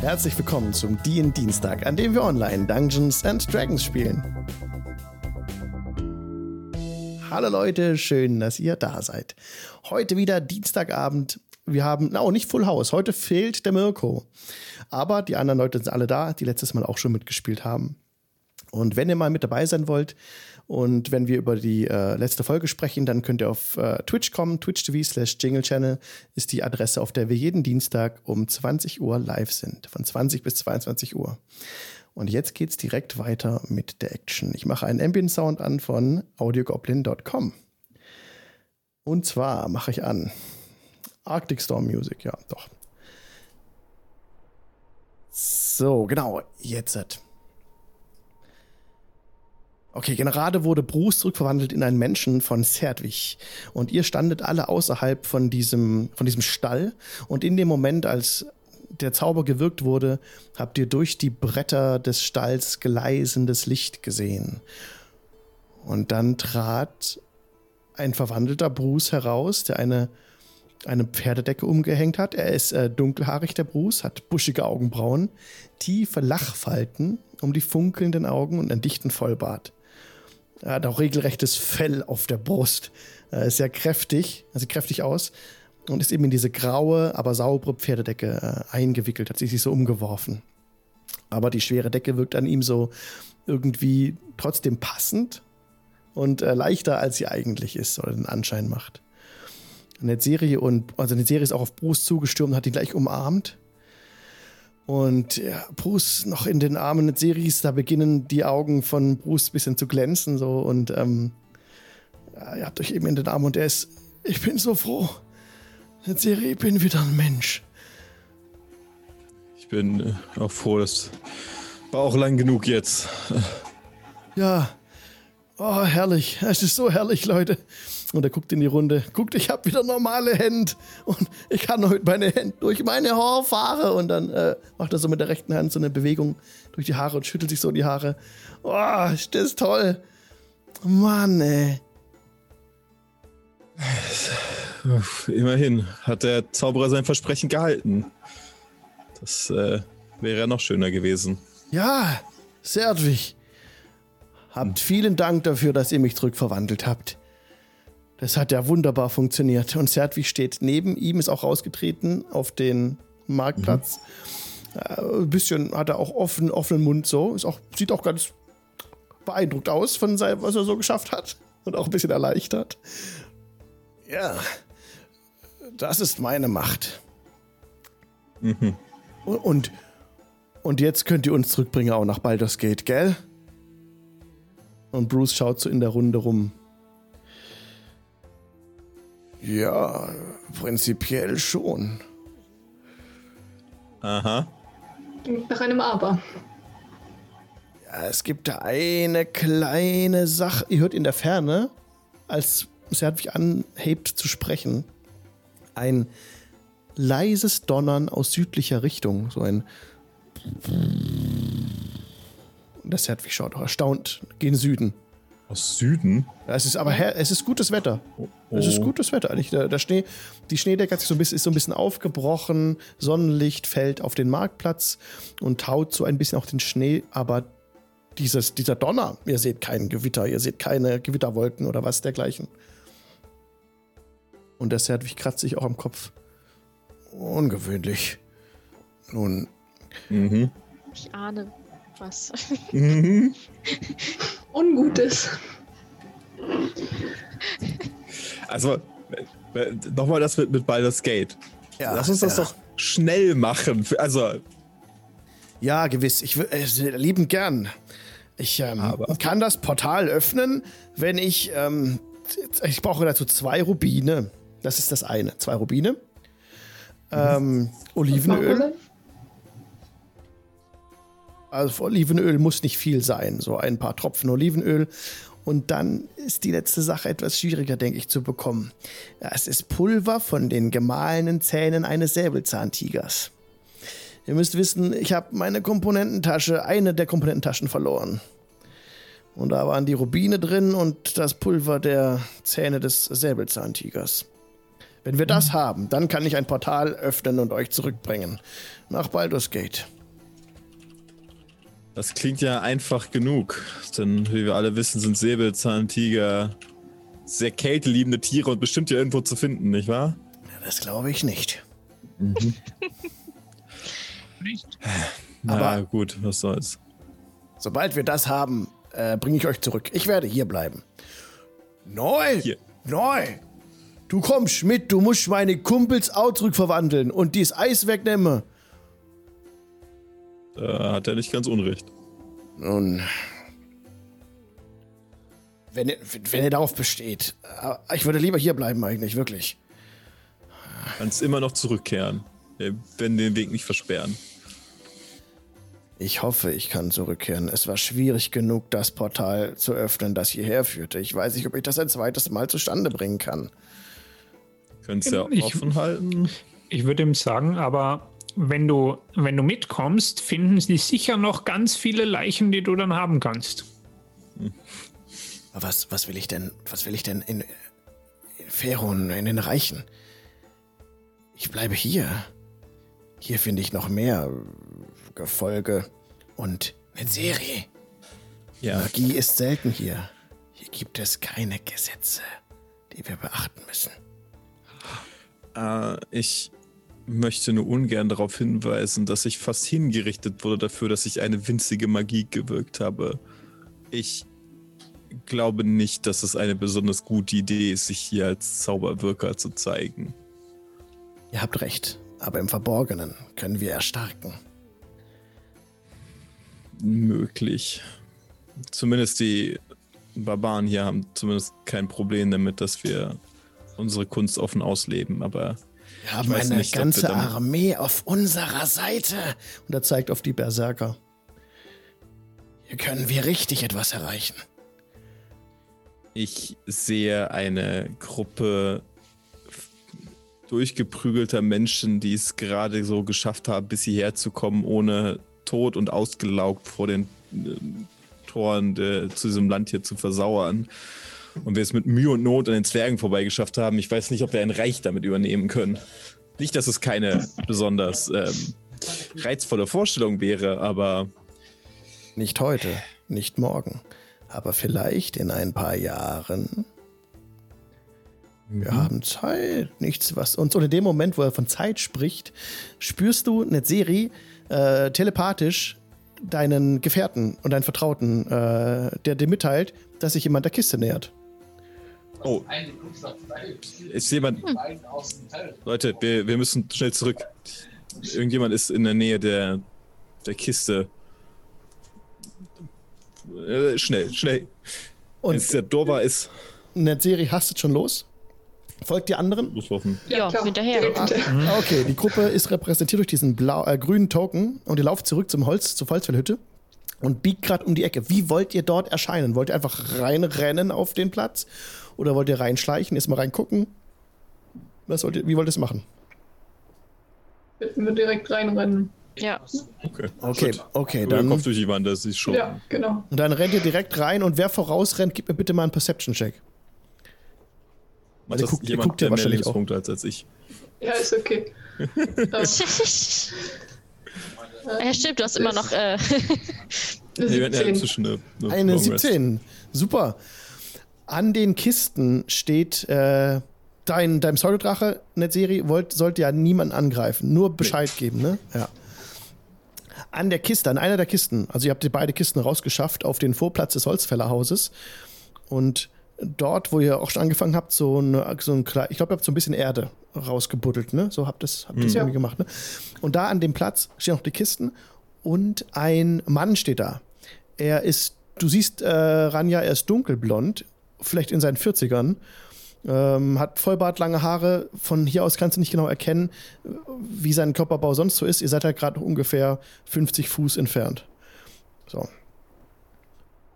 Herzlich willkommen zum DIN Dienstag, an dem wir online Dungeons and Dragons spielen. Hallo Leute, schön, dass ihr da seid. Heute wieder Dienstagabend. Wir haben, na, oh, nicht Full House. Heute fehlt der Mirko. Aber die anderen Leute sind alle da, die letztes Mal auch schon mitgespielt haben. Und wenn ihr mal mit dabei sein wollt und wenn wir über die äh, letzte Folge sprechen, dann könnt ihr auf äh, Twitch kommen. Twitch.tv slash Jingle Channel ist die Adresse, auf der wir jeden Dienstag um 20 Uhr live sind. Von 20 bis 22 Uhr. Und jetzt geht's direkt weiter mit der Action. Ich mache einen Ambient Sound an von audiogoblin.com. Und zwar mache ich an Arctic Storm Music, ja, doch. So, genau, jetzt. Okay, gerade wurde Bruce zurückverwandelt in einen Menschen von Zerdwig. Und ihr standet alle außerhalb von diesem, von diesem Stall. Und in dem Moment, als der Zauber gewirkt wurde, habt ihr durch die Bretter des Stalls gleisendes Licht gesehen. Und dann trat ein verwandelter Bruce heraus, der eine, eine Pferdedecke umgehängt hat. Er ist äh, dunkelhaarig, der Bruce, hat buschige Augenbrauen, tiefe Lachfalten um die funkelnden Augen und einen dichten Vollbart. Er hat auch regelrechtes Fell auf der Brust. Er ist sehr kräftig, sieht kräftig aus und ist eben in diese graue, aber saubere Pferdedecke äh, eingewickelt, hat sich so umgeworfen. Aber die schwere Decke wirkt an ihm so irgendwie trotzdem passend und äh, leichter, als sie eigentlich ist oder den Anschein macht. Eine Serie und also eine Serie ist auch auf Bruce zugestürmt, hat ihn gleich umarmt und ja, Bruce noch in den Armen des Series, da beginnen die Augen von Bruce ein bisschen zu glänzen. So, und ähm, ja, ihr habt euch eben in den Armen und er ist, ich bin so froh. Serie, ich bin wieder ein Mensch. Ich bin äh, auch froh, das war auch lang genug jetzt. Ja. Oh, herrlich. Es ist so herrlich, Leute. Und er guckt in die Runde. Guckt, ich habe wieder normale Hände. Und ich kann heute meine Hände durch meine Haare fahren. Und dann äh, macht er so mit der rechten Hand so eine Bewegung durch die Haare und schüttelt sich so die Haare. Oh, ist das toll. Mann, ey. Immerhin hat der Zauberer sein Versprechen gehalten. Das äh, wäre ja noch schöner gewesen. Ja, Serdwig. Habt vielen Dank dafür, dass ihr mich zurückverwandelt habt. Das hat ja wunderbar funktioniert. Und Sertwig steht neben ihm, ist auch rausgetreten auf den Marktplatz. Mhm. Äh, ein bisschen hat er auch offen, offenen Mund so. Ist auch, sieht auch ganz beeindruckt aus von seinem, was er so geschafft hat. Und auch ein bisschen erleichtert. Ja, das ist meine Macht. Mhm. Und, und jetzt könnt ihr uns zurückbringen auch nach Baldur's Gate, gell? Und Bruce schaut so in der Runde rum. Ja, prinzipiell schon. Aha. Nach einem Aber. Ja, es gibt da eine kleine Sache. Ihr hört in der Ferne, als Serdwig anhebt zu sprechen, ein leises Donnern aus südlicher Richtung. So ein. Das Serdwig schaut auch erstaunt gen Süden. Aus Süden? Ja, es ist aber her es ist gutes Wetter. Oh. Es ist gutes Wetter eigentlich. Der, der, Schnee, die Schneedecke hat sich so ein bisschen, ist so ein bisschen aufgebrochen. Sonnenlicht fällt auf den Marktplatz und taut so ein bisschen auch den Schnee. Aber dieses, dieser Donner, ihr seht kein Gewitter, ihr seht keine Gewitterwolken oder was dergleichen. Und der Serdwig kratzt sich auch am Kopf. Ungewöhnlich. Nun. Mhm. Ich ahne was. Mhm. Ungutes. Also, nochmal das mit, mit Baldur's Gate. Ja, Lass uns das ja. doch schnell machen. Also. Ja, gewiss. Ich äh, lieben gern. Ich ähm, kann das Portal öffnen, wenn ich. Ähm, ich brauche dazu zwei Rubine. Das ist das eine. Zwei Rubine. Ähm, Olivenöl. Also Olivenöl muss nicht viel sein, so ein paar Tropfen Olivenöl. Und dann ist die letzte Sache etwas schwieriger, denke ich, zu bekommen. Es ist Pulver von den gemahlenen Zähnen eines Säbelzahntigers. Ihr müsst wissen, ich habe meine Komponententasche, eine der Komponententaschen verloren. Und da waren die Rubine drin und das Pulver der Zähne des Säbelzahntigers. Wenn wir das haben, dann kann ich ein Portal öffnen und euch zurückbringen. Nach Baldur's Gate. Das klingt ja einfach genug. Denn wie wir alle wissen, sind Säbelzahntiger sehr kälteliebende Tiere und bestimmt ja irgendwo zu finden, nicht wahr? Das glaube ich nicht. Mhm. nicht? Na Aber gut, was soll's. Sobald wir das haben, äh, bringe ich euch zurück. Ich werde hier bleiben. Neu! Hier. Neu! Du kommst mit, du musst meine Kumpels auch zurückverwandeln und dieses Eis wegnehmen. Da hat er nicht ganz unrecht. Nun. Wenn, wenn er darauf besteht. Ich würde lieber hier bleiben, eigentlich, wirklich. Kannst immer noch zurückkehren. Wir werden den Weg nicht versperren. Ich hoffe, ich kann zurückkehren. Es war schwierig genug, das Portal zu öffnen, das hierher führte. Ich weiß nicht, ob ich das ein zweites Mal zustande bringen kann. Könntest ja offen halten. Ich würde ihm sagen, aber wenn du, wenn du mitkommst, finden sie sicher noch ganz viele Leichen, die du dann haben kannst. Was, was will ich denn, was will ich denn in, in Ferun, in den Reichen? Ich bleibe hier. Hier finde ich noch mehr Gefolge und eine Serie. Ja. Magie ist selten hier. Hier gibt es keine Gesetze, die wir beachten müssen. Äh, ich möchte nur ungern darauf hinweisen, dass ich fast hingerichtet wurde dafür, dass ich eine winzige Magie gewirkt habe. Ich glaube nicht, dass es eine besonders gute Idee ist, sich hier als Zauberwirker zu zeigen. Ihr habt recht, aber im Verborgenen können wir erstarken möglich. Zumindest die Barbaren hier haben zumindest kein Problem damit, dass wir unsere Kunst offen ausleben, aber wir haben eine nicht, ganze Armee auf unserer Seite. Und er zeigt auf die Berserker. Hier können wir richtig etwas erreichen. Ich sehe eine Gruppe durchgeprügelter Menschen, die es gerade so geschafft haben, bis hierher zu kommen, ohne tot und ausgelaugt vor den äh, Toren de, zu diesem Land hier zu versauern. Und wir es mit Mühe und Not an den Zwergen vorbeigeschafft haben, ich weiß nicht, ob wir ein Reich damit übernehmen können. Nicht, dass es keine besonders ähm, reizvolle Vorstellung wäre, aber. Nicht heute, nicht morgen, aber vielleicht in ein paar Jahren. Wir mhm. haben Zeit, nichts was uns. Und in dem Moment, wo er von Zeit spricht, spürst du Serie, äh, telepathisch deinen Gefährten und deinen Vertrauten, äh, der dir mitteilt, dass sich jemand der Kiste nähert. Oh. Ist jemand. Hm. Leute, wir, wir müssen schnell zurück. Irgendjemand ist in der Nähe der, der Kiste. Äh, schnell, schnell. Und Wenn es der Dorba ist. Netzeri hastet schon los. Folgt die anderen? Loslaufen. Ja, ja hinterher. Ah, okay, die Gruppe ist repräsentiert durch diesen blau, äh, grünen Token und ihr lauft zurück zum Holz, zur Holzfellhütte und biegt gerade um die Ecke. Wie wollt ihr dort erscheinen? Wollt ihr einfach reinrennen auf den Platz? Oder wollt ihr reinschleichen, erstmal reingucken? Was wollt ihr, wie wollt ihr es machen? Wir direkt reinrennen. Ja. Okay, okay, okay dann. Kopf durch die Wand, das ist schon. Ja, genau. Und dann rennt ihr direkt rein und wer vorausrennt, gib mir bitte mal einen Perception-Check. Das guckt, jemand, guckt ja wahrscheinlich mehr Lebenspunkte als, als ich. Ja, ist okay. ja, stimmt, du hast immer noch. Äh nee, ja inzwischen eine, eine, eine 17. Super. An den Kisten steht äh, dein, dein Pseudodrache, wollt, sollte ja niemand angreifen, nur Bescheid nee. geben, ne? Ja. An der Kiste, an einer der Kisten, also ihr habt die beide Kisten rausgeschafft auf den Vorplatz des Holzfällerhauses und dort, wo ihr auch schon angefangen habt, so, eine, so ein ich glaube, ihr habt so ein bisschen Erde rausgebuddelt, ne? So habt ihr es habt mhm. irgendwie gemacht, ne? Und da an dem Platz stehen noch die Kisten und ein Mann steht da. Er ist, du siehst, äh, Ranja, er ist dunkelblond, vielleicht in seinen 40ern. Ähm, hat Vollbart, lange Haare. Von hier aus kannst du nicht genau erkennen, wie sein Körperbau sonst so ist. Ihr seid halt gerade ungefähr 50 Fuß entfernt. So.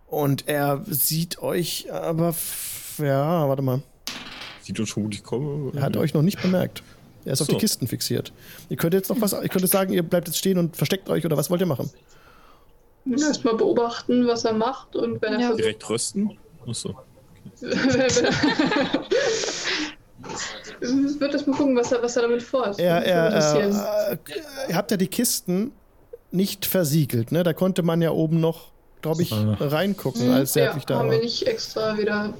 Und er sieht euch aber. Ja, warte mal. Sieht uns schon, wo ich komme. Er hat euch noch nicht bemerkt. Er ist so. auf die Kisten fixiert. Ihr könnt jetzt noch was. Ihr könnt sagen, ihr bleibt jetzt stehen und versteckt euch oder was wollt ihr machen? Erstmal beobachten, was er macht und wenn er ja. Direkt rösten? Achso. Ich würde das mal gucken, was er, was er damit vorhat. Er, er, er, äh, ihr habt ja die Kisten nicht versiegelt, ne? Da konnte man ja oben noch, glaube ich, reingucken, als er ja, da haben war. wir nicht extra wieder.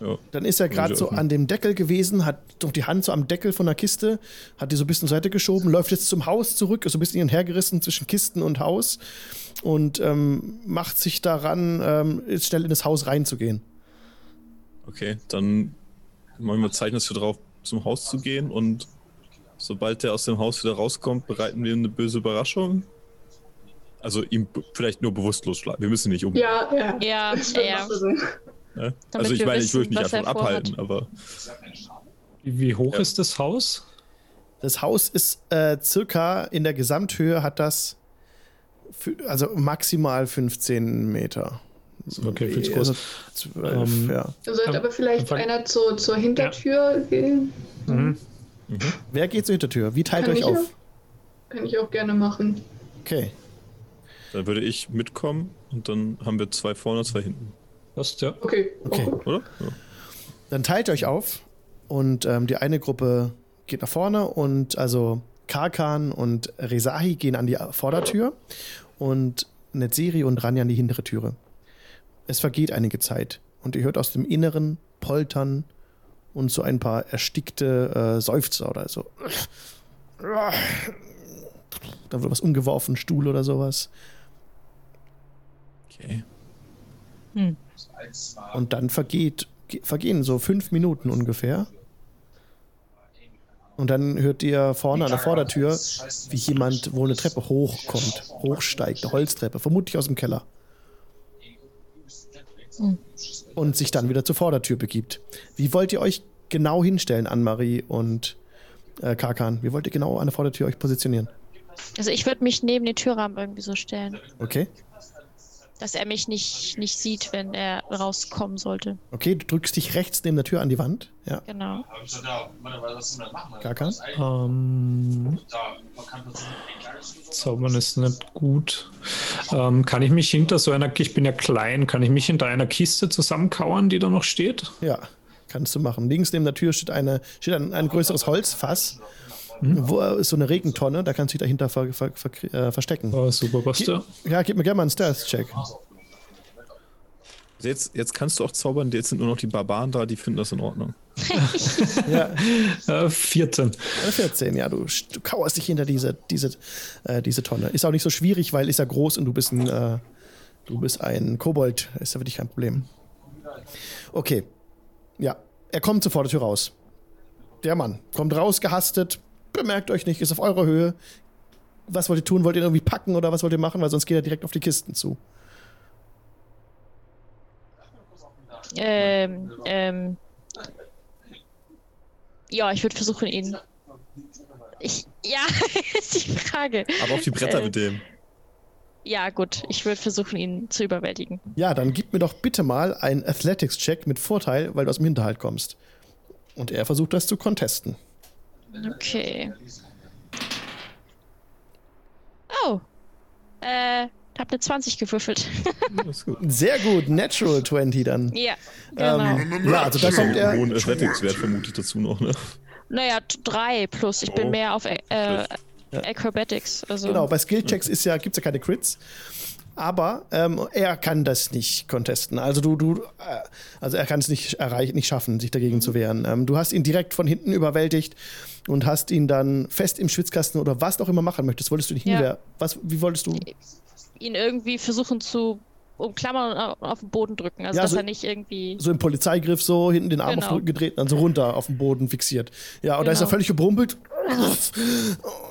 Ja. Dann ist er gerade so an dem Deckel gewesen, hat doch die Hand so am Deckel von der Kiste, hat die so ein bisschen zur Seite geschoben, läuft jetzt zum Haus zurück, ist so ein bisschen hin und her gerissen zwischen Kisten und Haus und ähm, macht sich daran, ähm, jetzt schnell in das Haus reinzugehen. Okay, dann machen wir Zeichen dafür drauf, zum Haus zu gehen und sobald der aus dem Haus wieder rauskommt, bereiten wir ihm eine böse Überraschung. Also ihm vielleicht nur bewusstlos schlagen. Wir müssen nicht um. Ja, ja. Ja, ja. Damit Also ich wir meine, ich würde mich einfach abhalten, aber Wie, hoch Ja. ist das Haus? Das Haus ist äh, circa in der Gesamthöhe hat das also maximal 15 Meter. Okay, viel zu Also groß. 12, Ähm, ja. Da sollte aber vielleicht Anfang- einer zur, zur Hintertür gehen. Mhm. Wer geht zur Hintertür? Wie teilt Kann euch auf? auch. Kann ich auch gerne machen. Okay. dann würde ich mitkommen und dann haben wir zwei vorne, zwei hinten. Passt, ja. Okay. Okay. Oh, Oder? Ja. Dann teilt euch auf und ähm, die eine Gruppe geht nach vorne und also Karkan und Rezahi gehen an die Vordertür und Netziri und Ranja an die hintere Türe. Es vergeht einige Zeit und ihr hört aus dem Inneren Poltern und so ein paar erstickte äh, Seufzer oder so. Da wird was umgeworfen, Stuhl oder sowas. Okay. Und dann vergeht, ge- vergehen so fünf Minuten ungefähr. Und dann hört ihr vorne an der Vordertür, wie jemand wohl eine Treppe hochkommt, hochsteigt, eine Holztreppe, vermutlich aus dem Keller. Und sich dann wieder zur Vordertür begibt. Wie wollt ihr euch genau hinstellen, Anne-Marie und äh, Karkan? Wie wollt ihr genau an der Vordertür euch positionieren? Also ich würde mich neben den Türrahmen irgendwie so stellen, Okay? Dass er mich nicht, nicht sieht, wenn er rauskommen sollte. Okay, du drückst dich rechts neben der Tür an die Wand. Ja, Genau. Karkan? Ähm, Zaubern ist nicht gut. Ähm, kann ich mich hinter so einer, ich bin ja klein, kann ich mich hinter einer Kiste zusammenkauern, die da noch steht? Ja, kannst du machen. Links neben der Tür steht, eine, steht ein, ein größeres Holzfass, wo äh, ist so eine Regentonne, da kannst du dich dahinter ver, ver, ver, äh, verstecken. Oh, super, passt ja. Ja, gib mir gerne mal einen Stealth-Check. Jetzt, jetzt kannst du auch zaubern, jetzt sind nur noch die Barbaren da, die finden das in Ordnung. Ja, Äh, 14. äh, 14, ja, du, du kauerst dich hinter diese, diese, äh, diese Tonne. Ist auch nicht so schwierig, weil ist ja groß und du bist ein, äh, du bist ein Kobold. Ist ja für dich kein Problem. Okay. Ja, er kommt zur Vordertür raus. Der Mann kommt raus, gehastet, bemerkt euch nicht, ist auf eurer Höhe. Was wollt ihr tun? Wollt ihr ihn irgendwie packen oder was wollt ihr machen? Weil sonst geht er direkt auf die Kisten zu. Ähm, ähm. Ja, ich würde versuchen, ihn. Ich, ja, ist die Frage. Aber auf die Bretter Äh, mit dem. Ja, gut, ich würde versuchen, ihn zu überwältigen. Ja, dann gib mir doch bitte mal einen Athletics-Check mit Vorteil, weil du aus dem Hinterhalt kommst. Und er versucht das zu contesten. Okay. Oh. Äh, hab eine 20 gewürfelt. Gut. Sehr gut, Natural 20 dann. ja, genau. Ähm, ja, also da kommt Einen hohen er. Athletics-Wert vermutlich dazu noch, ne? Naja, t- drei plus. Ich bin Oh. mehr auf äh, Acrobatics. Also, Genau, bei Skillchecks ist ja, gibt es ja keine Crits. Aber ähm, er kann das nicht contesten. Also du, du, äh, also er kann es nicht erreichen, nicht schaffen, sich dagegen zu wehren. Ähm, du hast ihn direkt von hinten überwältigt und hast ihn dann fest im Schwitzkasten oder was auch immer machen möchtest. Wolltest du nicht Ja. hinwehr? Was, wie wolltest du? ihn irgendwie versuchen zu umklammern und au- auf den Boden drücken. Also, Ja, dass so- er nicht irgendwie. So im Polizeigriff, so hinten den Arm auf Genau. den Rücken gedreht und dann so runter auf den Boden fixiert. Ja, und da ist er Genau. völlig gebrumpelt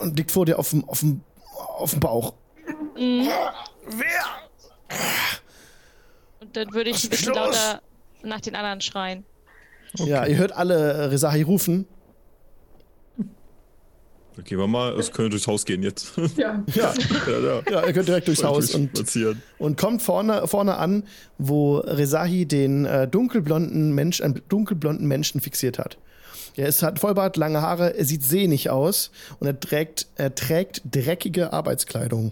und liegt vor dir auf dem, auf dem, auf dem Bauch. Wer? Und dann würde ich ein bisschen lauter nach den anderen schreien. Ja, ihr hört alle Rezahi rufen. Okay, wir mal, es könnte durchs Haus gehen jetzt. Ja. Ja, ja, ja. ja, ihr könnt direkt durchs Haus und, spazieren. und kommt vorne, vorne an, wo Rezahi den äh, dunkelblonden Mensch, einen dunkelblonden Menschen fixiert hat. Er ist, hat Vollbart, lange Haare, er sieht sehnig aus und er trägt, er trägt dreckige Arbeitskleidung.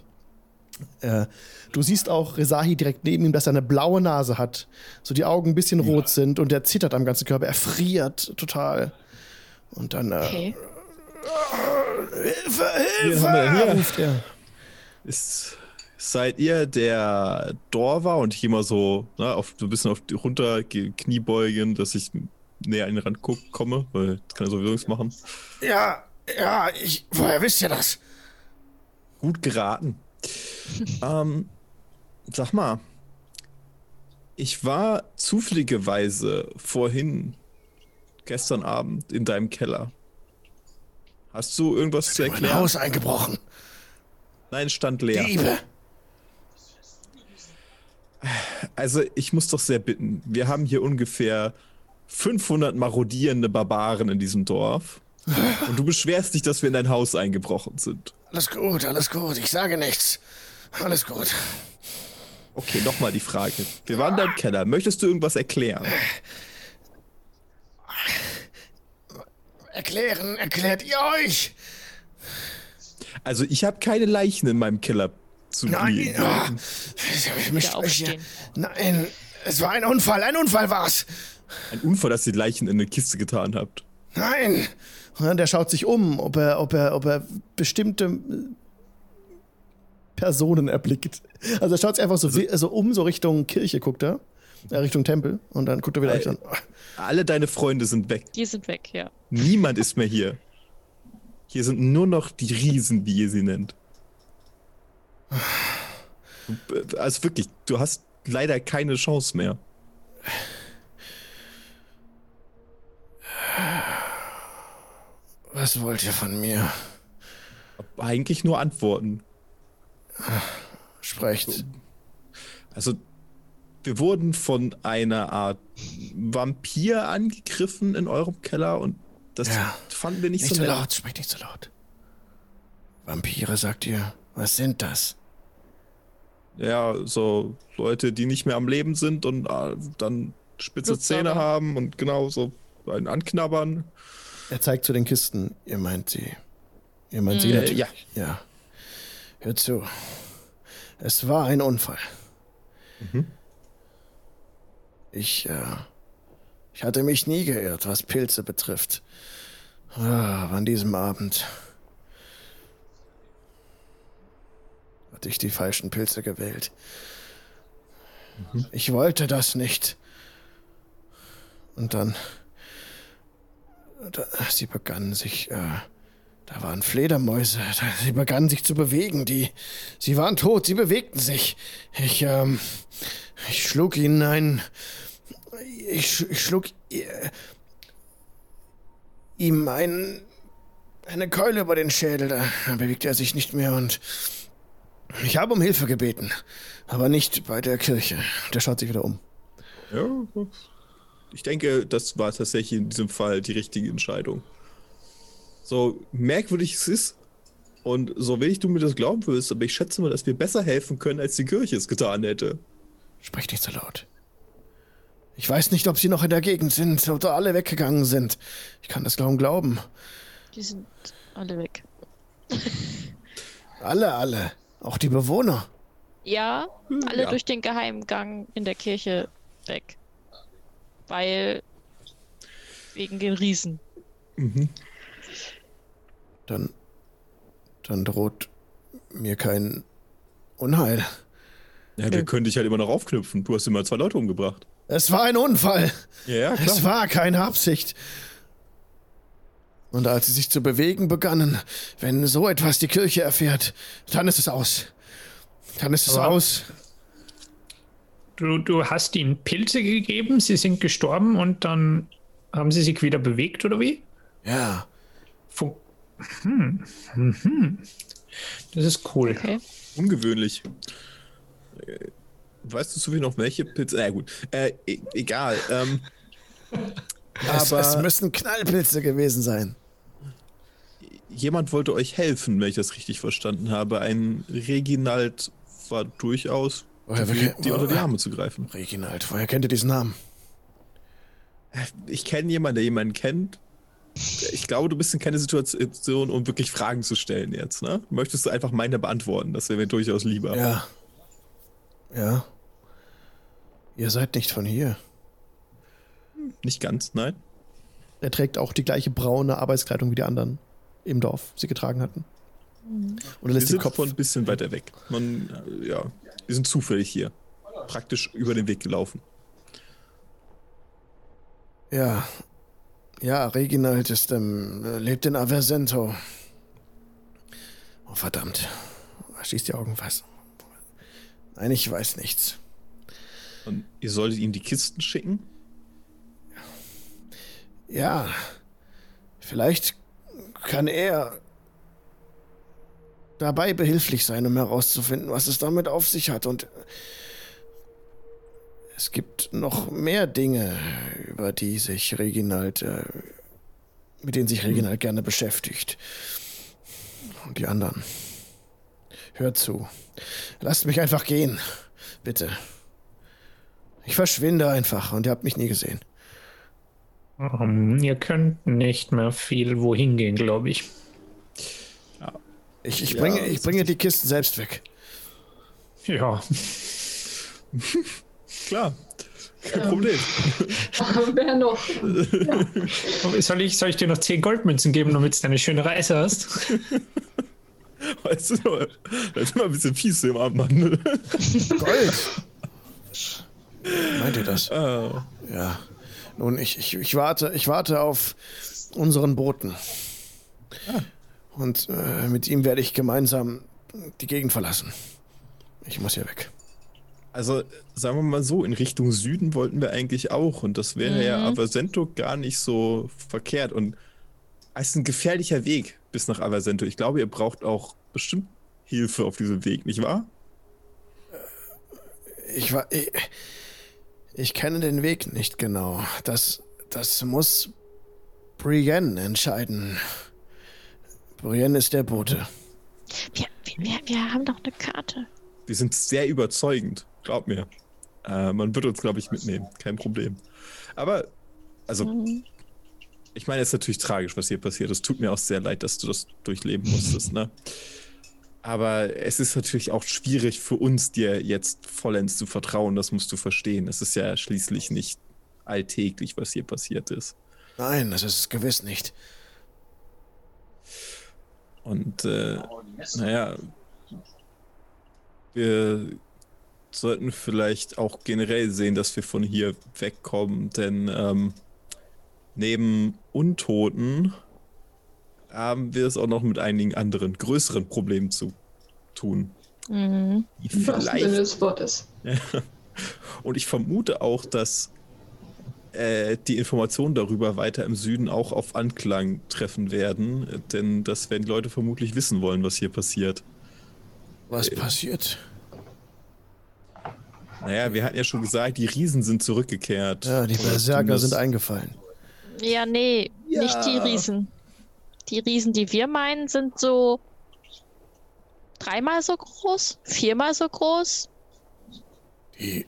Äh, du siehst auch Rezahi direkt neben ihm, dass er eine blaue Nase hat. So die Augen ein bisschen rot sind und er zittert am ganzen Körper. Er friert total. Und dann. Äh, Okay. Hilfe, wir denn hier? ruft er. Ist, seid ihr der Dorfer und ich immer so, ne, auf, so ein bisschen auf die, runter, ge- Knie beugen, dass ich näher an den Rand guck, komme, weil das kann ja sowieso nichts machen. Ja, ja, ich. Woher wisst ihr das? Gut geraten. ähm, sag mal, ich war zufälligerweise vorhin, gestern Abend, in deinem Keller. Hast du irgendwas zu Mein erklären? Haus eingebrochen. Nein, stand leer. Diebe. Also, ich muss doch sehr bitten. Wir haben hier ungefähr 500 marodierende Barbaren in diesem Dorf. Und du beschwerst dich, dass wir in dein Haus eingebrochen sind. Alles gut, alles gut. Ich sage nichts. Alles gut. Okay, nochmal die Frage. Wir waren in deinem Keller. Möchtest du irgendwas erklären? Erklären, erklärt ihr euch? Also, ich habe keine Leichen in meinem Keller zu Nein, liegen. ah, ich mich aufstehen. Nein, es war ein Unfall, ein Unfall war's. Ein Unfall, dass ihr die Leichen in eine Kiste getan habt. Nein. Und der schaut sich um, ob er, ob er, ob er bestimmte äh, Personen erblickt. Also er schaut sich einfach so, wi- so um, so Richtung Kirche guckt er, Richtung Tempel und dann guckt er wieder euch an. Alle deine Freunde sind weg. Die sind weg, ja. Niemand ist mehr hier. Hier sind nur noch die Riesen, wie ihr sie nennt. Also wirklich, du hast leider keine Chance mehr. Was wollt ihr von mir? Eigentlich nur Antworten. Sprecht. Also, wir wurden von einer Art Vampir angegriffen in eurem Keller und das Ja. fanden wir nicht, Nicht so so nett. laut, sprecht nicht so laut. Vampire, sagt ihr. Was sind das? Ja, so Leute, die nicht mehr am Leben sind und äh, dann spitze. Zähne haben und genau so einen anknabbern. Er zeigt zu den Kisten. Ihr meint sie. Ihr meint sie Mhm. natürlich. Ja. Ja. Hört zu. Es war ein Unfall. Mhm. Ich, äh, ich hatte mich nie geirrt, was Pilze betrifft. Ah, aber an diesem Abend hatte ich die falschen Pilze gewählt. Ich wollte das nicht. Und dann, da, sie begannen sich, äh, da waren Fledermäuse, sie begannen sich zu bewegen, die, sie waren tot, sie bewegten sich. Ich, ähm, ich schlug ihnen ein, ich, ich schlug äh, ihm ein, eine Keule über den Schädel, da, bewegte er sich nicht mehr und ich habe um Hilfe gebeten, aber nicht bei der Kirche. Der schaut sich wieder um. Ja, ich denke, das war tatsächlich in diesem Fall die richtige Entscheidung. So merkwürdig es ist und so wenig du mir das glauben willst, aber ich schätze mal, dass wir besser helfen können, als die Kirche es getan hätte. Sprech nicht so laut. Ich weiß nicht, ob sie noch in der Gegend sind oder alle weggegangen sind. Ich kann das kaum glauben. Die sind alle weg. Alle, alle. Auch die Bewohner. Ja, alle ja. durch den Geheimgang in der Kirche weg. Weil. Wegen den Riesen. Dann, dann droht mir kein Unheil. Ja, wir können dich halt immer noch aufknüpfen. Du hast immer zwei Leute umgebracht. Es war ein Unfall. Ja, ja, Es war keine Absicht. Und als sie sich zu bewegen begannen, wenn so etwas die Kirche erfährt, dann ist es aus. Dann ist es Aber- aus. Du, du hast ihnen Pilze gegeben, sie sind gestorben und dann haben sie sich wieder bewegt, oder wie? Ja. Fun hm. Mhm. Das ist cool. Okay. Ungewöhnlich. Weißt du zufällig noch welche Pilze? Na gut. Äh, e egal. Ähm, Es, Aber- es müssen Knallpilze gewesen sein. jemand wollte euch helfen, wenn ich das richtig verstanden habe. Ein Reginald war durchaus Woher ke- die unter die Arme zu greifen. Reginald, woher kennt ihr diesen Namen? Ich kenne jemanden, der jemanden kennt. ich glaube, du bist in keine Situation, um wirklich Fragen zu stellen jetzt, ne? Möchtest du einfach meine beantworten? Das wäre mir durchaus lieber. Ja. Ja. Ihr seid nicht von hier. Nicht ganz, nein. Er trägt auch die gleiche braune Arbeitskleidung wie die anderen im Dorf sie getragen hatten. Und er Wir lässt den sind Kopf ein bisschen weiter weg. Man, äh, ja, wir sind zufällig hier. Praktisch über den Weg gelaufen. Ja. Ja, Reginald ist, ähm, lebt in Aversento. Oh, verdammt. Schließt die Augen fast. Nein, ich weiß nichts. Und ihr solltet ihm die Kisten schicken? Ja. Vielleicht kann er dabei behilflich sein, um herauszufinden, was es damit auf sich hat. Und es gibt noch mehr Dinge, über die sich Reginald, äh, mit denen sich Reginald gerne beschäftigt. Und die anderen. Hört zu. Lasst mich einfach gehen. Bitte. Ich verschwinde einfach und ihr habt mich nie gesehen. Ähm, ihr könnt nicht mehr viel wohin gehen, glaube ich. Ich, ich, Ja, bringe, ich bringe die Kisten selbst weg. Ja, Klar. Kein Problem. Wer noch? soll ich, soll ich dir noch 10 Goldmünzen geben, damit du eine schöne Reise hast? Weißt du, das ist immer ein bisschen fies im Abend. Gold! Meint ihr das? Ah, Ja. Nun, ich, ich, ich warte, ich warte auf unseren Boten. Und äh, mit ihm werde ich gemeinsam die Gegend verlassen. Ich muss hier weg. Also, sagen wir mal so, in Richtung Süden wollten wir eigentlich auch. Und das wäre ja Aversento gar nicht so verkehrt. Und es ist ein gefährlicher Weg bis nach Aversento. Ich glaube, ihr braucht auch bestimmt Hilfe auf diesem Weg, nicht wahr? Ich war. Ich, ich kenne den Weg nicht genau. Das, das muss Brienne entscheiden. Brienne ist der Bote. Wir, wir, wir haben doch eine Karte. Wir sind sehr überzeugend, glaub mir. Äh, man wird uns, glaube ich, mitnehmen. Kein Problem. Aber, also, Mhm. ich meine, es ist natürlich tragisch, was hier passiert. Es tut mir auch sehr leid, dass du das durchleben musstest, ne? Aber es ist natürlich auch schwierig für uns, dir jetzt vollends zu vertrauen. Das musst du verstehen. Es ist ja schließlich nicht alltäglich, was hier passiert ist. Nein, das ist es gewiss nicht. Und, äh, naja, wir sollten vielleicht auch generell sehen, dass wir von hier wegkommen, denn ähm, neben Untoten haben wir es auch noch mit einigen anderen größeren Problemen zu tun. Mhm. Wahrsten Sinne vielleicht, des Wortes. und ich vermute auch, dass äh, die Informationen darüber weiter im Süden auch auf Anklang treffen werden, denn das werden die Leute vermutlich wissen wollen, was hier passiert. Was passiert? Naja, wir hatten ja schon gesagt, die Riesen sind zurückgekehrt. Ja, die Berserker sind eingefallen. Ja, nee, Ja. nicht die Riesen. Die Riesen, die wir meinen, sind so dreimal so groß, viermal so groß. Die,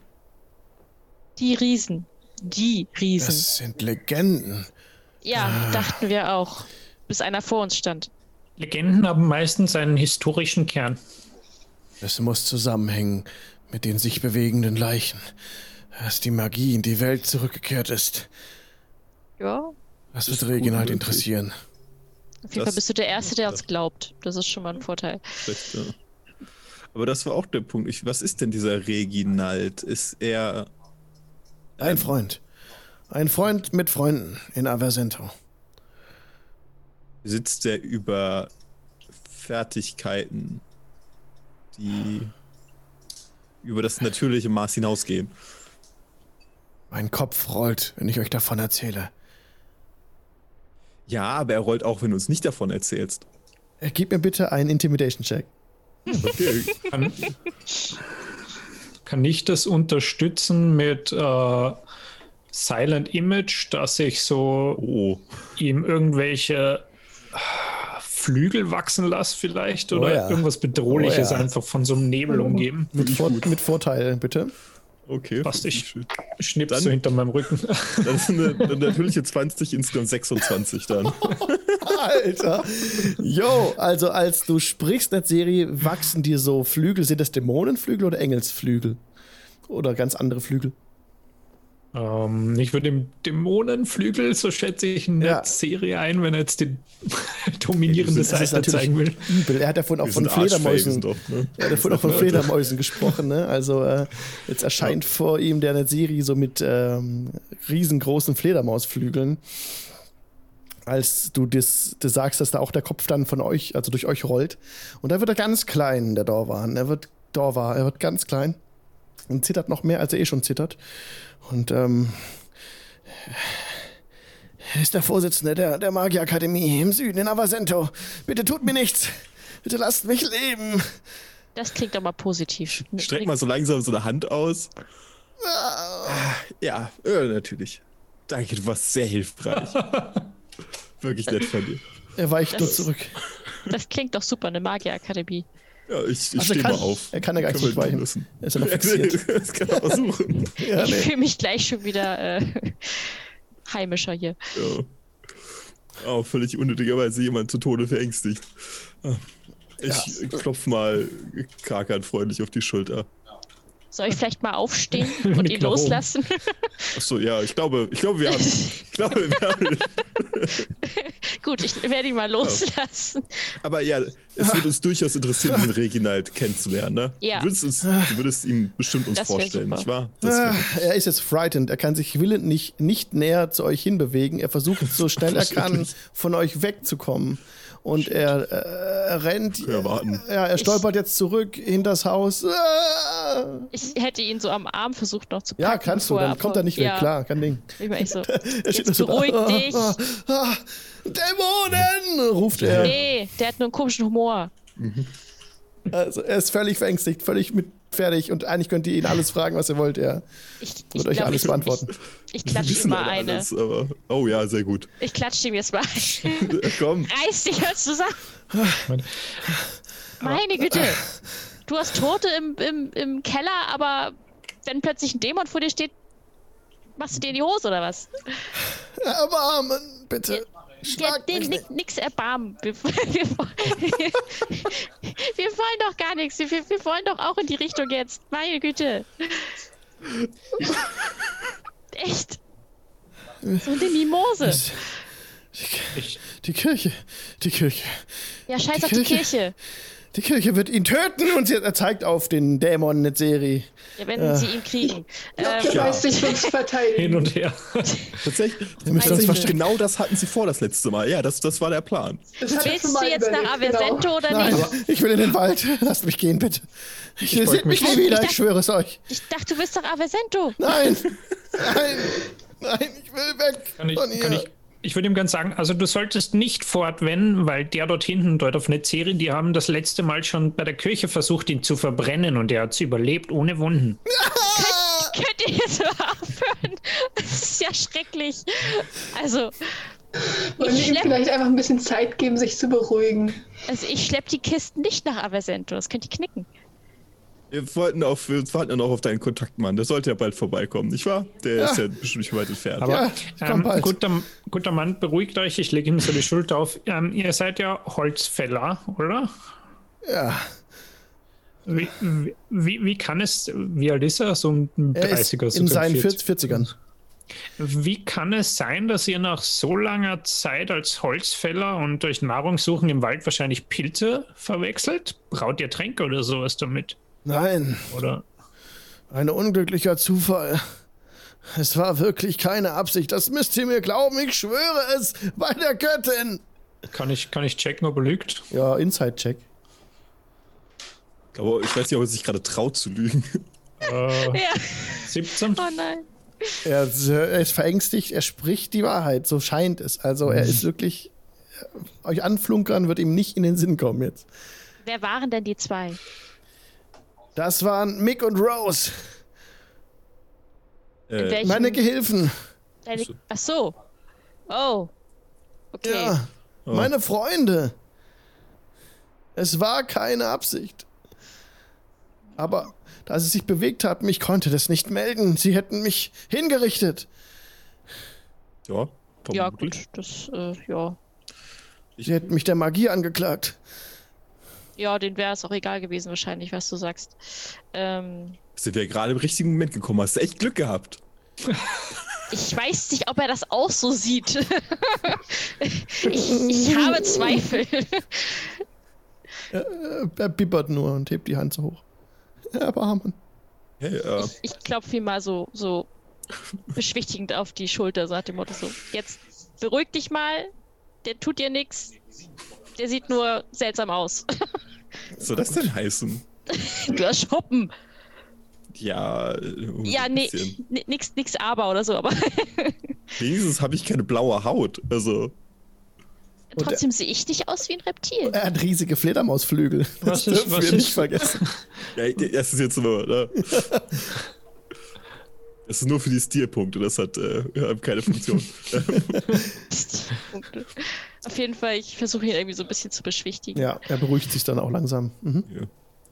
Die Riesen. Die Riesen. das sind Legenden. ja, dachten wir auch. Bis einer vor uns stand. Legenden haben meistens einen historischen Kern. Es muss zusammenhängen mit den sich bewegenden Leichen. Dass die Magie in die Welt zurückgekehrt ist. Ja. Das ist wird Reginald interessieren. Auf jeden Das- Fall bist du der Erste, der uns glaubt. Das ist schon mal ein Vorteil. Recht, ja. Aber das war auch der Punkt. Ich, was ist denn dieser Reginald? Ist er. Ein Freund. Ein Freund mit Freunden in Aversento. Sitzt er über Fertigkeiten, die über das natürliche Maß hinausgehen? Mein Kopf rollt, wenn ich euch davon erzähle. Ja, aber er rollt auch, wenn du uns nicht davon erzählst. Äh, Gib mir bitte einen Intimidation-Check. Okay. Kann, kann ich das unterstützen mit äh, Silent Image, dass ich so Oh. ihm irgendwelche äh, Flügel wachsen lasse vielleicht oder Oh ja. irgendwas Bedrohliches Oh ja. einfach von so einem Nebel umgeben? Mit, Vor mit Vorteil, bitte. Okay. Passt, ich- Dann- so hinter meinem Rücken. Das ist eine, eine natürliche 20, insgesamt 26 dann. Alter. Jo, also als du sprichst in der Serie, wachsen dir so Flügel. Sind das Dämonenflügel oder Engelsflügel? Oder ganz andere Flügel? Ähm, ich würde dem Dämonenflügel, so schätze ich, eine Ja. Serie ein, wenn er jetzt die dominierende Das Seite zeigen will. übel. Er hat ja vorhin auch von Fledermäusen. doch, ne? Er hat ja vorhin auch von Fledermäusen gesprochen, ne? Also äh, jetzt erscheint vor ihm der eine Serie so mit ähm, riesengroßen Fledermausflügeln. Als du das, das sagst, dass da auch der Kopf dann von euch, also durch euch rollt. Und da wird er ganz klein, der Dorwan. Er wird Dorwa, er wird ganz klein und zittert noch mehr, als er eh schon zittert. Und ähm, er ist der Vorsitzende der, der Magierakademie im Süden in Avasento. Bitte tut mir nichts. Bitte lasst mich leben. Das klingt aber positiv. Streck mal so langsam so eine Hand aus. Ja, ja, natürlich. Danke, du warst sehr hilfreich. Wirklich nett von dir. Er weicht nur Das- zurück. Das klingt doch super, eine Magierakademie. Ja, ich, ich Also stehe er mal kann- auf. er kann ja gar nicht weichen. lassen. Er ist ja noch fixiert. Das kann er versuchen. Ja, ich nee. fühle mich gleich schon wieder äh, heimischer hier. Ja. Oh, völlig unnötigerweise jemand zu Tode verängstigt. Ah. Ich klopf mal Krakan freundlich auf die Schulter. Soll ich vielleicht mal aufstehen und ihn loslassen? Achso, ja, ich glaube, ich glaube, wir haben. Ich glaube, wir haben. Gut, ich werde ihn mal loslassen. Aber ja, es würde uns durchaus interessieren, den Reginald kennenzulernen, ne? Ja. Du würdest, uns, du würdest ihm bestimmt uns vorstellen, super. nicht wahr? Ah, er ist jetzt frightened. Er kann sich willend nicht, nicht näher zu euch hinbewegen. Er versucht so schnell er kann, von euch wegzukommen. Und er, äh, er rennt. Ja, warten. Ja, er stolpert jetzt zurück hinters Haus. Ah! Ich hätte ihn so am Arm versucht noch zu packen. Ja, kannst du, dann er kommt er nicht weg, ja, klar, kein Ding. Ich war echt so, Er steht jetzt da. beruhig Ah, dich. ah, ah, Dämonen! ruft er. Nee, der hat nur einen komischen Humor. Also, er ist völlig verängstigt, völlig mit fertig und eigentlich könnt ihr ihn alles fragen, was ihr wollt. Er Ich, ich wird euch glaub, alles beantworten. Ich, ich klatsche ihm mal eine. alles, aber, oh ja, sehr gut. Ich klatsche ihm jetzt mal ein. Komm. Reiß dich mal zusammen. Meine Güte. Du hast Tote im, im, im Keller, aber wenn plötzlich ein Dämon vor dir steht, machst du dir in die Hose oder was? Erbarmen, bitte. Ja, Schlag ni- nicht. nix erbarmen. Wir, wir, wir, wir wollen doch gar nichts. Wir, wir wollen doch auch in die Richtung jetzt. Meine Güte. Echt. So eine Mimose. Ich, Die Kirche, die Kirche, Ja, scheiß die auf die Kirche. Kirche. Die Kirche wird ihn töten und sie, er zeigt auf den Dämon Netzeri. Ja, wenn sie ihn kriegen. Du Ähm, weißt dich uns hin verteidigen. und her. Tatsächlich, uns tatsächlich genau das hatten sie vor das letzte Mal. Ja, das, das war der Plan. Das willst du jetzt nach überlegt, genau. Aversento oder Nein, nicht? ich will in den Wald. Lasst mich gehen, bitte. Ich, wollte seht mich nie wieder, Ich ich schwöre es euch. Ich dachte, du bist doch Aversento. Nein, nein, nein, ich will weg Kann ich, von hier. kann ich, ich würde ihm ganz sagen, also du solltest nicht fortwenden, weil der dort hinten, dort auf Netzeri, die haben das letzte Mal schon bei der Kirche versucht, ihn zu verbrennen und er hat es überlebt ohne Wunden. Könnt ihr jetzt mal aufhören? Das ist ja schrecklich. Also, Wollen wir ich ihm vielleicht einfach ein bisschen Zeit geben, sich zu beruhigen? also ich schlepp die Kisten nicht nach Aversento. Das könnt ihr knicken. Wir wollten auf, wir warten ja noch auf deinen Kontaktmann. Der sollte ja bald vorbeikommen, nicht wahr? Der Ja. ist ja bestimmt nicht weit entfernt. Aber Ja, ähm, bald. guter, guter Mann, beruhigt euch, ich lege ihm so die Schulter auf. Ähm, ihr seid ja Holzfäller, oder? Ja, Wie, wie, wie kann es, wie alt ist er? So ein er ist 30er, so in ein seinen 40. 40ern. Wie kann es sein, dass ihr nach so langer Zeit als Holzfäller und durch Nahrungssuchen im Wald wahrscheinlich Pilze verwechselt? Braut ihr Tränke oder sowas damit? Nein, Oder? ein unglücklicher Zufall. Es war wirklich keine Absicht. Das müsst ihr mir glauben. Ich schwöre es bei der Göttin. Kann ich, kann ich checken, ob er lügt? Ja, Inside-Check. Aber ich weiß nicht, ob er sich gerade traut zu lügen. Äh, Ja. 17? Oh nein. Er, er ist verängstigt. Er spricht die Wahrheit. So scheint es. Also er ist wirklich. Euch anflunkern wird ihm nicht in den Sinn kommen jetzt. Wer waren denn die zwei? Das waren Mick und Rose, Äh, meine Gehilfen. Deine, ach so. Oh. Okay. Ja, meine Freunde. Es war keine Absicht. Aber da sie sich bewegt haben, ich konnte das nicht melden. Sie hätten mich hingerichtet. Ja, Ja, vermutlich. gut, das, äh, ja. Sie hätten mich der Magie angeklagt. Ja, denen wäre es auch egal gewesen, wahrscheinlich, was du sagst. Ähm, Sind wir gerade im richtigen Moment gekommen. Hast du echt Glück gehabt. ich weiß nicht, ob er das auch so sieht. ich, ich habe Zweifel. Äh, Er bibbert nur und hebt die Hand so hoch. Erbarmen. Hey, äh, Ich, ich klopfe ihm mal so, so beschwichtigend auf die Schulter, sagt dem Motto so: Jetzt beruhig dich mal, der tut dir nichts. Der sieht nur seltsam aus. was soll das denn heißen? du hast Schuppen. Ja, Ja, nee, nix, nix aber oder so, aber Wenigstens habe ich keine blaue Haut. Also, trotzdem sehe ich nicht aus wie ein Reptil. Er hat riesige Fledermausflügel. Das dürfen was wir nicht vergessen. ja, das ist jetzt nur, ne? Das ist nur für die Stilpunkte, das hat äh, keine Funktion. Auf jeden Fall, ich versuche ihn irgendwie so ein bisschen zu beschwichtigen. Ja, er beruhigt sich dann auch langsam. Mhm. ja,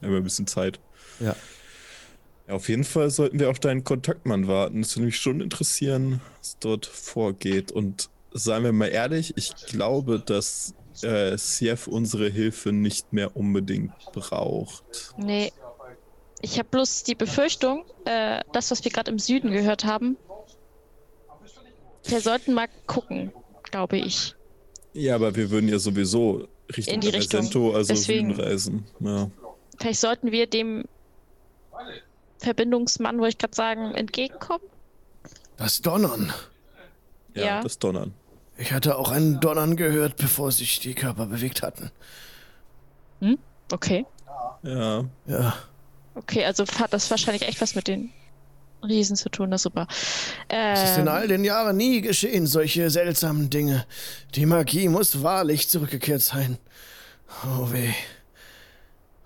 haben wir ein bisschen Zeit. Ja. Ja, auf jeden Fall sollten wir auf deinen Kontaktmann warten. Es würde mich schon interessieren, was dort vorgeht. Und seien wir mal ehrlich, ich glaube, dass äh, Sief unsere Hilfe nicht mehr unbedingt braucht. Nee. Ich habe bloß die Befürchtung, äh, das, was wir gerade im Süden gehört haben, wir sollten mal gucken, glaube ich. Ja, aber wir würden ja sowieso Richtung In die Richtung. Argento, also Deswegen. Süden reisen. Ja. Vielleicht sollten wir dem Verbindungsmann, wollte ich gerade sagen, entgegenkommen. Das Donnern. Ja, Ja. das Donnern. Ich hatte auch ein Donnern gehört, bevor sich die Körper bewegt hatten. Okay. Ja. Ja. Okay, also hat das wahrscheinlich echt was mit den Riesen zu tun, das ist super. Es ist in Ähm, all den Jahren nie geschehen, solche seltsamen Dinge. Die Magie muss wahrlich zurückgekehrt sein. Oh weh.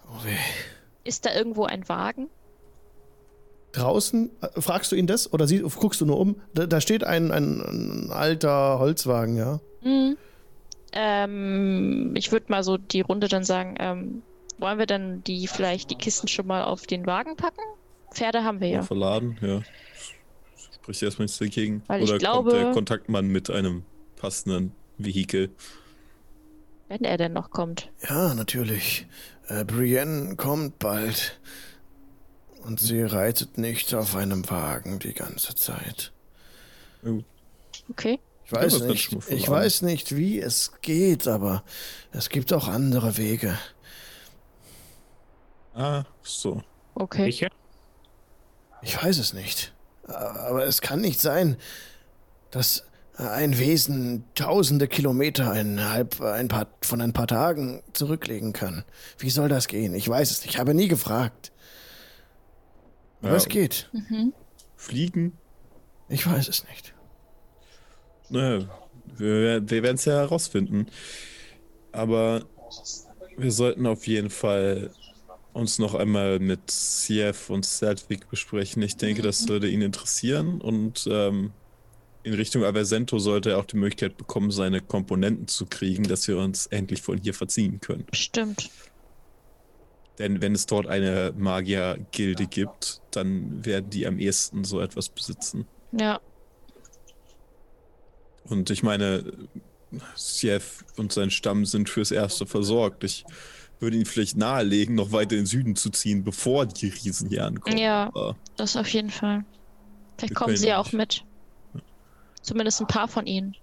Oh weh. ist da irgendwo ein Wagen? Draußen, äh, fragst du ihn das oder sie, guckst du nur um? Da, da steht ein, ein, ein alter Holzwagen, ja. Hm. Ähm, ich würde mal so die Runde dann sagen, ähm, wollen wir dann die vielleicht die Kisten schon mal auf den Wagen packen? Pferde haben wir ja. Verladen, ja. Spricht erstmal nichts dagegen. Weil ich Oder glaube- kommt der Kontaktmann mit einem passenden Vehikel? Wenn er denn noch kommt. Ja, natürlich. Äh, Brienne kommt bald. Und sie reitet nicht auf einem Wagen die ganze Zeit. Okay. Ich weiß kann nicht, ich weiß nicht, wie es geht, aber es gibt auch andere Wege. Ah, so. Okay. Welche? Ich weiß es nicht. Aber es kann nicht sein, dass ein Wesen tausende Kilometer innerhalb ein paar, von ein paar Tagen zurücklegen kann. Wie soll das gehen? Ich weiß es nicht. Ich habe nie gefragt. Aber Ja. es geht. Mhm. Fliegen? Ich weiß es nicht. Naja, wir, wir werden es ja herausfinden. Aber wir sollten auf jeden Fall uns noch einmal mit Siev und Sedwick besprechen. Ich denke, das würde ihn interessieren und ähm, in Richtung Aversento sollte er auch die Möglichkeit bekommen, seine Komponenten zu kriegen, dass wir uns endlich von hier verziehen können. Stimmt. Denn wenn es dort eine Magier-Gilde gibt, dann werden die am ehesten so etwas besitzen. Ja. Und ich meine, Siev und sein Stamm sind fürs Erste versorgt. Ich würde ihn vielleicht nahelegen, noch weiter in den Süden zu ziehen, bevor die Riesen hier ankommen. Ja. Aber Das auf jeden Fall. Vielleicht kommen sie ja auch mit. Zumindest ein paar von ihnen.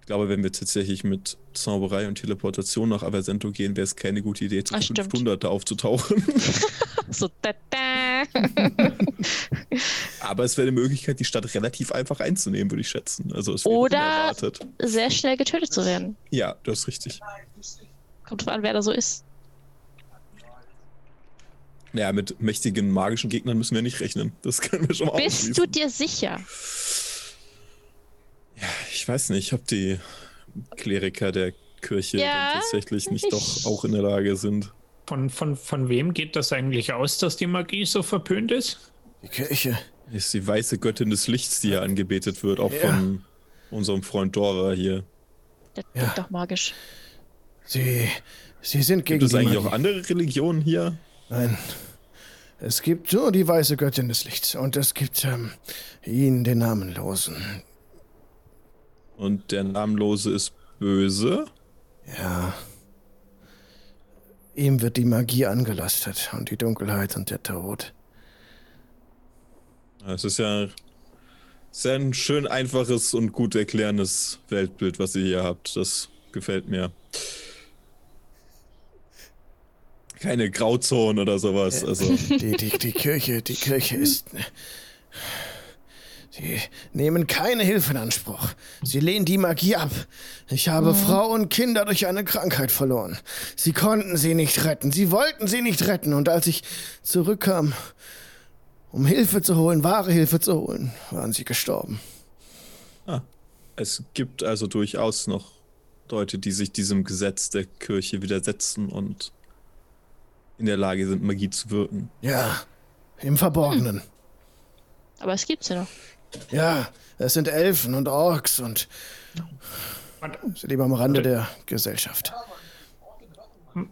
ich glaube, wenn wir tatsächlich mit Zauberei und Teleportation nach Aversento gehen, wäre es keine gute Idee, zu Ah, stimmt. 500 aufzutauchen. So, da, da. Aber es wäre eine Möglichkeit, die Stadt relativ einfach einzunehmen, würde ich schätzen. Also es Oder-. Sehr schnell getötet zu werden. Ja, das ist richtig. Kommt drauf an, wer da so ist. Ja, mit mächtigen magischen Gegnern müssen wir nicht rechnen. Das können wir schon mal Bist du dir sicher? Ich weiß nicht, ob die Kleriker der Kirche Ja, tatsächlich nicht ich- doch auch in der Lage sind. Von, von, von wem geht das eigentlich aus, dass die Magie so verpönt ist? Die Kirche. Ist die weiße Göttin des Lichts, die hier angebetet wird, auch Ja. von unserem Freund Dora hier. Das Ja. klingt doch magisch. Sie, sie sind gegen Gibt es eigentlich auch andere Religionen hier? Nein. Es gibt nur die weiße Göttin des Lichts und es gibt ähm, ihn, den Namenlosen. Und der Namenlose ist böse. Ja. Ihm wird die Magie angelastet und die Dunkelheit und der Tod. Es ist ja sehr ein schön einfaches und gut erklärendes Weltbild, was ihr hier habt. Das gefällt mir. Keine Grauzone oder sowas. Also, Die, die, die Kirche, die Kirche ist. Sie nehmen keine Hilfe in Anspruch. Sie lehnen die Magie ab. Ich habe Frau und Kinder durch eine Krankheit verloren. Sie konnten sie nicht retten. Sie wollten sie nicht retten. Und als ich zurückkam, um Hilfe zu holen, wahre Hilfe zu holen, waren sie gestorben. es gibt also durchaus noch Leute, die sich diesem Gesetz der Kirche widersetzen und in der Lage sind, Magie zu wirken. Ja, im Verborgenen. Aber es gibt sie noch. Ja, es sind Elfen und Orks und sie leben am Rande der Gesellschaft.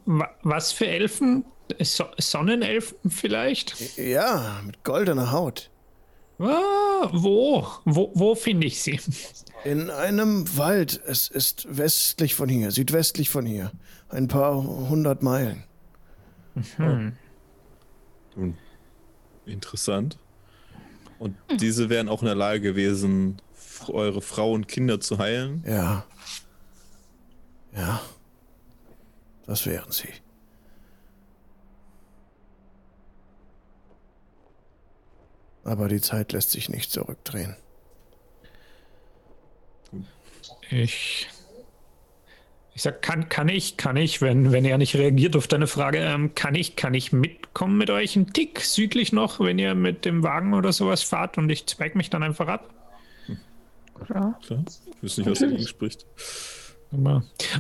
wa- was für Elfen? So Sonnenelfen vielleicht? Ja, mit goldener Haut. Ah, wo? Wo, wo finde ich sie? In einem Wald. Es ist westlich von hier, südwestlich von hier. Ein paar hundert Meilen. Nun, interessant. Und diese wären auch in der Lage gewesen, eure Frau und Kinder zu heilen. Ja. Ja. Das wären sie. Aber die Zeit lässt sich nicht zurückdrehen. Ich. Ich sag, kann, kann ich, kann ich, wenn, wenn er nicht reagiert auf deine Frage, ähm, kann ich, kann ich mitkommen mit euch einen Tick südlich noch, wenn ihr mit dem Wagen oder sowas fahrt und ich zweig mich dann einfach ab? Ja. Klar. Ich wüsste nicht, was dagegen spricht.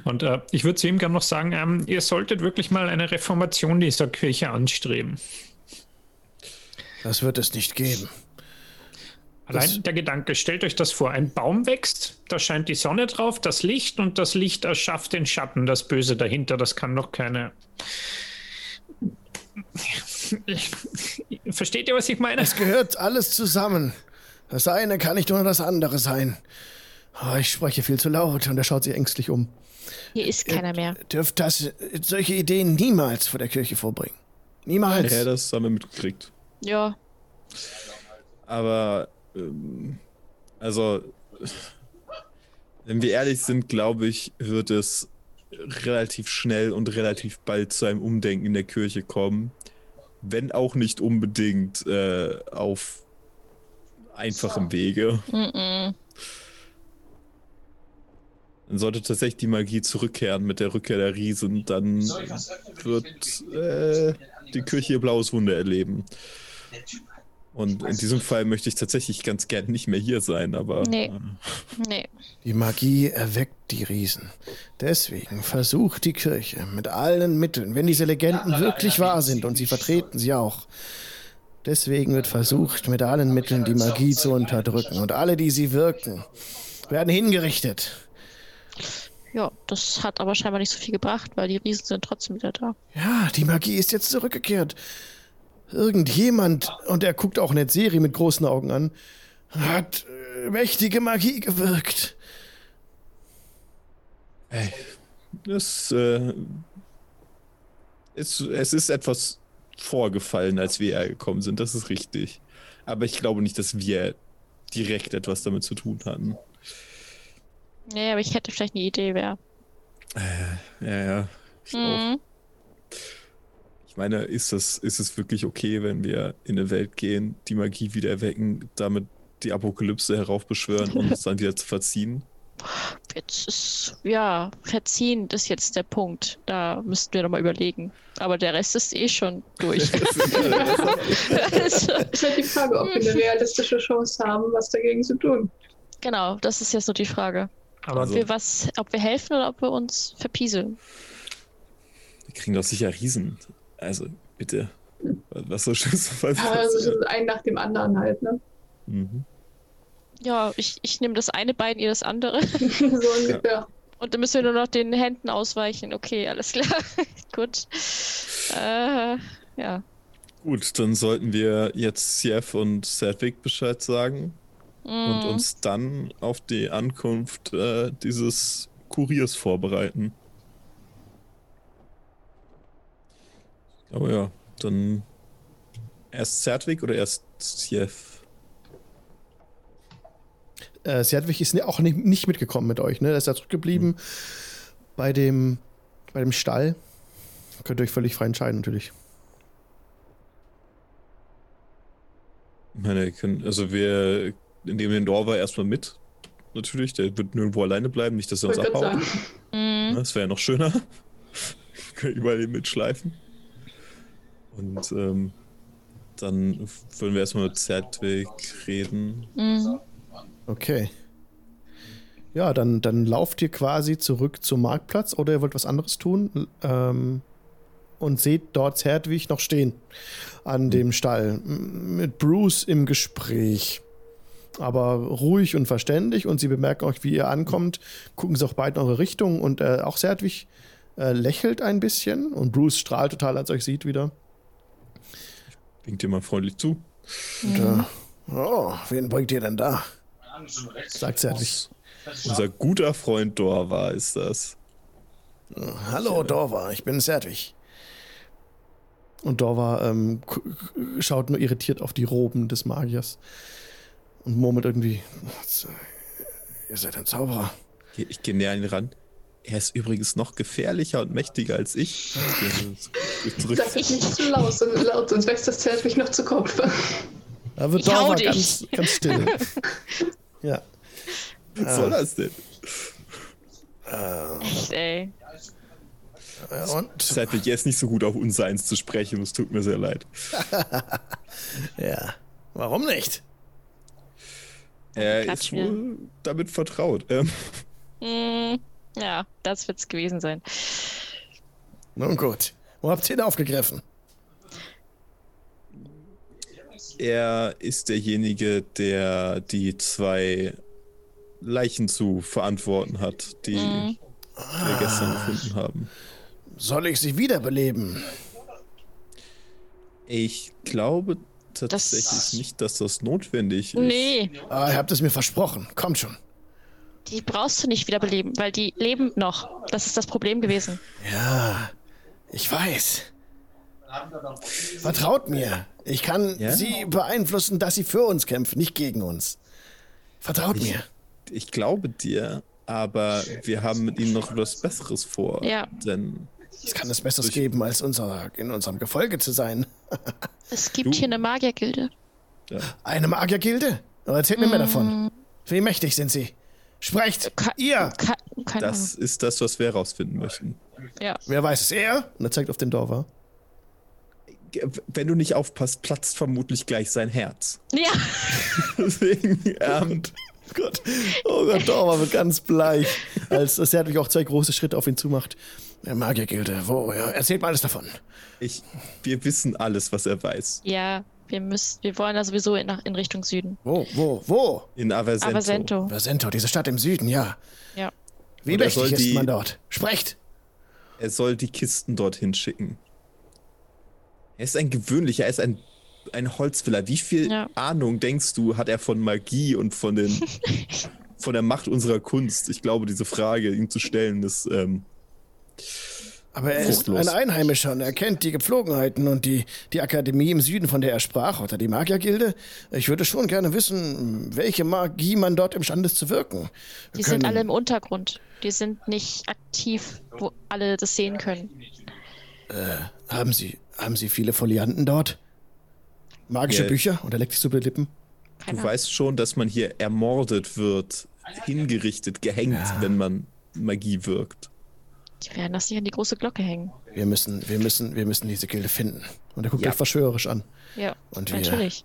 Und äh, ich würde zu ihm gerne noch sagen, ähm, ihr solltet wirklich mal eine Reformation dieser Kirche anstreben. Das wird es nicht geben. Allein Das- der Gedanke, stellt euch das vor, ein Baum wächst, da scheint die Sonne drauf, das Licht und das Licht erschafft den Schatten, das Böse dahinter, das kann doch keine... Versteht ihr, was ich meine? Es gehört alles zusammen. Das eine kann nicht ohne das andere sein. Oh, ich spreche viel zu laut und er schaut sich ängstlich um. Hier ist keiner mehr. Dürft das solche Ideen niemals vor der Kirche vorbringen. Niemals. Ja, das haben wir mitgekriegt. Ja. Aber, also, wenn wir ehrlich sind, glaube ich, wird es relativ schnell und relativ bald zu einem Umdenken in der Kirche kommen. Wenn auch nicht unbedingt äh, auf einfachem Wege. Mm-mm. Dann sollte tatsächlich die Magie zurückkehren mit der Rückkehr der Riesen, dann wird äh, die Kirche ihr blaues Wunder erleben. Und in diesem Fall möchte ich tatsächlich ganz gern nicht mehr hier sein, aber Nee. äh, Nee. Die Magie erweckt die Riesen. Deswegen versucht die Kirche mit allen Mitteln, wenn diese Legenden wirklich wahr sind und sie vertreten sie auch. Deswegen wird versucht, mit allen Mitteln die Magie zu unterdrücken. Und alle, die sie wirken, werden hingerichtet. Ja, das hat aber scheinbar nicht so viel gebracht, weil die Riesen sind trotzdem wieder da. Ja, die Magie ist jetzt zurückgekehrt. Irgendjemand, und er guckt auch Netzeri mit großen Augen an, hat äh, mächtige Magie gewirkt. es, äh, es, es ist etwas vorgefallen, als wir hergekommen sind, das ist richtig. Aber ich glaube nicht, dass wir direkt etwas damit zu tun hatten. Nee, aber ich hätte vielleicht eine Idee, wer. Ja, ja. Ich auch. Mhm. Ich meine, ist, das, ist es wirklich okay, wenn wir in eine Welt gehen, die Magie wieder erwecken, damit die Apokalypse heraufbeschwören und uns dann wieder zu verziehen? Jetzt ist, ja, verziehen ist jetzt der Punkt. Da müssten wir nochmal überlegen. Aber der Rest ist eh schon durch. Also, Ist halt die Frage, ob wir eine realistische Chance haben, was dagegen zu tun. genau, das ist jetzt nur die Frage. Aber Also- Ob wir, was, ob wir helfen oder ob wir uns verpieseln. Wir kriegen doch sicher Riesen. Also, bitte. Was so Schluss was Ja, also so ein nach dem anderen halt, ne? mhm. Ja, ich, ich nehme das eine Bein, ihr das andere. so ungefähr. Und dann müssen wir nur noch den Händen ausweichen. Okay, alles klar. Gut. Äh, Ja. Gut, dann sollten wir jetzt Sief und Sedwick Bescheid sagen und Mm, uns dann auf die Ankunft äh, dieses Kuriers vorbereiten. Aber ja, dann erst Sedwick oder erst Sief? Äh, Serdwig ist ne- auch nicht, nicht mitgekommen mit euch, ne? Er ist da zurückgeblieben bei, dem, bei dem Stall. Könnt ihr euch völlig frei entscheiden, natürlich. Ich meine, wir können, also wir nehmen den Dorfer erstmal mit. Natürlich, der wird nirgendwo alleine bleiben, nicht, dass er uns abhaut. sagen. mm, Das wäre ja noch schöner. Können überall mitschleifen. Und ähm, dann würden wir erstmal mit Zertwig reden. mm. Okay. Ja, dann, dann lauft ihr quasi zurück zum Marktplatz oder ihr wollt was anderes tun ähm, und seht dort Zerdwig noch stehen an dem Stall mit Bruce im Gespräch. Aber ruhig und verständig und sie bemerken euch, wie ihr ankommt, gucken sie auch beide in eure Richtung und äh, auch Zerdwig äh, lächelt ein bisschen und Bruce strahlt total, als er euch sieht wieder. Winkt dir mal freundlich zu. Und, äh, oh, wen bringt ihr denn da? Sagt Zerdwig. Unser guter Freund Dorva ist das. Hallo Dorva, ich bin Serdwig. Und Dorva ähm, schaut nur irritiert auf die Roben des Magiers und murmelt irgendwie: "Was, äh, Ihr seid ein Zauberer. Ich, ich gehe näher an ihn ran. Er ist übrigens noch gefährlicher und mächtiger als ich. Sag ich nicht zu laut, sonst, laut, sonst wächst das Zelt mich noch zu Kopf. Da wird Ich hau Dorva dich. ganz, ganz still. ja. Was soll das denn? Echt, ey. Äh, Und er ist nicht so gut auf uns eins zu sprechen. Es tut mir sehr leid. ja, warum nicht? Er ist Klatschen wir. wohl damit vertraut. Ähm, Mm, ja, das wird's gewesen sein. Nun gut, wo habt ihr ihn aufgegriffen? er ist derjenige, der die zwei Leichen zu verantworten hat, die Mhm. wir gestern gefunden haben. Soll ich sie wiederbeleben? Ich glaube tatsächlich Das- nicht, dass das notwendig ist. Nee, Ah, ihr habt es mir versprochen. Kommt schon. Die brauchst du nicht wiederbeleben, weil die leben noch. Das ist das Problem gewesen. Ja, ich weiß. Vertraut mir. Ich kann Ja? sie beeinflussen, dass sie für uns kämpfen, nicht gegen uns. Vertraut Ich- mir. Ich glaube dir, aber wir haben mit ihnen noch etwas Besseres vor. Ja. Denn Es kann es Besseres geben, als unser, in unserem Gefolge zu sein. Es gibt Du- hier eine Magiergilde. ja, Eine Magiergilde? Aber erzählt mir mehr davon. Wie mächtig sind sie? Sprecht! Ke- Ihr! Keine das ist das, was wir herausfinden möchten. Ahnung. Ja. Wer weiß es? Er? Und er zeigt auf den Dorfer. Wenn du nicht aufpasst, platzt vermutlich gleich sein Herz. Ja, Deswegen, ähm, Gott. Oh Gott, Dorfer wird ganz bleich, als er natürlich auch zwei große Schritte auf ihn zumacht. Der Magiergilde, wo? Ja, erzählt mal alles davon. ich, wir wissen alles, was er weiß. ja. Wir müssen, wir wollen da sowieso in, in Richtung Süden. Wo, wo, wo? In Aversento. Aber Sento. Versento, diese Stadt im Süden, ja. Ja. Wie Und mächtig ist die- man dort? Sprecht! Er soll die Kisten dorthin schicken. Er ist ein gewöhnlicher, er ist ein, ein Holzfäller. Wie viel Ja. Ahnung denkst du, hat er von Magie und von den von der Macht unserer Kunst? Ich glaube, diese Frage ihm zu stellen, ist ähm, Aber er ist Fruchtlos. ein Einheimischer und er kennt die Gepflogenheiten und die, die Akademie im Süden, von der er sprach, oder die Magiergilde. Ich würde schon gerne wissen, welche Magie man dort imstande ist zu wirken. Wir Die sind alle im Untergrund. Die sind nicht aktiv, wo alle das sehen können. Haben Sie, haben Sie viele Folianten dort? Magische Ja. Bücher? Und er leckt sich so über die Lippen. Du Keine weißt schon, dass man hier ermordet wird, hingerichtet, gehängt, wenn man Magie wirkt. Die werden das nicht an die große Glocke hängen. Wir müssen, wir müssen, wir müssen diese Gilde finden. Und er guckt Ja. euch verschwörerisch an. Ja, Und wir, natürlich.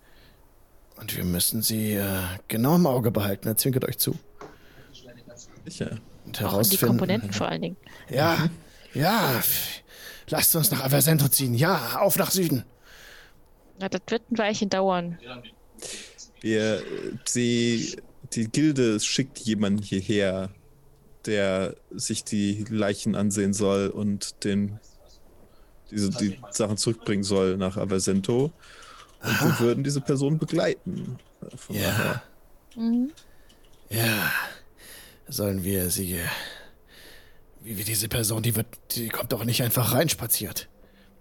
und wir müssen sie äh, genau im Auge behalten. Er zwinkert euch zu. Sicher. Und Auch die herausfinden. Komponenten vor allen Dingen. Ja, ja. Lasst uns nach Aversento ziehen. Ja, auf nach Süden. Ja, das wird ein Weilchen dauern. Wir, die, die Gilde schickt jemanden hierher, der sich die Leichen ansehen soll und den diese die Sachen zurückbringen soll nach Aversento. Und wir würden diese Person begleiten. Von Ja. Mhm. Ja. Sollen wir sie. äh, Wie, wie diese Person, die wird. Die kommt doch nicht einfach reinspaziert.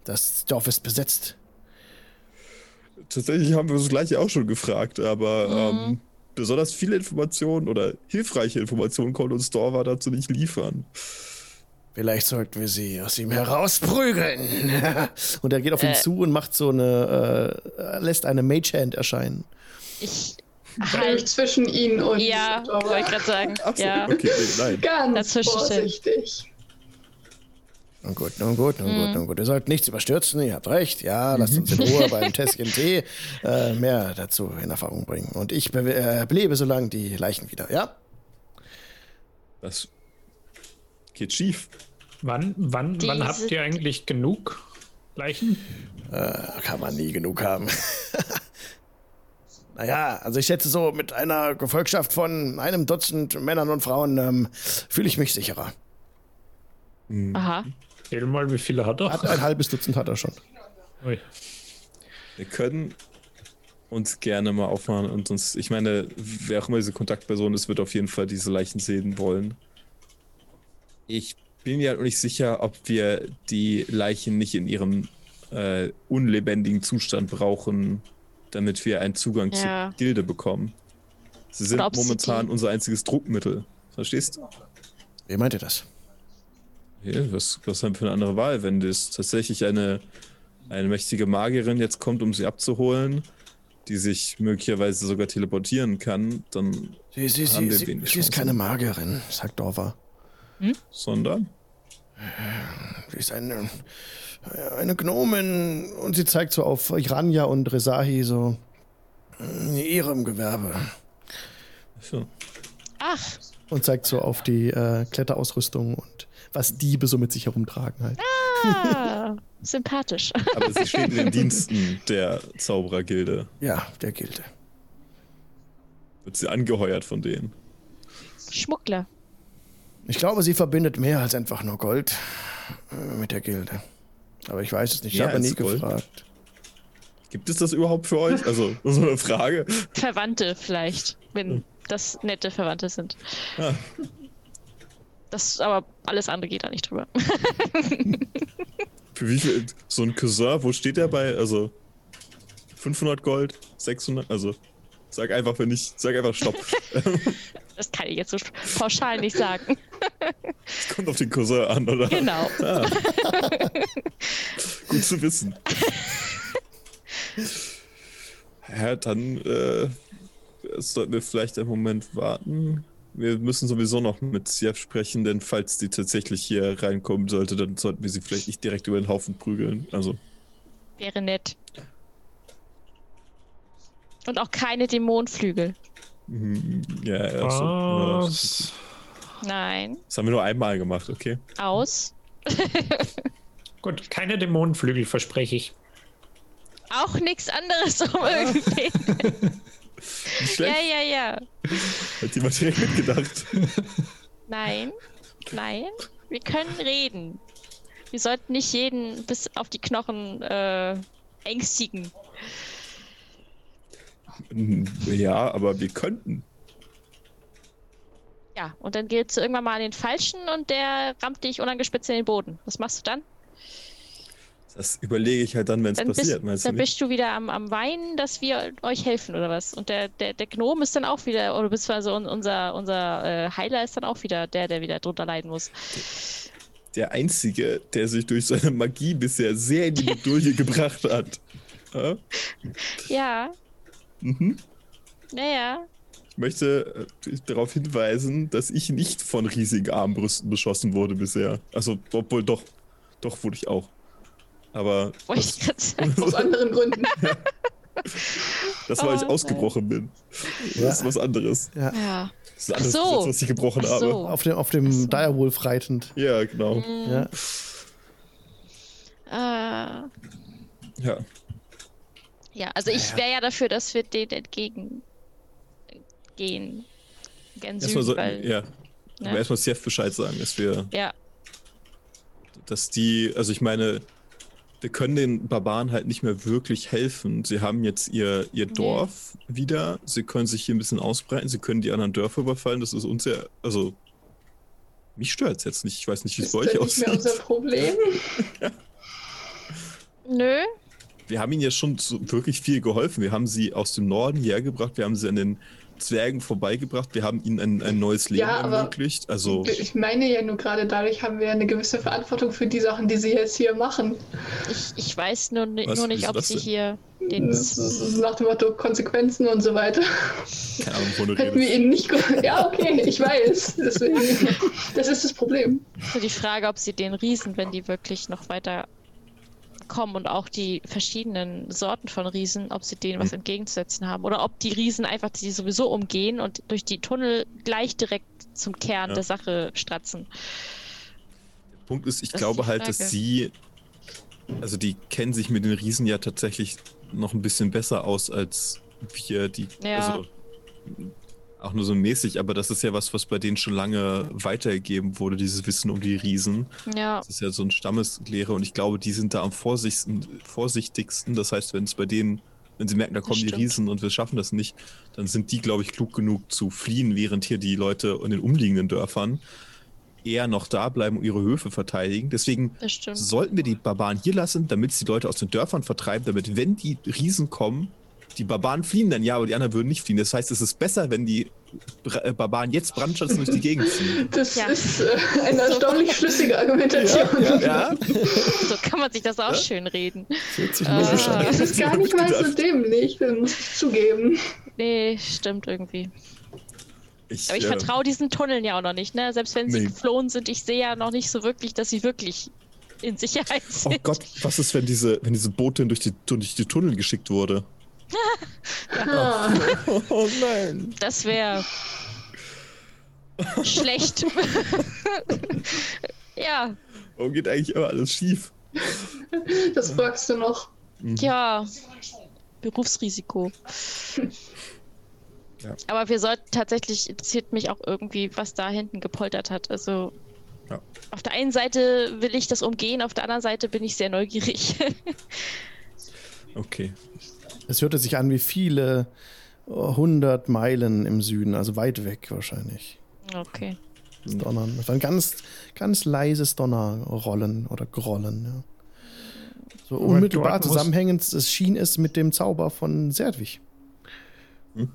Das Dorf ist besetzt. Tatsächlich haben wir das gleiche auch schon gefragt, aber Mhm. ähm, besonders viele Informationen oder hilfreiche Informationen konnte uns Dorva dazu nicht liefern. Vielleicht sollten wir sie aus ihm herausprügeln. und er geht auf ihn Äh. zu und macht so eine. Äh, lässt eine Mage-Hand erscheinen. Ich halt. zwischen ihnen und Ja, wollte ich gerade sagen. Ja. okay, nee, nein. Ganz Dazwischen vorsichtig. Nun gut, nun gut, nun gut, nun gut. Ihr sollt nichts überstürzen, ihr habt recht. Ja, lasst uns in Ruhe beim Tässchen Tee äh, mehr dazu in Erfahrung bringen. Und ich be äh, belebe so lange die Leichen wieder, ja? Das geht schief. Wann, wann, wann Diese- habt ihr eigentlich genug Leichen? Äh, kann man nie genug haben. naja, also ich schätze so, mit einer Gefolgschaft von einem Dutzend Männern und Frauen ähm, fühle ich mich sicherer. Aha. Zähl mal, wie viele hat er? Hat ein halbes Dutzend hat er schon. Ui. Wir können uns gerne mal aufmachen und uns, ich meine, wer auch immer diese Kontaktperson ist, wird auf jeden Fall diese Leichen sehen wollen. Ich bin mir halt noch nicht sicher, ob wir die Leichen nicht in ihrem äh, unlebendigen Zustand brauchen, damit wir einen Zugang Ja. zur Gilde bekommen. Sie sind sie momentan unser einziges Druckmittel. Verstehst du? Wie meint ihr das? Ja, was, was haben wir für eine andere Wahl, wenn das tatsächlich eine, eine mächtige Magierin jetzt kommt, um sie abzuholen, die sich möglicherweise sogar teleportieren kann, dann Sie, sie, Haben sie, wir sie, wenig sie ist keine Magierin, sagt Dorva. sondern? Sie ist eine, eine Gnomin und sie zeigt so auf Iranja und Rezahi so in ihrem Gewerbe. So, Ach, und zeigt so auf die äh, Kletterausrüstung und was Diebe so mit sich herumtragen halt. ah, sympathisch. aber sie steht in den Diensten der Zauberergilde. Ja, der Gilde. Wird sie angeheuert von denen. Schmuggler. Ich glaube, sie verbindet mehr als einfach nur Gold äh, mit der Gilde. Aber ich weiß es nicht, ich Mehr habe nie Gold? gefragt. Gibt es das überhaupt für euch? Also, so eine Frage. Verwandte vielleicht, wenn das nette Verwandte sind. Ah. Das aber alles andere geht da nicht drüber. Für wie viel? So ein Cousin, wo steht der bei? Also 500 Gold, 600, also sag einfach, wenn ich, sag einfach Stopp. Das kann ich jetzt so pauschal nicht sagen. Es kommt auf den Cousin an, oder? Genau. Ah. Gut zu wissen. Ja, dann äh, sollten wir vielleicht einen Moment warten. Wir müssen sowieso noch mit Siev sprechen, denn falls die tatsächlich hier reinkommen sollte, dann sollten wir sie vielleicht nicht direkt über den Haufen prügeln. Also, Wäre nett. Und auch keine Dämonenflügel. mm, ja, ja, so. Ja, das? Nein. das haben wir nur einmal gemacht, okay? Aus. Gut, keine Dämonenflügel, verspreche ich. Auch nichts anderes um irgendwie. Nicht ja, schlecht. ja, ja. Hat jemand direkt mitgedacht. Nein. Nein. Wir können reden. Wir sollten nicht jeden bis auf die Knochen äh, ängstigen. Ja, aber wir könnten. Ja, und dann geht's irgendwann mal an den Falschen und der rammt dich unangespitzt in den Boden. Was machst du dann? Das überlege ich halt dann, wenn es bist, passiert, du dann bist du wieder am, am Weinen, dass wir euch helfen oder was? Und der, der, der Gnome ist dann auch wieder, oder beziehungsweise un- unser, unser äh, Heiler ist dann auch wieder der, der wieder drunter leiden muss. Der Einzige, der sich durch seine Magie bisher sehr in die Bedouille gebracht hat. Ja? Ja, Mhm. naja. Ich möchte äh, darauf hinweisen, dass ich nicht von riesigen Armbrüsten beschossen wurde bisher. Also, obwohl doch, doch wurde ich auch. Aber Wollte ich gerade sagen. Aus anderen Gründen. das, weil ich Oh, ausgebrochen bin. Das ist was anderes. Ja. Das ist Ach so. Gesetz, was ich gebrochen Ach habe. so. Auf dem, auf dem Direwolf reitend. Ja, genau. Mhm. Ja. Äh, Ja. ja, also ich wäre ja dafür, dass wir den entgegen gehen. Gern Erstmal so, weil, ja. ne? Aber erstmal Chef Bescheid sagen, dass wir, ja. dass die, also ich meine, wir können den Barbaren halt nicht mehr wirklich helfen. Sie haben jetzt ihr, ihr Dorf wieder. Sie können sich hier ein bisschen ausbreiten. Sie können die anderen Dörfer überfallen. Das ist uns ja, also mich stört es jetzt nicht. Ich weiß nicht, wie es Ist bei euch das nicht mehr aussieht. unser Problem? Nö. Wir haben ihnen ja schon so wirklich viel geholfen. Wir haben sie aus dem Norden hierher gebracht. Wir haben sie an den Zwergen vorbeigebracht. Wir haben ihnen ein, ein neues Leben Ja, aber- ermöglicht. Also, Ich meine ja nur gerade dadurch haben wir eine gewisse Verantwortung für die Sachen, die sie jetzt hier machen. Ich, ich weiß nur, Was? nur nicht, ob sie denn? hier den. Das ist nach dem Motto Konsequenzen und so weiter. keine Ahnung, wovon du Hätten wir ihnen nicht. Ja, okay, ich weiß. Deswegen, das ist das Problem. So die Frage, ob sie den Riesen, wenn die wirklich noch weiter kommen und auch die verschiedenen Sorten von Riesen, ob sie denen was Hm. entgegenzusetzen haben oder ob die Riesen einfach die sowieso umgehen und durch die Tunnel gleich direkt zum Kern Ja. der Sache stratzen. Punkt ist, ich Das ist glaube die halt, dass sie, also die kennen sich mit den Riesen ja tatsächlich noch ein bisschen besser aus als wir, die, Ja. also auch nur so mäßig, aber das ist ja was, was bei denen schon lange weitergegeben wurde, dieses Wissen um die Riesen. Ja, Das ist ja so ein Stammeslehre und ich glaube, die sind da am vorsichtigsten. vorsichtigsten. Das heißt, wenn es bei denen, wenn sie merken, da kommen die. Riesen und wir schaffen das nicht, dann sind die, glaube ich, klug genug zu fliehen, während hier die Leute in den umliegenden Dörfern eher noch da bleiben und ihre Höfe verteidigen. Deswegen sollten wir die Barbaren hier lassen, damit sie die Leute aus den Dörfern vertreiben, damit, wenn die Riesen kommen, die Barbaren fliehen dann ja, aber die anderen würden nicht fliehen. Das heißt, es ist besser, wenn die Bra- äh, Barbaren jetzt brandschatzen durch die Gegend ziehen. Das Ja. ist äh, eine erstaunlich schlüssige Argumentation. Ja? So kann man sich das auch Ja? schön reden. Ah. Das ist gar nicht mal so dämlich, das muss ich zugeben. Nee, stimmt irgendwie. Ich, Aber ich äh, vertraue diesen Tunneln ja auch noch nicht, ne? Selbst wenn sie Nee. geflohen sind, ich sehe ja noch nicht so wirklich, dass sie wirklich in Sicherheit Oh sind. Gott, was ist, wenn diese, wenn diese Boote durch die, durch die Tunnel geschickt wurde? Ah, Oh nein. Das wäre schlecht. ja, Warum geht eigentlich immer alles schief? das fragst du noch. ja. Berufsrisiko. Ja. Aber wir sollten tatsächlich, interessiert mich auch irgendwie, was da hinten gepoltert hat. Also Ja. auf der einen Seite will ich das umgehen, auf der anderen Seite bin ich sehr neugierig. Okay. Es hörte sich an wie viele hundert Meilen im Süden, also weit weg wahrscheinlich. okay. Das Donnern. Das war ein ganz, ganz leises Donnerrollen oder Grollen. Ja. So Moment, unmittelbar zusammenhängend es schien es mit dem Zauber von Serdwig. Hm.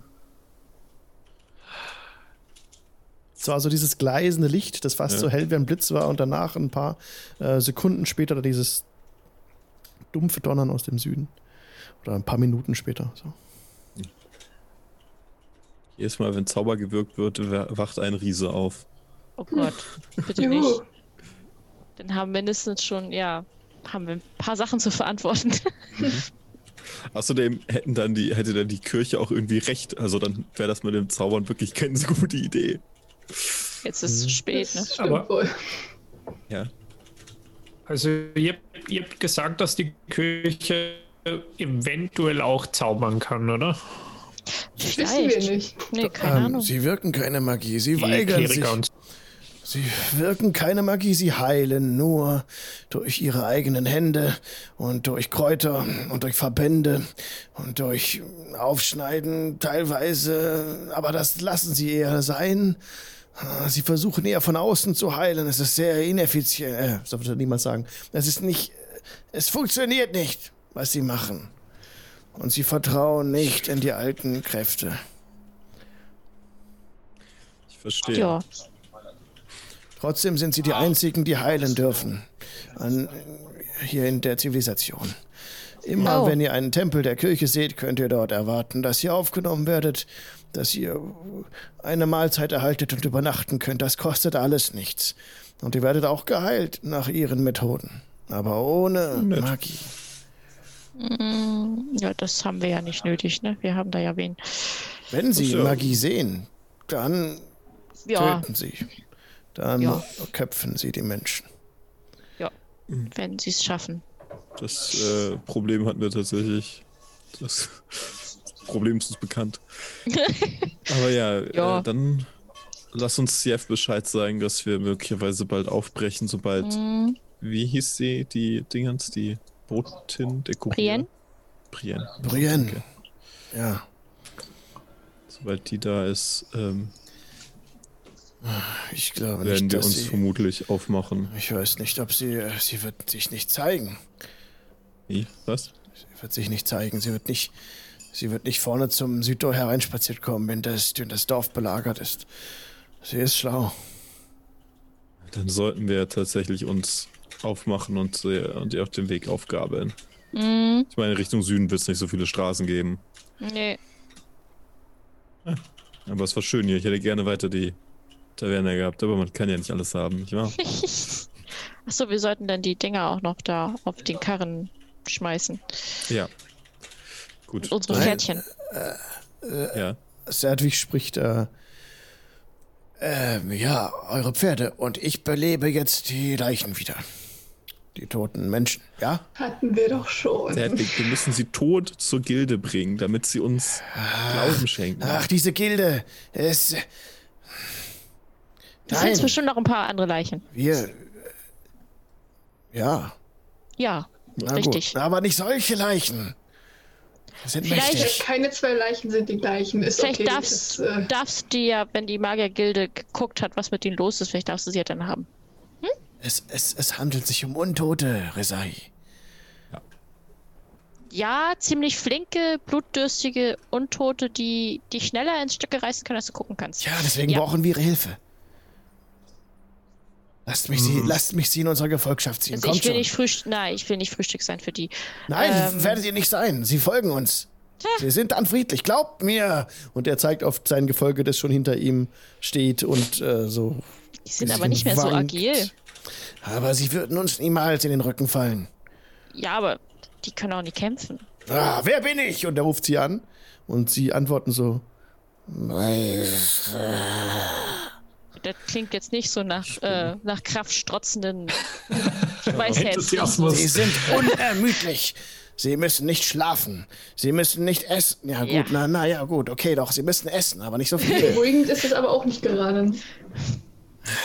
Es war also dieses gleisende Licht, das fast Ja. so hell wie ein Blitz war und danach ein paar äh, Sekunden später dieses dumpfe Donnern aus dem Süden. Oder ein paar Minuten später. So. Jedes Mal, wenn Zauber gewirkt wird, wa- wacht ein Riese auf. Oh Gott, bitte nicht. Dann haben mindestens schon, ja, haben wir ein paar Sachen zu verantworten. Außerdem hätten dann die, hätte dann die Kirche auch irgendwie recht. Also dann wäre das mit dem Zaubern wirklich keine so gute Idee. Jetzt ist es zu spät, ne? Aber- wohl. Ja. Also ihr, ihr habt gesagt, dass die Kirche eventuell auch zaubern kann, oder? Das wissen wir nicht. Nee, keine Ähm, Ahnung. sie wirken keine Magie, sie Die weigern sich. Kleriker und Sie wirken keine Magie, sie heilen nur durch ihre eigenen Hände und durch Kräuter und durch Verbände und durch Aufschneiden teilweise, aber das lassen sie eher sein. Sie versuchen eher von außen zu heilen. Es ist sehr ineffizient. Äh, das würde niemand sagen. Es ist nicht. Es funktioniert nicht, was sie machen. Und sie vertrauen nicht in die alten Kräfte. Ich verstehe. Ja, Trotzdem sind sie die einzigen, die heilen dürfen. An, hier in der Zivilisation. Immer Oh. wenn ihr einen Tempel der Kirche seht, könnt ihr dort erwarten, dass ihr aufgenommen werdet, dass ihr eine Mahlzeit erhaltet und übernachten könnt. Das kostet alles nichts. Und ihr werdet auch geheilt nach ihren Methoden. Aber ohne Nett. Magie. Mm, ja, das haben wir ja nicht nötig, ne? Wir haben da ja wen. Wenn sie so. Magie sehen, dann Ja, töten sie. Dann Ja. köpfen sie die Menschen. wenn sie es schaffen. Das äh, Problem hatten wir tatsächlich. Das Problem ist uns bekannt. Aber ja, Ja. Äh, dann lass uns CF Bescheid sagen, dass wir möglicherweise bald aufbrechen, sobald. Mm, Wie hieß sie, die Dingens, die Botin, der Kurier? Brienne? Brienne. Brienne. Ja. Sobald die da ist, ähm, Ich glaube werden nicht, wir uns sie... vermutlich aufmachen. Ich weiß nicht, ob sie... äh, Sie wird sich nicht zeigen. Wie? Was? Sie wird sich nicht zeigen. Sie wird nicht... Sie wird nicht vorne zum Südtor hereinspaziert kommen, wenn das, wenn das Dorf belagert ist. Sie ist schlau. Dann sollten wir tatsächlich uns aufmachen und, sie- und ihr auf den Weg aufgabeln. Mhm. Ich meine, Richtung Süden wird es nicht so viele Straßen geben. Nee. Aber es war schön hier. Ich hätte gerne weiter die Taverne gehabt, aber man kann ja nicht alles haben, nicht wahr? Achso, wir sollten dann die Dinger auch noch da auf den Karren schmeißen. Ja. Gut. Unsere Nein. Pferdchen. Ja. Serdwig spricht, äh, ähm, ja, eure Pferde. Und ich belebe jetzt die Leichen wieder. Die toten Menschen, ja? Hatten wir doch schon. Hedwig, wir müssen sie tot zur Gilde bringen, damit sie uns Glauben schenken. Ach, diese Gilde. Es. Du findest Nein, bestimmt noch ein paar andere Leichen. wir. äh, Ja, Ja, na richtig. gut. Aber nicht solche Leichen. Das sind Vielleicht- mächtig. Keine zwei Leichen sind die gleichen. Ist Vielleicht okay. darfst, das, äh, darfst du ja, wenn die Magiergilde geguckt hat, was mit denen los ist, vielleicht darfst du sie ja dann haben. Es, es, es handelt sich um Untote, Resai. Ja, ziemlich flinke, blutdürstige Untote, die die schneller ins Stücke reißen können, als du gucken kannst. Ja, deswegen Ja. brauchen wir ihre Hilfe. Lasst mich, sie, lasst mich sie in unserer Gefolgschaft ziehen. Also Kommt ich will schon. nicht Frühstück, nein, ich will nicht Frühstück sein für die. Nein, Ähm. werdet ihr nicht sein. Sie folgen uns. Sie sind dann friedlich, glaubt mir. Und er zeigt auf sein Gefolge, das schon hinter ihm steht und äh, so. Die sind aber nicht mehr so wankt. agil. Aber sie würden uns niemals in den Rücken fallen. Ja, aber die können auch nicht kämpfen. Ah, wer bin ich? Und er ruft sie an. Und sie antworten so. Das klingt jetzt nicht so nach, äh, nach kraftstrotzenden Weißherzen. Sie sind unermüdlich. Sie müssen nicht schlafen. Sie müssen nicht essen. Ja, gut, Ja. na, na ja, gut, okay, doch. Sie müssen essen, aber nicht so viel. beruhigend ist es aber auch nicht gerade.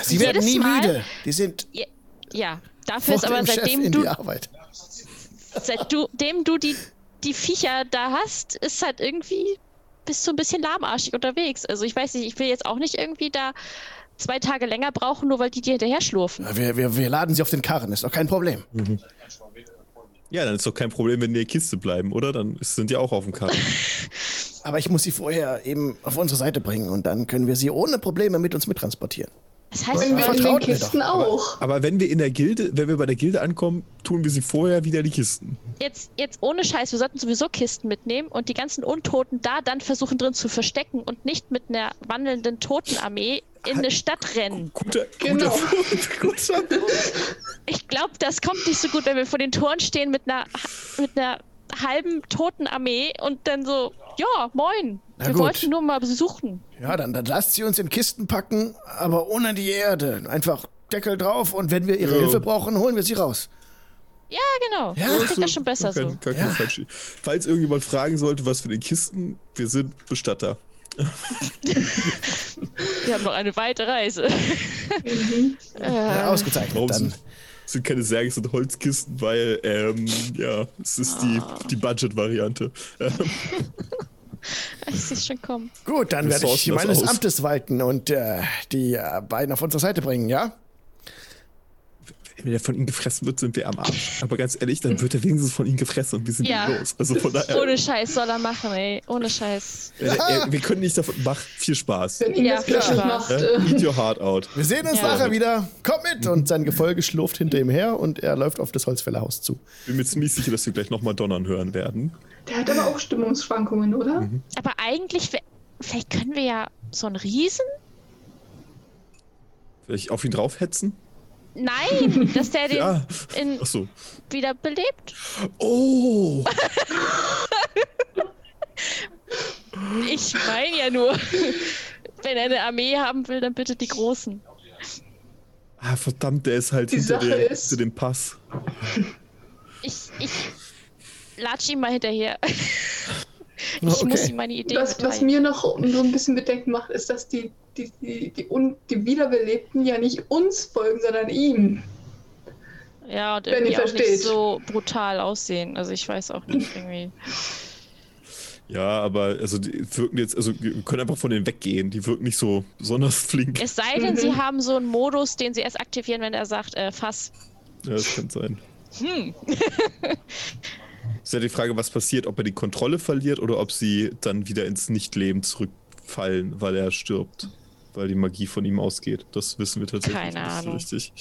Sie werden Jedes nie Mal- müde. Die sind Ja, ja, dafür ist aber seitdem du, die Arbeit. seitdem du die, die Viecher da hast, ist halt irgendwie bist du ein bisschen lahmarschig unterwegs. Also ich weiß nicht, ich will jetzt auch nicht irgendwie da zwei Tage länger brauchen, nur weil die dir hinterher schlurfen. Wir, wir, wir laden sie auf den Karren, ist doch kein Problem. Ja, dann ist doch kein Problem, wenn die in der Kiste bleiben, oder? Dann sind die auch auf dem Karren. Aber ich muss sie vorher eben auf unsere Seite bringen und dann können wir sie ohne Probleme mit uns mittransportieren. Das heißt, Wenn wir in den Kisten doch. auch. Aber wenn wir in der Gilde, wenn wir bei der Gilde ankommen, tun wir sie vorher wieder in die Kisten. jetzt, jetzt ohne Scheiß, wir sollten sowieso Kisten mitnehmen und die ganzen Untoten da dann versuchen drin zu verstecken und nicht mit einer wandelnden Totenarmee in eine Stadt rennen. Guter, Genau. guter, guter. Ich glaube, das kommt nicht so gut, wenn wir vor den Toren stehen mit einer, mit einer halben Totenarmee und dann so, ja, moin, Na wir gut. wollten nur mal besuchen. Ja, dann, dann lasst sie uns in Kisten packen, aber ohne die Erde. Einfach Deckel drauf und wenn wir ihre Ja. Hilfe brauchen, holen wir sie raus. Ja, genau. Ja, das klingt ja schon besser Kein- so. kein- Ja. falsch. Falls irgendjemand fragen sollte, was für den Kisten, wir sind Bestatter. Wir haben noch eine weite Reise. Ja, ausgezeichnet. Warum Dann, sind, sind keine Särge, es sind Holzkisten, weil, ähm, ja, es ist die, Ah. die Budget-Variante. Ich sehe schon kommen. gut, dann werde ich meines aus. Amtes walten und äh, die äh, beiden auf unsere Seite bringen, ja? Wenn der von ihnen gefressen wird, sind wir am Arsch. Aber ganz ehrlich, dann wird er wenigstens von ihnen gefressen und wir sind Ja. los. Also von daher, Ohne Scheiß soll er machen, ey. Ohne Scheiß. äh, äh, wir können nicht davon, mach viel Spaß. Wenn Ja, glücklich klar. macht. Äh, eat your heart out. Wir sehen uns Ja. nachher wieder. Komm mit! Und sein Gefolge schlurft hinter ihm her und er läuft auf das Holzfällerhaus zu. Bin mir ziemlich sicher, dass wir gleich nochmal donnern hören werden. der hat aber auch Stimmungsschwankungen, oder? Aber eigentlich, vielleicht können wir ja so einen Riesen? Vielleicht auf ihn draufhetzen? Nein, dass der den Ja. in, Achso. wieder belebt. Oh! Ich meine ja nur, wenn er eine Armee haben will, dann bitte die Großen. Ah, verdammt, der ist halt Die hinter, Sache der, ist- hinter dem Pass. Ich, ich latsch ihm mal hinterher. Ich Okay. muss ihm meine Idee Was, was mir noch so ein bisschen Bedenken macht, ist, dass die, die, die, die, Un die Wiederbelebten ja nicht uns folgen, sondern ihm. Ja, und irgendwie auch versteht. nicht so brutal aussehen. Also ich weiß auch nicht irgendwie. Ja, aber also die wirken jetzt, also wir können einfach von denen weggehen. Die wirken nicht so besonders flink. Es sei denn, sie Mhm. haben so einen Modus, den sie erst aktivieren, wenn er sagt, äh, Fass. Ja, das kann sein. Hm. Ist ja die Frage, was passiert, ob er die Kontrolle verliert oder ob sie dann wieder ins Nichtleben zurückfallen, weil er stirbt. Weil die Magie von ihm ausgeht. Das wissen wir tatsächlich Keine nicht so Ahnung. richtig.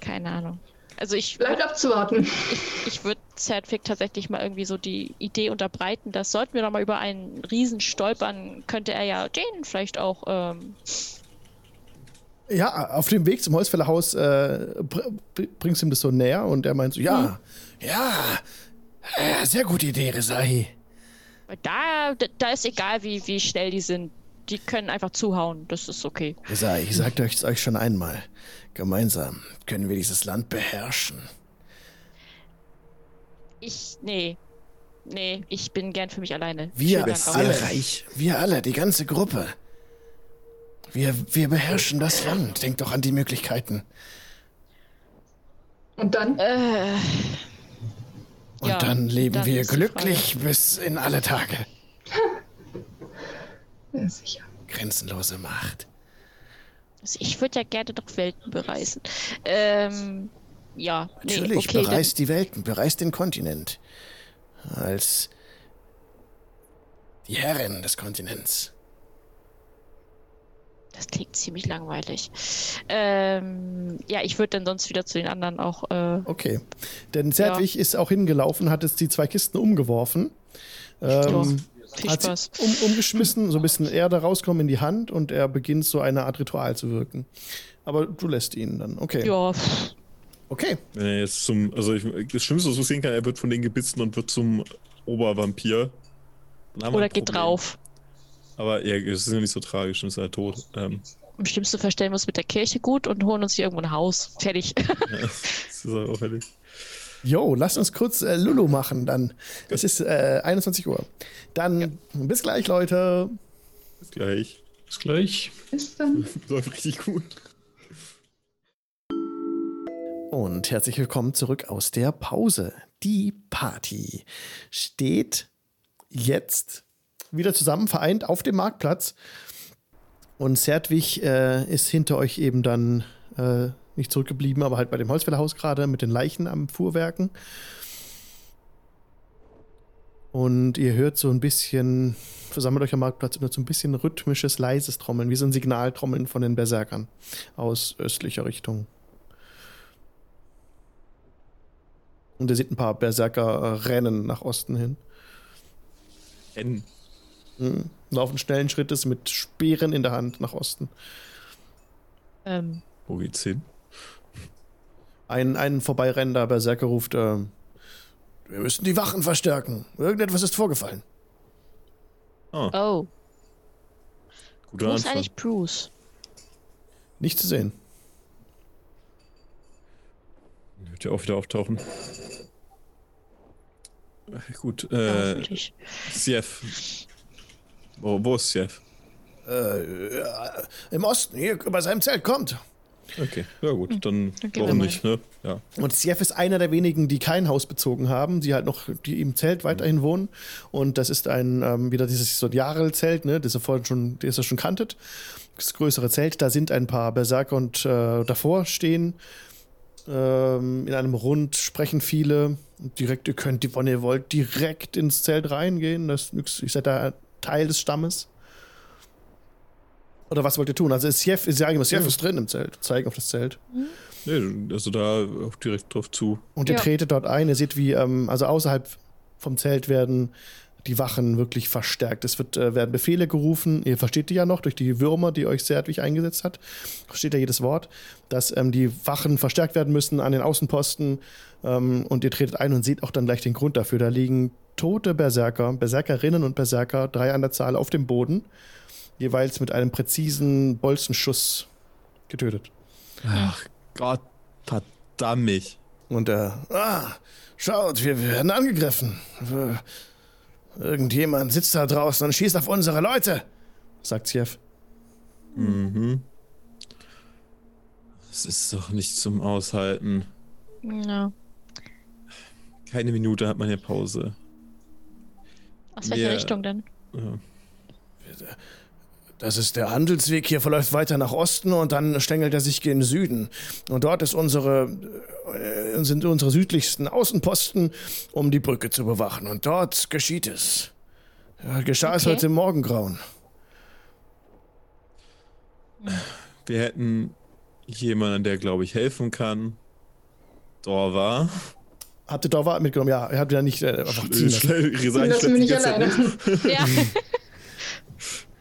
Keine Ahnung. Also ich, Bleibt abzuwarten. ich würde Zertwig tatsächlich mal irgendwie so die Idee unterbreiten, dass sollten wir noch mal über einen Riesen stolpern, könnte er ja Jane vielleicht auch ähm, Ja, auf dem Weg zum Holzfällerhaus äh, br br- bringst du ihm das so näher und er meint so, ja, ja, äh, sehr gute Idee, Resahi. da, da ist egal, wie, wie schnell die sind. Die können einfach zuhauen. Das ist okay. Resahi, ich sagte euch euch schon einmal, gemeinsam können wir dieses Land beherrschen. Ich, nee. Nee, ich bin gern für mich alleine. Wir alle, aber- wir alle, die ganze Gruppe. Wir, wir beherrschen das Land. Denkt doch an die Möglichkeiten. Und dann? Äh, Und Ja, dann leben dann wir glücklich bis in alle Tage. Ja, sicher. Grenzenlose Macht. also ich würde ja gerne noch Welten bereisen. Ähm, ja, nee, Natürlich, okay. bereist die Welten, bereist den Kontinent. Als die Herrin des Kontinents. Das klingt ziemlich langweilig. Ähm, ja, ich würde dann sonst wieder zu den anderen auch. Äh, Okay. Denn Zertwig ist auch hingelaufen, hat jetzt die zwei Kisten umgeworfen. Ähm, viel hat Spaß. sie um, umgeschmissen, so ein bisschen Erde rauskommen in die Hand und er beginnt so eine Art Ritual zu wirken. Aber du lässt ihn dann. Okay. Ja, Okay. Er jetzt zum, also ich, das Schlimmste, was du sehen kann, er wird von denen gebissen und wird zum Obervampir. Oder geht drauf. Aber ja, es ist ja nicht so tragisch, dann ist er tot. Ähm, Im schlimmsten Fall stellen wir uns mit der Kirche gut und holen uns hier irgendwo ein Haus. Fertig. ja, das ist auch fertig. Jo, lasst uns kurz äh, Lulu machen dann. Es ist äh, 21 Uhr. Dann bis gleich, Leute. Bis gleich. Bis gleich. Bis dann. Läuft richtig gut. Und herzlich willkommen zurück aus der Pause. Die Party steht jetzt wieder zusammen vereint auf dem Marktplatz. Und Zertwig äh, ist hinter euch eben dann äh, nicht zurückgeblieben, aber halt bei dem Holzfällerhaus gerade mit den Leichen am Fuhrwerken. Und ihr hört so ein bisschen, versammelt euch am Marktplatz, und so ein bisschen rhythmisches, leises Trommeln, wie so ein Signaltrommeln von den Berserkern aus östlicher Richtung. Und ihr seht ein paar Berserker äh, rennen nach Osten hin. N. Mhm. Laufen schnellen Schrittes mit Speeren in der Hand nach Osten. ähm, Wo geht's hin? Ein, ein vorbeirennender Berserker ruft, äh, wir müssen die Wachen verstärken. Irgendetwas ist vorgefallen. Ah, oh, guter wo ist eigentlich Bruce? Nicht zu sehen. Wird ja auch wieder auftauchen. Gut, äh. Sief. Wo, wo ist Sief? Äh, Im Osten, hier über seinem Zelt, kommt. Okay, ja gut, dann dann wir warum nicht, ne? Ja. Und Sief ist einer der wenigen, die kein Haus bezogen haben, die halt noch, die im Zelt weiterhin wohnen. Und das ist ein, ähm, wieder dieses so ein Jarl-Zelt, ne, das ihr vorhin schon, das ihr schon kanntet. Das größere Zelt, da sind ein paar Berserker und äh, davor stehen. Ähm, in einem Rund sprechen viele. Und direkt, ihr könnt, wenn ihr wollt, direkt ins Zelt reingehen. Das ist nix, ihr seid da Teil des Stammes. Oder was wollt ihr tun? Also Sief, sie sagen immer, Sief Ja. ist drin im Zelt. Zeigen auf das Zelt. Nee, also da auch direkt drauf zu. Und ihr Ja. tretet dort ein, ihr seht, wie, ähm, also außerhalb vom Zelt werden die Wachen wirklich verstärkt. Es wird, äh, werden Befehle gerufen, ihr versteht die ja noch durch die Würmer, die euch Zertwig eingesetzt hat. Versteht ja jedes Wort, dass ähm, die Wachen verstärkt werden müssen an den Außenposten. Ähm, und ihr tretet ein und seht auch dann gleich den Grund dafür. Da liegen tote Berserker, Berserkerinnen und Berserker, drei an der Zahl auf dem Boden, jeweils mit einem präzisen Bolzenschuss getötet. Ach Gott, verdammt mich. Und er, ah, schaut, wir werden angegriffen. Äh, Irgendjemand sitzt da draußen und schießt auf unsere Leute, sagt Sief. Mhm. Es ist doch nicht zum Aushalten. Ja. Keine Minute hat man hier Pause. Aus welcher Wir- Richtung denn? Ja. Das ist der Handelsweg hier, verläuft weiter nach Osten und dann stängelt er sich gen Süden. Und dort ist unsere, äh, sind unsere südlichsten Außenposten, um die Brücke zu bewachen. Und dort geschieht es. Ja, geschah es Okay. heute im Morgengrauen. Wir hätten jemanden, der, glaube ich, helfen kann. Dorva. Habt ihr Dorva mitgenommen? Ja, er hat wieder nicht äh, einfach ziehen lassen. Schnell, Lassen wir nicht alleine. Ja.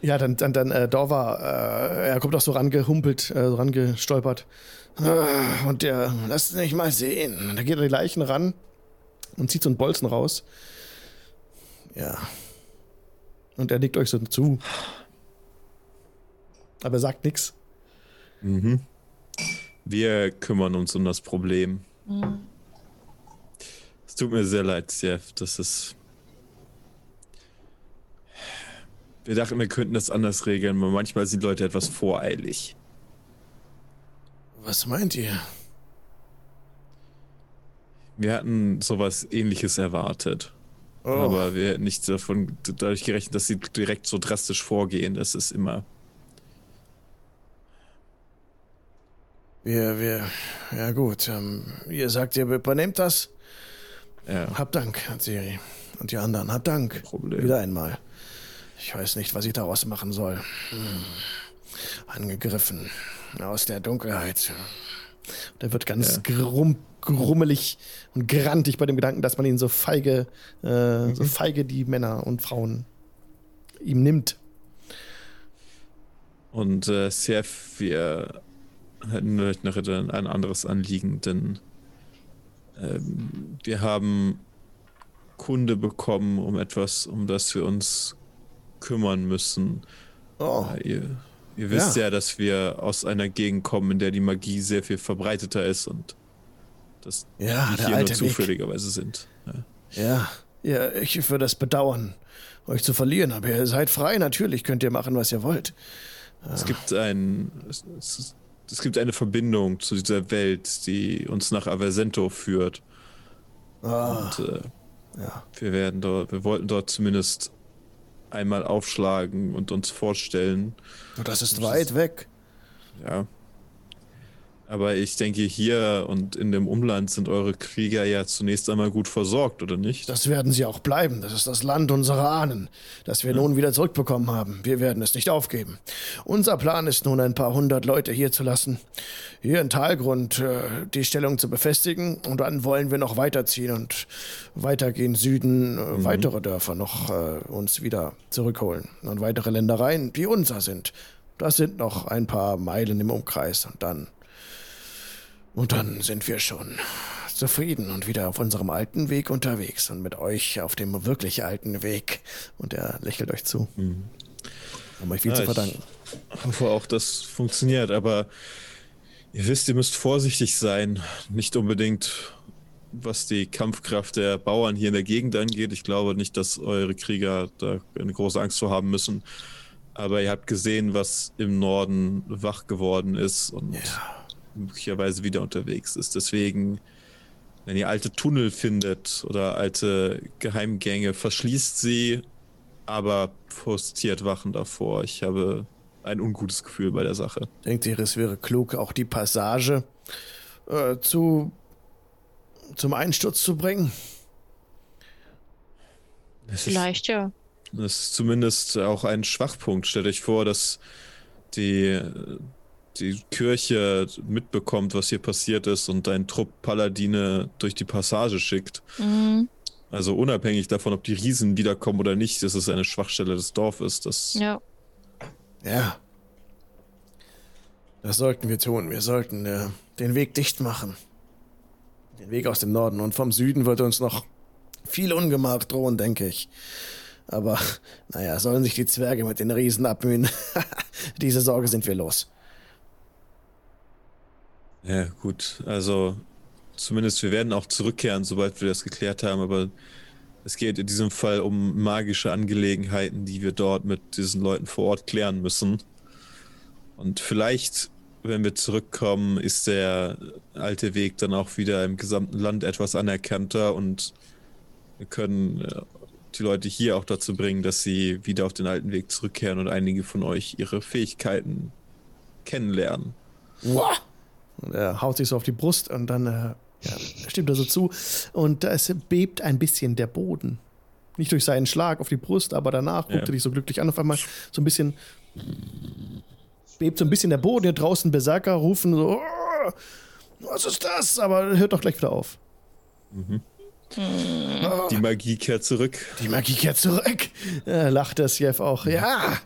Ja, dann, dann, dann äh, Dorva, äh, er kommt auch so rangehumpelt, äh, so rangestolpert. Ah, Und der, lasst mich mal sehen. Da geht er die Leichen ran und zieht so einen Bolzen raus. Ja. Und er nickt euch so zu. Aber er sagt nichts. Mhm. Wir kümmern uns um das Problem. Es tut mir sehr leid, Jeff. Das ist. Wir dachten, wir könnten das anders regeln, aber manchmal sind Leute etwas voreilig. Was meint ihr? Wir hatten sowas ähnliches erwartet. Oh, Aber wir hätten nicht davon dadurch gerechnet, dass sie direkt so drastisch vorgehen. Das ist immer. wir, wir, ja gut. Ähm, ihr sagt, ihr übernehmt das. Ja, Habt Dank, Siri. Und die anderen, habt Dank. Problem. Wieder einmal. Ich weiß nicht, was ich daraus machen soll. Hm. Angegriffen. Aus der Dunkelheit. Der wird ganz Ja. grumm, grummelig und grantig bei dem Gedanken, dass man ihn so feige, äh, so feige die Männer und Frauen ihm nimmt. Und äh, Seth, wir hätten vielleicht noch ein anderes Anliegen, denn ähm, wir haben Kunde bekommen um etwas, um das wir uns kümmern müssen. Oh, Äh, ihr, ihr wisst ja. dass wir aus einer Gegend kommen, in der die Magie sehr viel verbreiteter ist und dass ja, der hier nur alte Weg. zufälligerweise sind. Ja. Ja, ja, ich würde es bedauern, euch zu verlieren, aber ihr seid frei, natürlich könnt ihr machen, was ihr wollt. Es gibt ein. Es, es, es gibt eine Verbindung zu dieser Welt, die uns nach Aversento führt. Ah, Und äh, ja. wir werden dort, wir wollten dort zumindest einmal aufschlagen und uns vorstellen. Das ist weit weg. Ja. Aber ich denke, hier und in dem Umland sind eure Krieger ja zunächst einmal gut versorgt, oder nicht? Das werden sie auch bleiben. Das ist das Land unserer Ahnen, das wir nun wieder zurückbekommen haben. Wir werden es nicht aufgeben. Unser Plan ist nun, ein paar hundert Leute hier zu lassen, hier in Talgrund äh, die Stellung zu befestigen. Und dann wollen wir noch weiterziehen und weitergehen Süden, äh, weitere Dörfer noch äh, uns wieder zurückholen. Und weitere Ländereien, die unser sind. Das sind noch ein paar Meilen im Umkreis. Und dann. Und dann sind wir schon zufrieden und wieder auf unserem alten Weg unterwegs und mit euch auf dem wirklich alten Weg. Und er lächelt euch zu. Um euch viel Ja, zu ich- verdanken. hoffe auch, das funktioniert, aber ihr wisst, ihr müsst vorsichtig sein. Nicht unbedingt, was die Kampfkraft der Bauern hier in der Gegend angeht. Ich glaube nicht, dass eure Krieger da eine große Angst vor haben müssen. Aber ihr habt gesehen, was im Norden wach geworden ist und möglicherweise wieder unterwegs ist. Deswegen, wenn ihr alte Tunnel findet oder alte Geheimgänge, verschließt sie, aber postiert Wachen davor. Ich habe ein ungutes Gefühl bei der Sache. Denkt ihr, es wäre klug, auch die Passage äh, zu, zum Einsturz zu bringen? Es ist, Vielleicht, ja. das ist zumindest auch ein Schwachpunkt. Stellt euch vor, dass die, die Kirche mitbekommt, was hier passiert ist und ein Trupp Paladine durch die Passage schickt. Mhm. Also unabhängig davon, ob die Riesen wiederkommen oder nicht, das ist eine Schwachstelle des Dorfes. Das Ja. Ja. Das sollten wir tun. Wir sollten äh, den Weg dicht machen. Den Weg aus dem Norden. Und vom Süden wird uns noch viel Ungemach drohen, denke ich. Aber, naja, sollen sich die Zwerge mit den Riesen abmühen. Diese Sorge sind wir los. Ja, gut. Also, zumindest wir werden auch zurückkehren, sobald wir das geklärt haben, aber es geht in diesem Fall um magische Angelegenheiten, die wir dort mit diesen Leuten vor Ort klären müssen. Und vielleicht wenn wir zurückkommen, ist der alte Weg dann auch wieder im gesamten Land etwas anerkannter und wir können äh, die Leute hier auch dazu bringen, dass sie wieder auf den alten Weg zurückkehren und einige von euch ihre Fähigkeiten kennenlernen. Wow. Und er haut sich so auf die Brust und dann äh, ja, stimmt er so zu. Und es bebt ein bisschen der Boden. Nicht durch seinen Schlag auf die Brust, aber danach guckt Ja. er dich so glücklich an. Auf einmal so ein bisschen bebt so ein bisschen der Boden. Hier draußen Berserker rufen so, "Oh, was ist das? Aber hört doch gleich wieder auf. Die Magie kehrt zurück. Die Magie kehrt zurück. Äh, lacht der Sjef auch. Ja,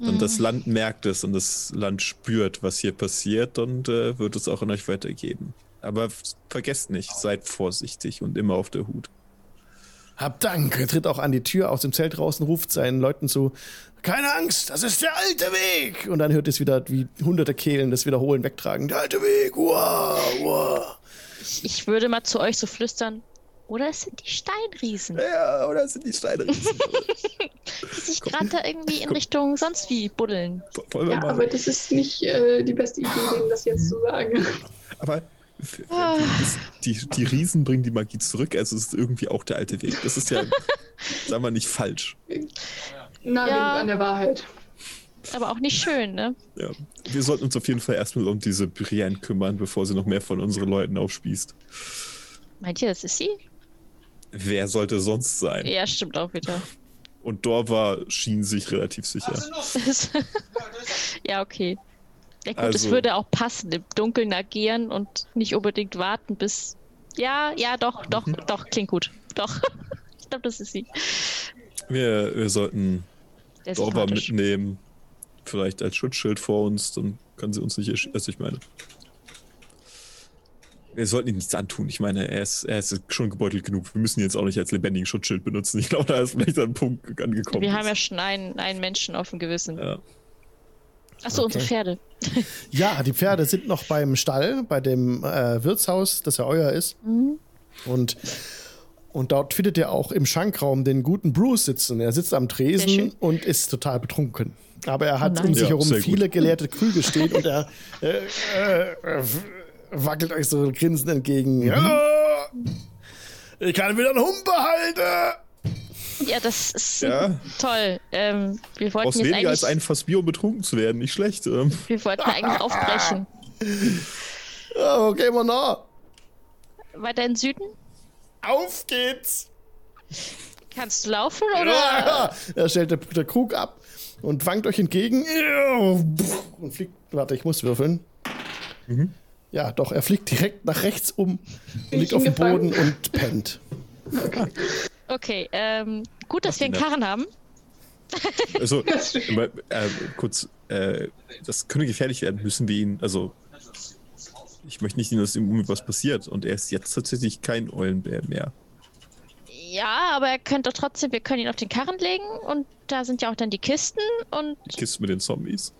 Und das Land merkt es und das Land spürt, was hier passiert und äh, wird es auch an euch weitergeben. Aber vergesst nicht, seid vorsichtig und immer auf der Hut. hab Dank. Er tritt auch an die Tür aus dem Zelt draußen, ruft seinen Leuten zu, keine Angst, das ist der alte Weg. Und dann hört es wieder, wie hunderte Kehlen das wiederholen, wegtragen. Der alte Weg, wow. Ich, ich würde mal zu euch so flüstern. Oder es sind die Steinriesen, Ja, oder sind die Steine riesig? die sich gerade da irgendwie in Richtung sonst wie buddeln. Wollen wir Ja, mal. aber das ist nicht äh, die beste Idee, denen das jetzt zu sagen. Aber die, die Riesen bringen die Magie zurück, also es ist irgendwie auch der alte Weg. Das ist ja, sagen wir nicht falsch. Na, Ja. an der Wahrheit. Aber auch nicht schön, ne? Ja. Wir sollten uns auf jeden Fall erstmal um diese Brienne kümmern, bevor sie noch mehr von unseren Leuten aufspießt. Meint ihr, das ist sie? Wer sollte sonst sein? Ja, stimmt auch wieder. Und Dorva schien sich relativ sicher. ja, okay. Ja gut, es Also- würde auch passen, im Dunkeln agieren und nicht unbedingt warten, bis. Ja, ja, doch, doch, Mhm. doch, klingt gut. Doch. ich glaube, das ist sie. Wir, wir sollten Dorva mitnehmen. Vielleicht als Schutzschild vor uns, dann kann sie uns nicht ersch- Also ich meine. Wir sollten ihm nichts antun. Ich meine, er ist, er ist schon gebeutelt genug. Wir müssen ihn jetzt auch nicht als lebendigen Schutzschild benutzen. Ich glaube, da ist vielleicht ein Punkt angekommen. Wir haben ja schon einen, einen Menschen auf dem Gewissen. ja. Achso, unsere Okay. Pferde. Ja, die Pferde sind noch beim Stall, bei dem äh, Wirtshaus, das ja euer ist. Und, und dort findet ihr auch im Schankraum den guten Bruce sitzen. Er sitzt am. Tresen und ist total betrunken. Aber er hat Oh nein. um sich Ja, herum sehr gut. viele geleerte Krüge stehen und er äh, äh, äh, wackelt euch so grinsend entgegen. Mhm. Ja, ich kann wieder einen Humpe halten. Ja, das ist Ja. toll. Ähm, wir wollten Brauchst jetzt weniger als eigentlich, ein Fass Bier, um betrunken zu werden. Nicht schlecht. Ähm, wir wollten eigentlich aufbrechen. Ja, okay, mal nach. Weiter in den Süden? Auf geht's. Kannst du laufen oder? Ja, er stellt der, der Krug ab und wankt euch entgegen und fliegt. Warte, ich muss würfeln. Ja, doch, er fliegt direkt nach rechts um liegt ich auf dem? Boden und pennt. Okay, ähm, gut, dass Mach wir einen Karren haben. also, äh, kurz, äh, das könnte gefährlich werden. Müssen wir ihn, also, ich möchte nicht, dass ihm irgendwas passiert. Und er ist jetzt tatsächlich kein Eulenbär mehr. Ja, aber er könnte trotzdem, wir können ihn auf den Karren legen und da sind ja auch dann die Kisten und Die Kiste mit den Zombies.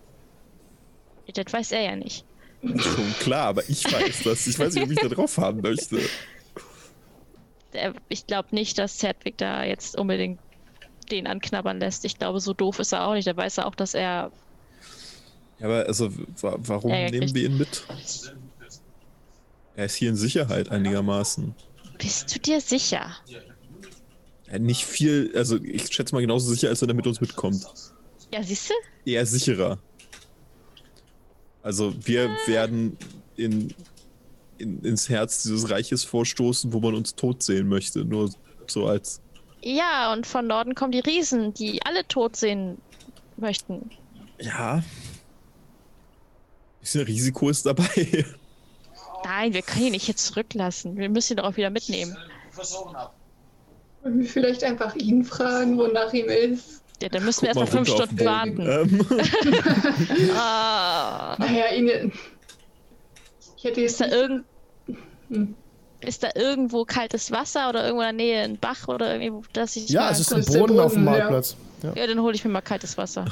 das weiß er ja nicht. Schon klar, aber ich weiß das. Ich weiß nicht, ob ich da drauf haben möchte. Ich glaube nicht, dass Zedwick da jetzt unbedingt den anknabbern lässt. Ich glaube, so doof ist er auch nicht. Da weiß er auch, dass er. Ja, aber also, wa warum nehmen kriegt- wir ihn mit? Er ist hier in Sicherheit einigermaßen. Bist du dir sicher? Ja, nicht viel, also ich schätze mal genauso sicher, als wenn er mit uns mitkommt. Ja, siehst du? Eher sicherer. Also wir werden in, in, ins Herz dieses Reiches vorstoßen, wo man uns tot sehen möchte. Nur so als. Ja, und von Norden kommen die Riesen, die alle tot sehen möchten. Ja. Bisschen Risiko ist dabei. Nein, wir können ihn nicht jetzt zurücklassen. Wir müssen ihn doch auch wieder mitnehmen. Wollen wir vielleicht einfach ihn fragen, wonach ihm ist? Ja, dann müssen wir Guck erstmal mal fünf Stunden Boden. warten. Ähm, Ah, Naja, ihn. Ich hätte ist jetzt da nicht. irgend Hm. ist da irgendwo kaltes Wasser oder irgendwo in der Nähe ein Bach oder irgendwie, dass ich Ja, mal es ist ein der Brunnen auf dem ja. Marktplatz. Ja. Ja, dann hole ich mir mal kaltes Wasser.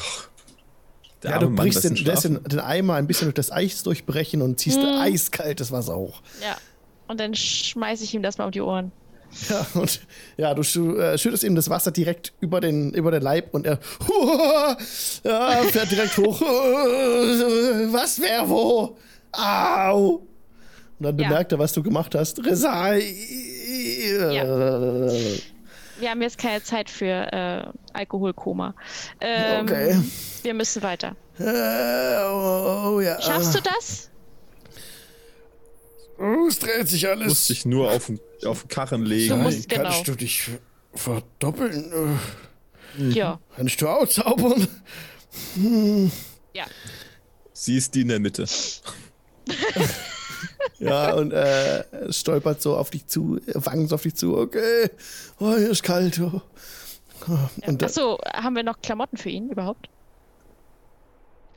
der Ja, du brichst lässt den, den, den Eimer ein bisschen durch das Eis durchbrechen und ziehst Mm. eiskaltes Wasser hoch. Ja. Und dann schmeiße ich ihm das mal um die Ohren. Ja, und ja, du äh, schüttest ihm das Wasser direkt über den, über den Leib und er ja, fährt direkt hoch. Was, wer, wo? Au! Und dann Ja. bemerkt er, was du gemacht hast. Resai! Wir haben jetzt keine Zeit für äh, Alkoholkoma. Ähm, Okay. Wir müssen weiter. Äh, oh, oh, ja. Schaffst du das? Oh, es dreht sich alles. Musste ich nur auf den, auf den Karren Du legen. musst- genau. Kannst du dich verdoppeln? Äh, Ja. Kannst du auch zaubern? Ja. Sie ist die in der Mitte. Ja, und äh, stolpert so auf dich zu, wangen so auf dich zu. Okay, oh, hier ist kalt. Oh. Und, äh, Achso, haben wir noch Klamotten für ihn überhaupt?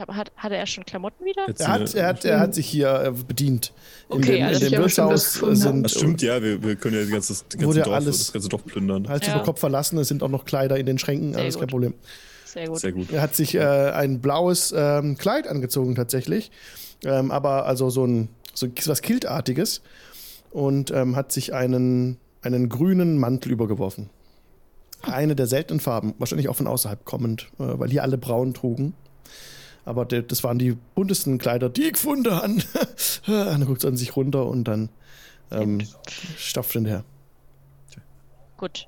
Aber Hat, hatte er schon Klamotten wieder? Er, hat, er, hat, er hat sich hier äh, bedient. In Okay, dem, alles in dem Wirtshaus gefunden sind Das stimmt, ja, wir, wir können ja die ganze, die ganze Dorf, alles- das ganze Dorf plündern. Hals Ja. über Kopf verlassen. Es sind auch noch Kleider in den Schränken, Sehr alles kein gut. Problem. Sehr gut. Sehr gut. Er hat sich äh, ein blaues ähm, Kleid angezogen tatsächlich, ähm, aber also so ein so was Kiltartiges und ähm, hat sich einen, einen grünen Mantel übergeworfen. Eine der seltenen Farben, wahrscheinlich auch von außerhalb kommend, äh, weil hier alle braun trugen. Aber de, das waren die buntesten Kleider, die ich gefunden habe. dann guckt er an sich runter und dann ähm, stapft hinterher. Gut.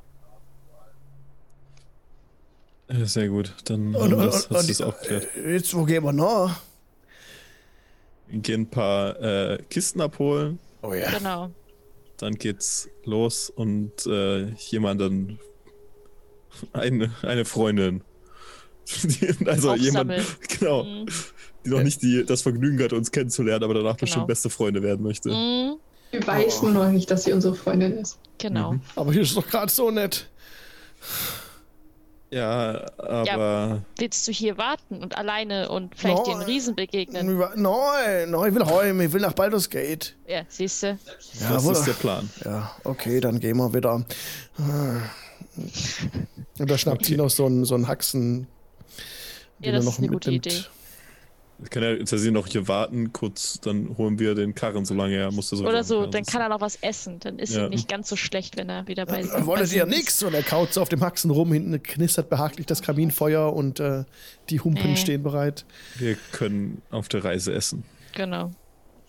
Ja, Sehr gut. Dann Und, haben und, wir das, und, hast du das und auch geklärt. jetzt, wo gehen wir noch? Wir gehen ein paar äh, Kisten abholen. Oh ja. Genau. Dann geht's los und äh, jemanden, eine, eine Freundin. Also jemand, genau, Mhm. die noch nicht die, das Vergnügen hat, uns kennenzulernen, aber danach bestimmt Genau. beste Freunde werden möchte. Mhm. Wir weiß nur noch nicht, dass sie unsere Freundin ist. Genau. Mhm. Aber hier ist doch gerade so nett. Ja, aber Willst du hier warten und alleine und vielleicht Nein. den Riesen begegnen? Nein, nein, ich will heim, ich will nach Baldur's Gate. Ja, siehst du? Ja, das wohl. ist der Plan. Ja, okay, dann gehen wir wieder. Und da schnappt sie noch so einen, so einen Haxen, Ja, den er das noch ist eine gute mitnimmt. Idee. Ich kann ja jetzt noch hier warten, kurz, dann holen wir den Karren, solange er muss das Oder so, dann kann er noch was essen. Dann ist Ja. ihm nicht ganz so schlecht, wenn er wieder bei Äh, Wolltet bei ihr sich ist. nix? Und er kaut so auf dem Haxen rum, hinten knistert behaglich das Kaminfeuer und äh, die Humpen Nee. stehen bereit. Wir können auf der Reise essen. Genau.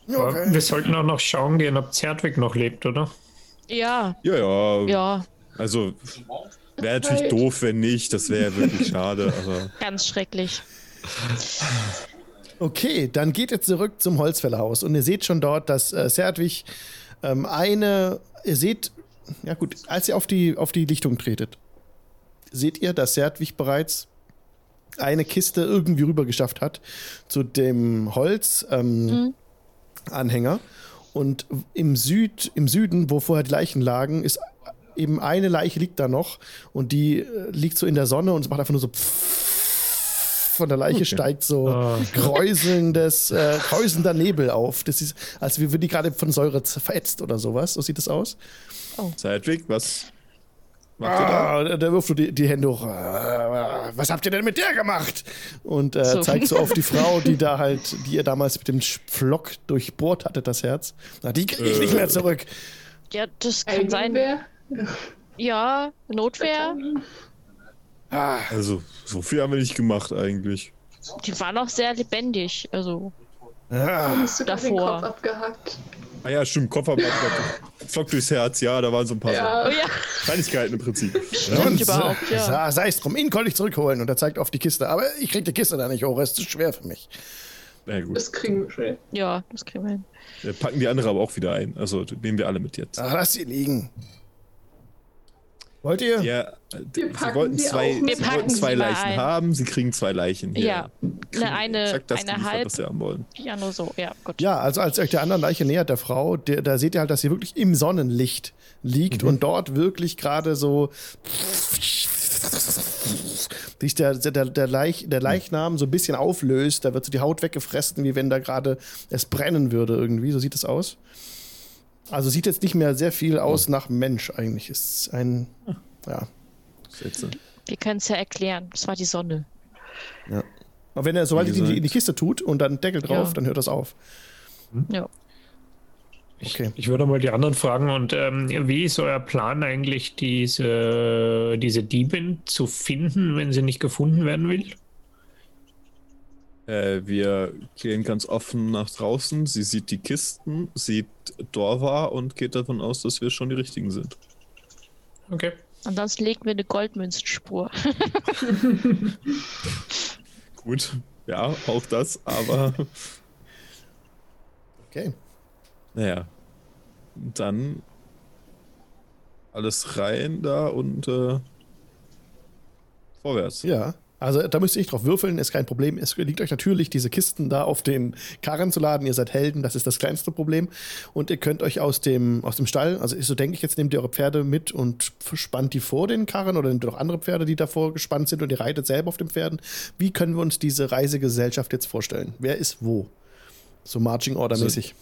Okay. Wir sollten auch noch schauen gehen, ob Zertwig noch lebt, oder? Ja, Ja, ja. ja, Also wäre natürlich doof, wenn nicht. Das wäre ja wirklich schade. Aber ganz schrecklich. Okay, dann geht ihr zurück zum Holzfällerhaus und ihr seht schon dort, dass äh, Serdwig ähm, eine, ihr seht, ja gut, als ihr auf die, auf die Lichtung tretet, seht ihr, dass Serdwig bereits eine Kiste irgendwie rüber geschafft hat zu dem Holzanhänger ähm, Anhänger. und im, Süd, im Süden, wo vorher die Leichen lagen, ist eben eine Leiche liegt da noch und die äh, liegt so in der Sonne und es macht einfach nur so von der Leiche steigt so Ah. kräuselndes, äh, kräuselnder Nebel auf. Das ist, als würde die gerade von Säure verätzt oder sowas. So sieht es aus. Zeitweg, was macht ihr da? Ah, der wirft so die, die Hände hoch. Ah, Was habt ihr denn mit der gemacht? Und äh, So. zeigt so auf die Frau, die da halt, die ihr damals mit dem Pflock durchbohrt hatte, das Herz. Na, die kriege ich nicht mehr zurück. Ja, das kann sein. Ja, Notwehr. Also, so viel haben wir nicht gemacht eigentlich. Die war noch sehr lebendig. Also, Ah, Hast du da den Davor. Kopf abgehackt? Ah ja, stimmt, Koffer Flock durchs Herz, ja, da waren so ein paar Ja. oh ja, Kleinigkeiten im Prinzip. stimmt überhaupt, ja. Sei es drum, ihn konnte ich zurückholen. Und er zeigt auf die Kiste. Aber ich krieg die Kiste da nicht hoch, es ist zu schwer für mich. Na gut. Das kriegen wir schon. Ja, das kriegen wir hin. Wir packen die andere aber auch wieder ein. Also nehmen wir alle mit jetzt. Ach, lass sie liegen. Wollt ihr? Ja, Wir sie wollten zwei, sie Wir wollten zwei Leichen ein. haben, sie kriegen zwei Leichen. Hier. Ja, eine, eine, Exakt das eine halb. was sie haben wollen. Ja, nur so. Ja, gut. Ja, also als ihr euch der anderen Leiche nähert, der Frau, der, da seht ihr halt, dass sie wirklich im Sonnenlicht liegt und dort wirklich gerade so sich der, der, der, Leich, der Leichnam so ein bisschen auflöst. Da wird so die Haut weggefressen, wie wenn da gerade es brennen würde irgendwie. So sieht es aus. Also sieht jetzt nicht mehr sehr viel aus nach Mensch eigentlich. Ist ein, ja. Sätze. Wir können es ja erklären. Das war die Sonne. Aber wenn er, sobald ihr die in die. Kiste tut und dann Deckel drauf, Ja. dann hört das auf. Ja. Ich, Okay. ich würde mal die anderen fragen. Und ähm, wie ist euer Plan eigentlich, diese, diese Diebin zu finden, wenn sie nicht gefunden werden will? Äh, wir gehen ganz offen nach draußen. Sie sieht die Kisten, sieht Dorva und geht davon aus, dass wir schon die richtigen sind. Okay. Ansonsten legen wir eine Goldmünzspur. Gut, ja, auch das, aber Okay. naja. Dann alles rein da und äh, vorwärts. Ja. Also da müsst ihr nicht drauf würfeln, ist kein Problem. Es liegt euch natürlich, diese Kisten da auf den Karren zu laden. Ihr seid Helden, das ist das kleinste Problem. Und ihr könnt euch aus dem, aus dem Stall, also so denke ich, jetzt nehmt ihr eure Pferde mit und spannt die vor den Karren oder nehmt ihr noch andere Pferde, die davor gespannt sind und ihr reitet selber auf den Pferden. Wie können wir uns diese Reisegesellschaft jetzt vorstellen? Wer ist wo? So Marching Order mäßig.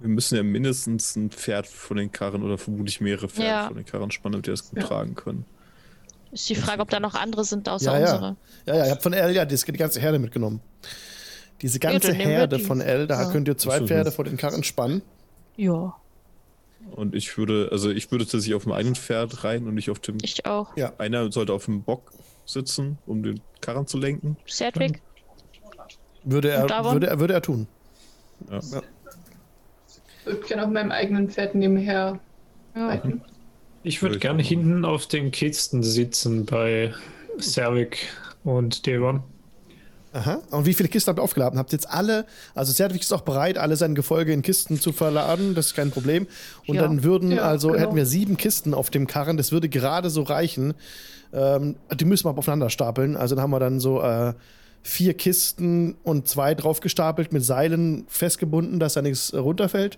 Wir müssen ja mindestens ein Pferd von den Karren oder vermutlich mehrere Pferde Ja. von den Karren spannen, damit wir das gut Ja. tragen können. Ist die Frage, ob da noch andere sind außer Ja, ja. unsere. Ja, ja, ihr habt von L ja die, die ganze Herde mitgenommen. Diese ganze wir Herde die. von L, da Ja. könnt ihr zwei Pferde vor den Karren spannen. Ja, Und ich würde, also ich würde tatsächlich auf dem einen Pferd rein und nicht auf dem. ich auch. Ja. Einer sollte auf dem Bock sitzen, um den Karren zu lenken. Sedwick? Würde er, würde er, würde er tun. Ja. Ich würde gerne auf meinem eigenen Pferd nebenher Ja. reiten. Ich würde gerne hinten auf den Kisten sitzen bei Servik und Devon. Aha. Und wie viele Kisten habt ihr aufgeladen? Habt ihr jetzt alle, also Zerdwig ist auch bereit, alle seine Gefolge in Kisten zu verladen, das ist kein Problem. Und Ja. dann würden, Ja, also genau. hätten wir sieben Kisten auf dem Karren, das würde gerade so reichen. Ähm, die müssen wir aber aufeinander stapeln. Also dann haben wir dann so äh, vier Kisten und zwei draufgestapelt mit Seilen festgebunden, dass da nichts runterfällt.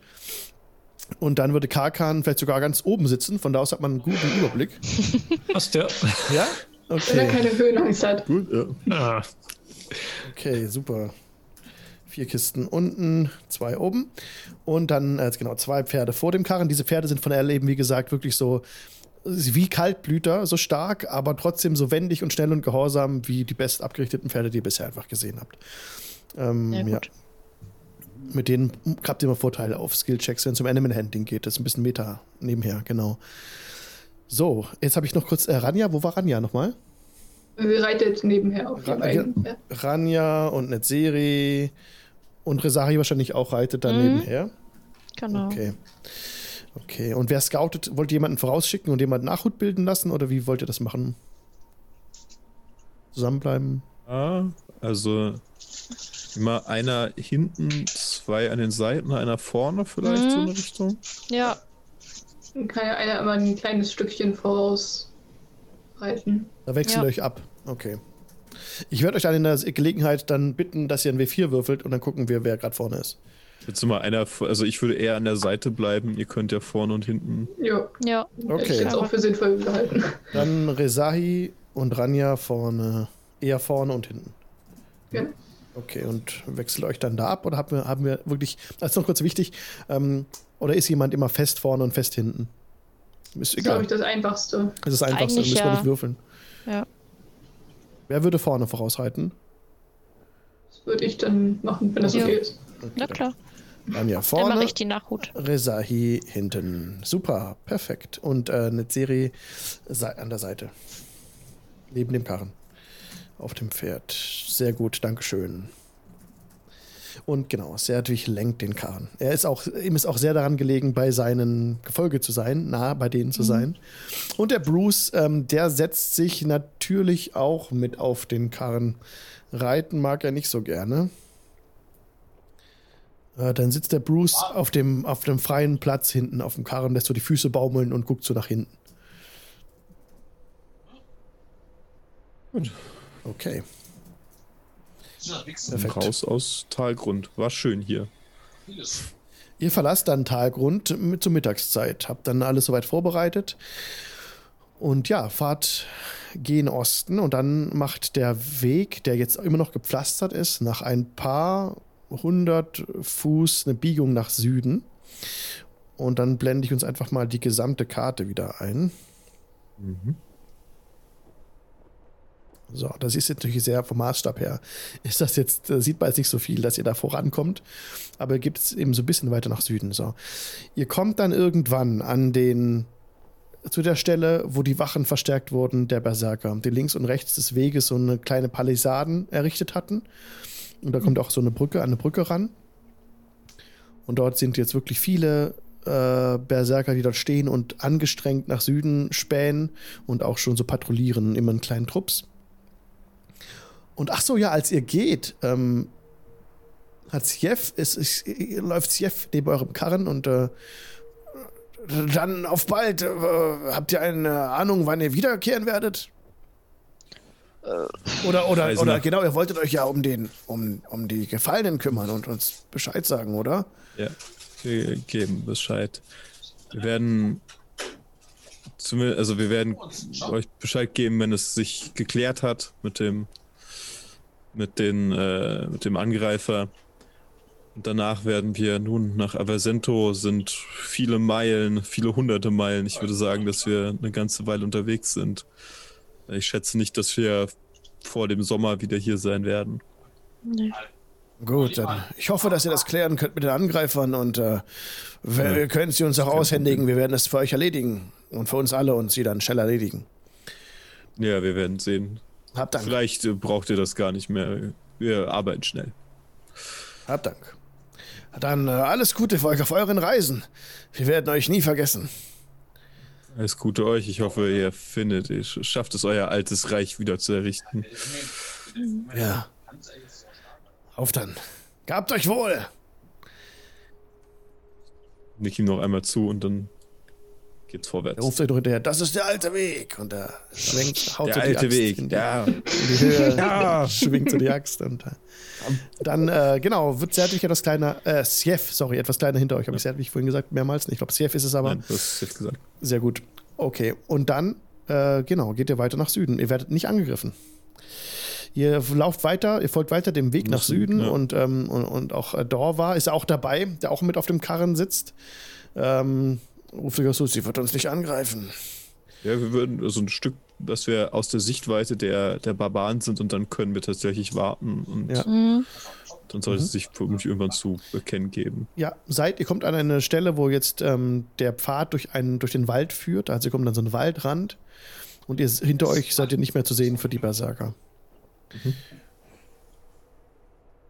Und dann würde Karkan vielleicht sogar ganz oben sitzen, von da aus hat man einen guten Überblick. Was der? Ja? Wenn er Okay. keine Höhenangst hat. Gut, ja. Ah, Okay, super. Vier Kisten unten, zwei oben. Und dann, äh, genau, zwei Pferde vor dem Karren. Diese Pferde sind von der eben, wie gesagt, wirklich so wie Kaltblüter, so stark, aber trotzdem so wendig und schnell und gehorsam wie die best abgerichteten Pferde, die ihr bisher einfach gesehen habt. Ähm, Ja, ja, gut. Mit denen habt ihr immer Vorteile auf Skillchecks, wenn es um Animal Handling geht. Das ist ein bisschen Meta nebenher, genau. So, jetzt habe ich noch kurz äh, Ranja. Wo war Ranja nochmal? Wir reitet nebenher auf Ra- dem eigenen Pferd. Ranja und Netzeri und Resahi wahrscheinlich auch reitet da Mhm. nebenher. Genau. Okay. Okay. Und wer scoutet, wollt ihr jemanden vorausschicken und jemanden Nachhut bilden lassen oder wie wollt ihr das machen? Zusammenbleiben? Ah, also immer einer hinten, zwei an den Seiten, einer vorne vielleicht Mhm. so eine Richtung. Ja, Dann kann ja einer immer ein kleines Stückchen voraus reiten. Da wechselt Ja. euch ab. Okay. Ich werde euch dann in der Gelegenheit dann bitten, dass ihr ein W4 würfelt und dann gucken wir, wer gerade vorne ist. Jetzt immer einer, also ich würde eher an der Seite bleiben, ihr könnt ja vorne und hinten. Ja, ja. hätte ich Okay. jetzt auch für sinnvoll gehalten. Dann Resahi und Ranja vorne, eher vorne und hinten. Ja. Okay, und wechselt euch dann da ab oder haben wir, haben wir wirklich, das ist noch kurz wichtig, ähm, oder ist jemand immer fest vorne und fest hinten? Ist Das ist, egal. glaube ich, das Einfachste. Das ist das Einfachste, Eigentlich müssen wir ja. nicht würfeln. Ja. Wer würde vorne vorausreiten? Das würde ich dann machen, wenn das Ja. okay ist. Na klar. Anja Immer vorne, richtig die Nachhut. Rezahi hinten. Super, perfekt. Und äh, eine Serie sei- an der Seite. Neben dem Karren. Auf dem Pferd. Sehr gut, Dankeschön. Und genau, Serdwig lenkt den Karren. Er ist auch, ihm ist auch sehr daran gelegen, bei seinen Gefolge zu sein, nah bei denen zu sein. Und der Bruce, ähm, der setzt sich natürlich auch mit auf den Karren. Reiten mag er nicht so gerne. Äh, dann sitzt der Bruce auf dem, auf dem freien Platz hinten auf dem Karren, lässt so die Füße baumeln und guckt so nach hinten. Okay. Perfekt. Raus aus Talgrund. War schön hier. Ihr verlasst dann Talgrund mit zur Mittagszeit, habt dann alles soweit vorbereitet und ja, fahrt gen Osten und dann macht der Weg, der jetzt immer noch gepflastert ist, nach ein paar hundert Fuß eine Biegung nach Süden. Und dann blende ich uns einfach mal die gesamte Karte wieder ein. So, das ist natürlich sehr vom Maßstab her. Ist das jetzt, äh, sieht man jetzt nicht so viel, dass ihr da vorankommt, aber gibt es eben so ein bisschen weiter nach Süden. So. Ihr kommt dann irgendwann an den, zu der Stelle, wo die Wachen verstärkt wurden, der Berserker, die links und rechts des Weges so eine kleine Palisaden errichtet hatten. Und da kommt auch so eine Brücke an eine Brücke ran. Und dort sind jetzt wirklich viele äh, Berserker, die dort stehen und angestrengt nach Süden spähen und auch schon so patrouillieren, immer in kleinen Trupps. Und ach so, ja, als ihr geht, ähm, hat Sjef, es, es, läuft Sjef neben eurem Karren und äh, dann auf bald. Äh, habt ihr eine Ahnung, wann ihr wiederkehren werdet? Oder, oder, oder nach- genau, ihr wolltet euch ja um den, um, um die Gefallenen kümmern und uns Bescheid sagen, oder? Ja, wir geben Bescheid. Wir werden also wir werden euch Bescheid geben, wenn es sich geklärt hat mit dem mit den äh, mit dem Angreifer. Und danach werden wir nun nach Aversento sind viele Meilen, viele hunderte Meilen. Ich würde sagen, dass wir eine ganze Weile unterwegs sind. Ich schätze nicht, dass wir vor dem Sommer wieder hier sein werden. Nee. Gut, dann. Ich hoffe, dass ihr das klären könnt mit den Angreifern und äh, wir wir können sie uns auch aushändigen. Wir werden es für euch erledigen und für uns alle und sie dann schnell erledigen. Ja, wir werden sehen. Habt Dank. Vielleicht äh, braucht ihr das gar nicht mehr. Wir arbeiten schnell. Habt Dank. Dann äh, alles Gute für euch auf euren Reisen. Wir werden euch nie vergessen. Alles Gute euch. Ich hoffe, ihr findet, ihr sch- schafft es, euer altes Reich wieder zu errichten. Ja. Auf dann. Gabt euch wohl. Nick ihm noch einmal zu und dann geht's Er vorwärts. ruft euch noch hinterher. Das ist der alte Weg. Und er schwenkt, haut Der so die alte Axt Weg. In die, Ja. in die Höhe. Schwingt so die Axt. Und äh, dann, äh, genau, wird Zerdwig etwas kleiner. Äh, Sjef, sorry, etwas kleiner hinter euch. Habe ich Zerdwig vorhin gesagt, mehrmals. Ich glaube, Sjef ist es aber. Nein, du hast jetzt gesagt. Sehr gut. Okay, und dann, äh, genau, geht ihr weiter nach Süden. Ihr werdet nicht angegriffen. Ihr lauft weiter, ihr folgt weiter dem Weg nach Süden ja. und, ähm, und, und auch äh, Dorva ist auch dabei, der auch mit auf dem Karren sitzt. Ähm, ruft so, sie wird uns nicht angreifen. Ja, wir würden so ein Stück, dass wir aus der Sichtweite der, der Barbaren sind und dann können wir tatsächlich warten und Ja. Mhm. dann sollte es sich vermutlich irgendwann zu erkennen geben. Ja, seid, ihr kommt an eine Stelle, wo jetzt ähm, der Pfad durch, einen, durch den Wald führt. Also ihr kommt an so einen Waldrand und ihr, hinter euch seid ihr nicht mehr zu sehen für die Berserker.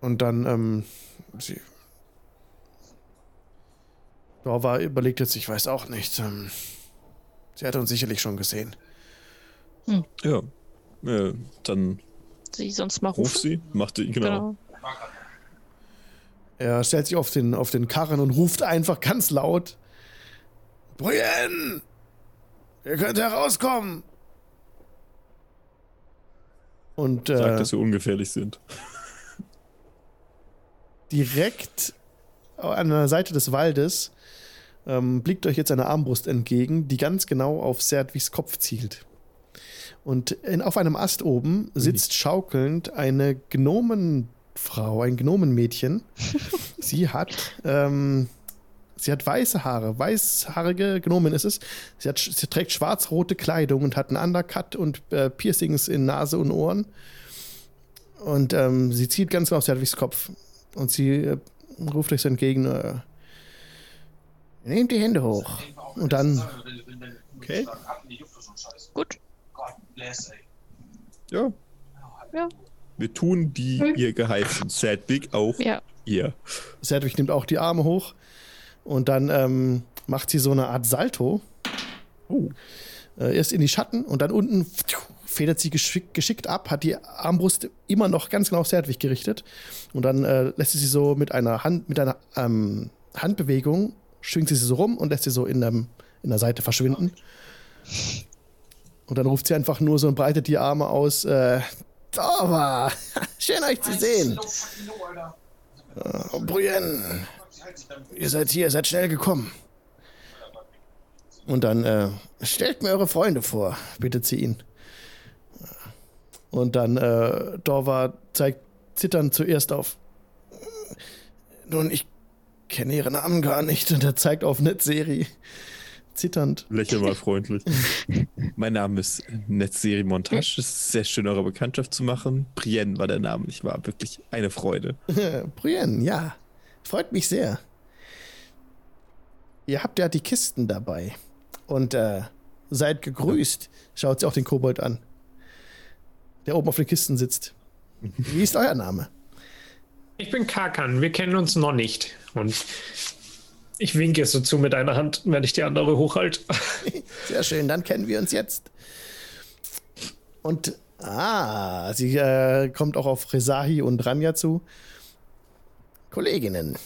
Und dann, ähm, sie. Dorva überlegt jetzt, ich weiß auch nicht. Ähm, sie hat uns sicherlich schon gesehen. Ja. Äh, dann Sie sonst mal ruf rufen. sie, macht die, genau. Genau. Er stellt sich auf den, auf den Karren und ruft einfach ganz laut: Brienne! Ihr könnt herauskommen! Und Sagt, äh, dass wir ungefährlich sind. direkt an der Seite des Waldes ähm, blickt euch jetzt eine Armbrust entgegen, die ganz genau auf Serdwigs Kopf zielt. Und in, auf einem Ast oben sitzt schaukelnd eine Gnomenfrau, ein Gnomenmädchen. sie hat, ähm, sie hat weiße Haare, weißhaarige Gnomen ist es. Sie, hat, sie trägt schwarz-rote Kleidung und hat einen Undercut und äh, Piercings in Nase und Ohren. Und ähm, sie zieht ganz genau auf Serdwigs Kopf. Und sie äh, ruft euch so entgegen, äh, nehmt die Hände hoch. Und dann, Okay. Gut. Ja. Ja. Wir tun die ihr geheißen. Sadwig auch Ja. ihr. Serdwig nimmt auch die Arme hoch. Und dann ähm, macht sie so eine Art Salto. Oh. Äh, erst in die Schatten und dann unten federt sie geschick, geschickt ab, hat die Armbrust immer noch ganz genau auf Serdwig gerichtet. Und dann äh, lässt sie sie so mit einer Hand, mit einer ähm, Handbewegung, schwingt sie sie so rum und lässt sie so in, dem, in der Seite verschwinden. Und dann ruft sie einfach nur so und breitet die Arme aus. Äh, Dorva, schön euch zu sehen. Äh, Brienne, ihr seid hier, ihr seid schnell gekommen. Und dann äh, stellt mir eure Freunde vor, bittet sie ihn. Und dann äh, Dorva zeigt zitternd zuerst auf. Nun, ich kenne ihren Namen gar nicht. Und er zeigt auf Netzeri. zitternd. Lächel mal freundlich. mein Name ist Netzseri Montage. Es ist sehr schön, eure Bekanntschaft zu machen. Brienne war der Name, nicht wahr? Wirklich eine Freude. Brienne, ja. Freut mich sehr. Ihr habt ja die Kisten dabei. Und äh, seid gegrüßt. Schaut sie auch den Kobold an. Der oben auf den Kisten sitzt. Wie ist euer Name? Ich bin Kakan, wir kennen uns noch nicht. Und ich winke so zu mit einer Hand, wenn ich die andere hochhalte. Sehr schön, dann kennen wir uns jetzt. Und, ah, sie äh, kommt auch auf Rezahi und Ranja zu. Kolleginnen.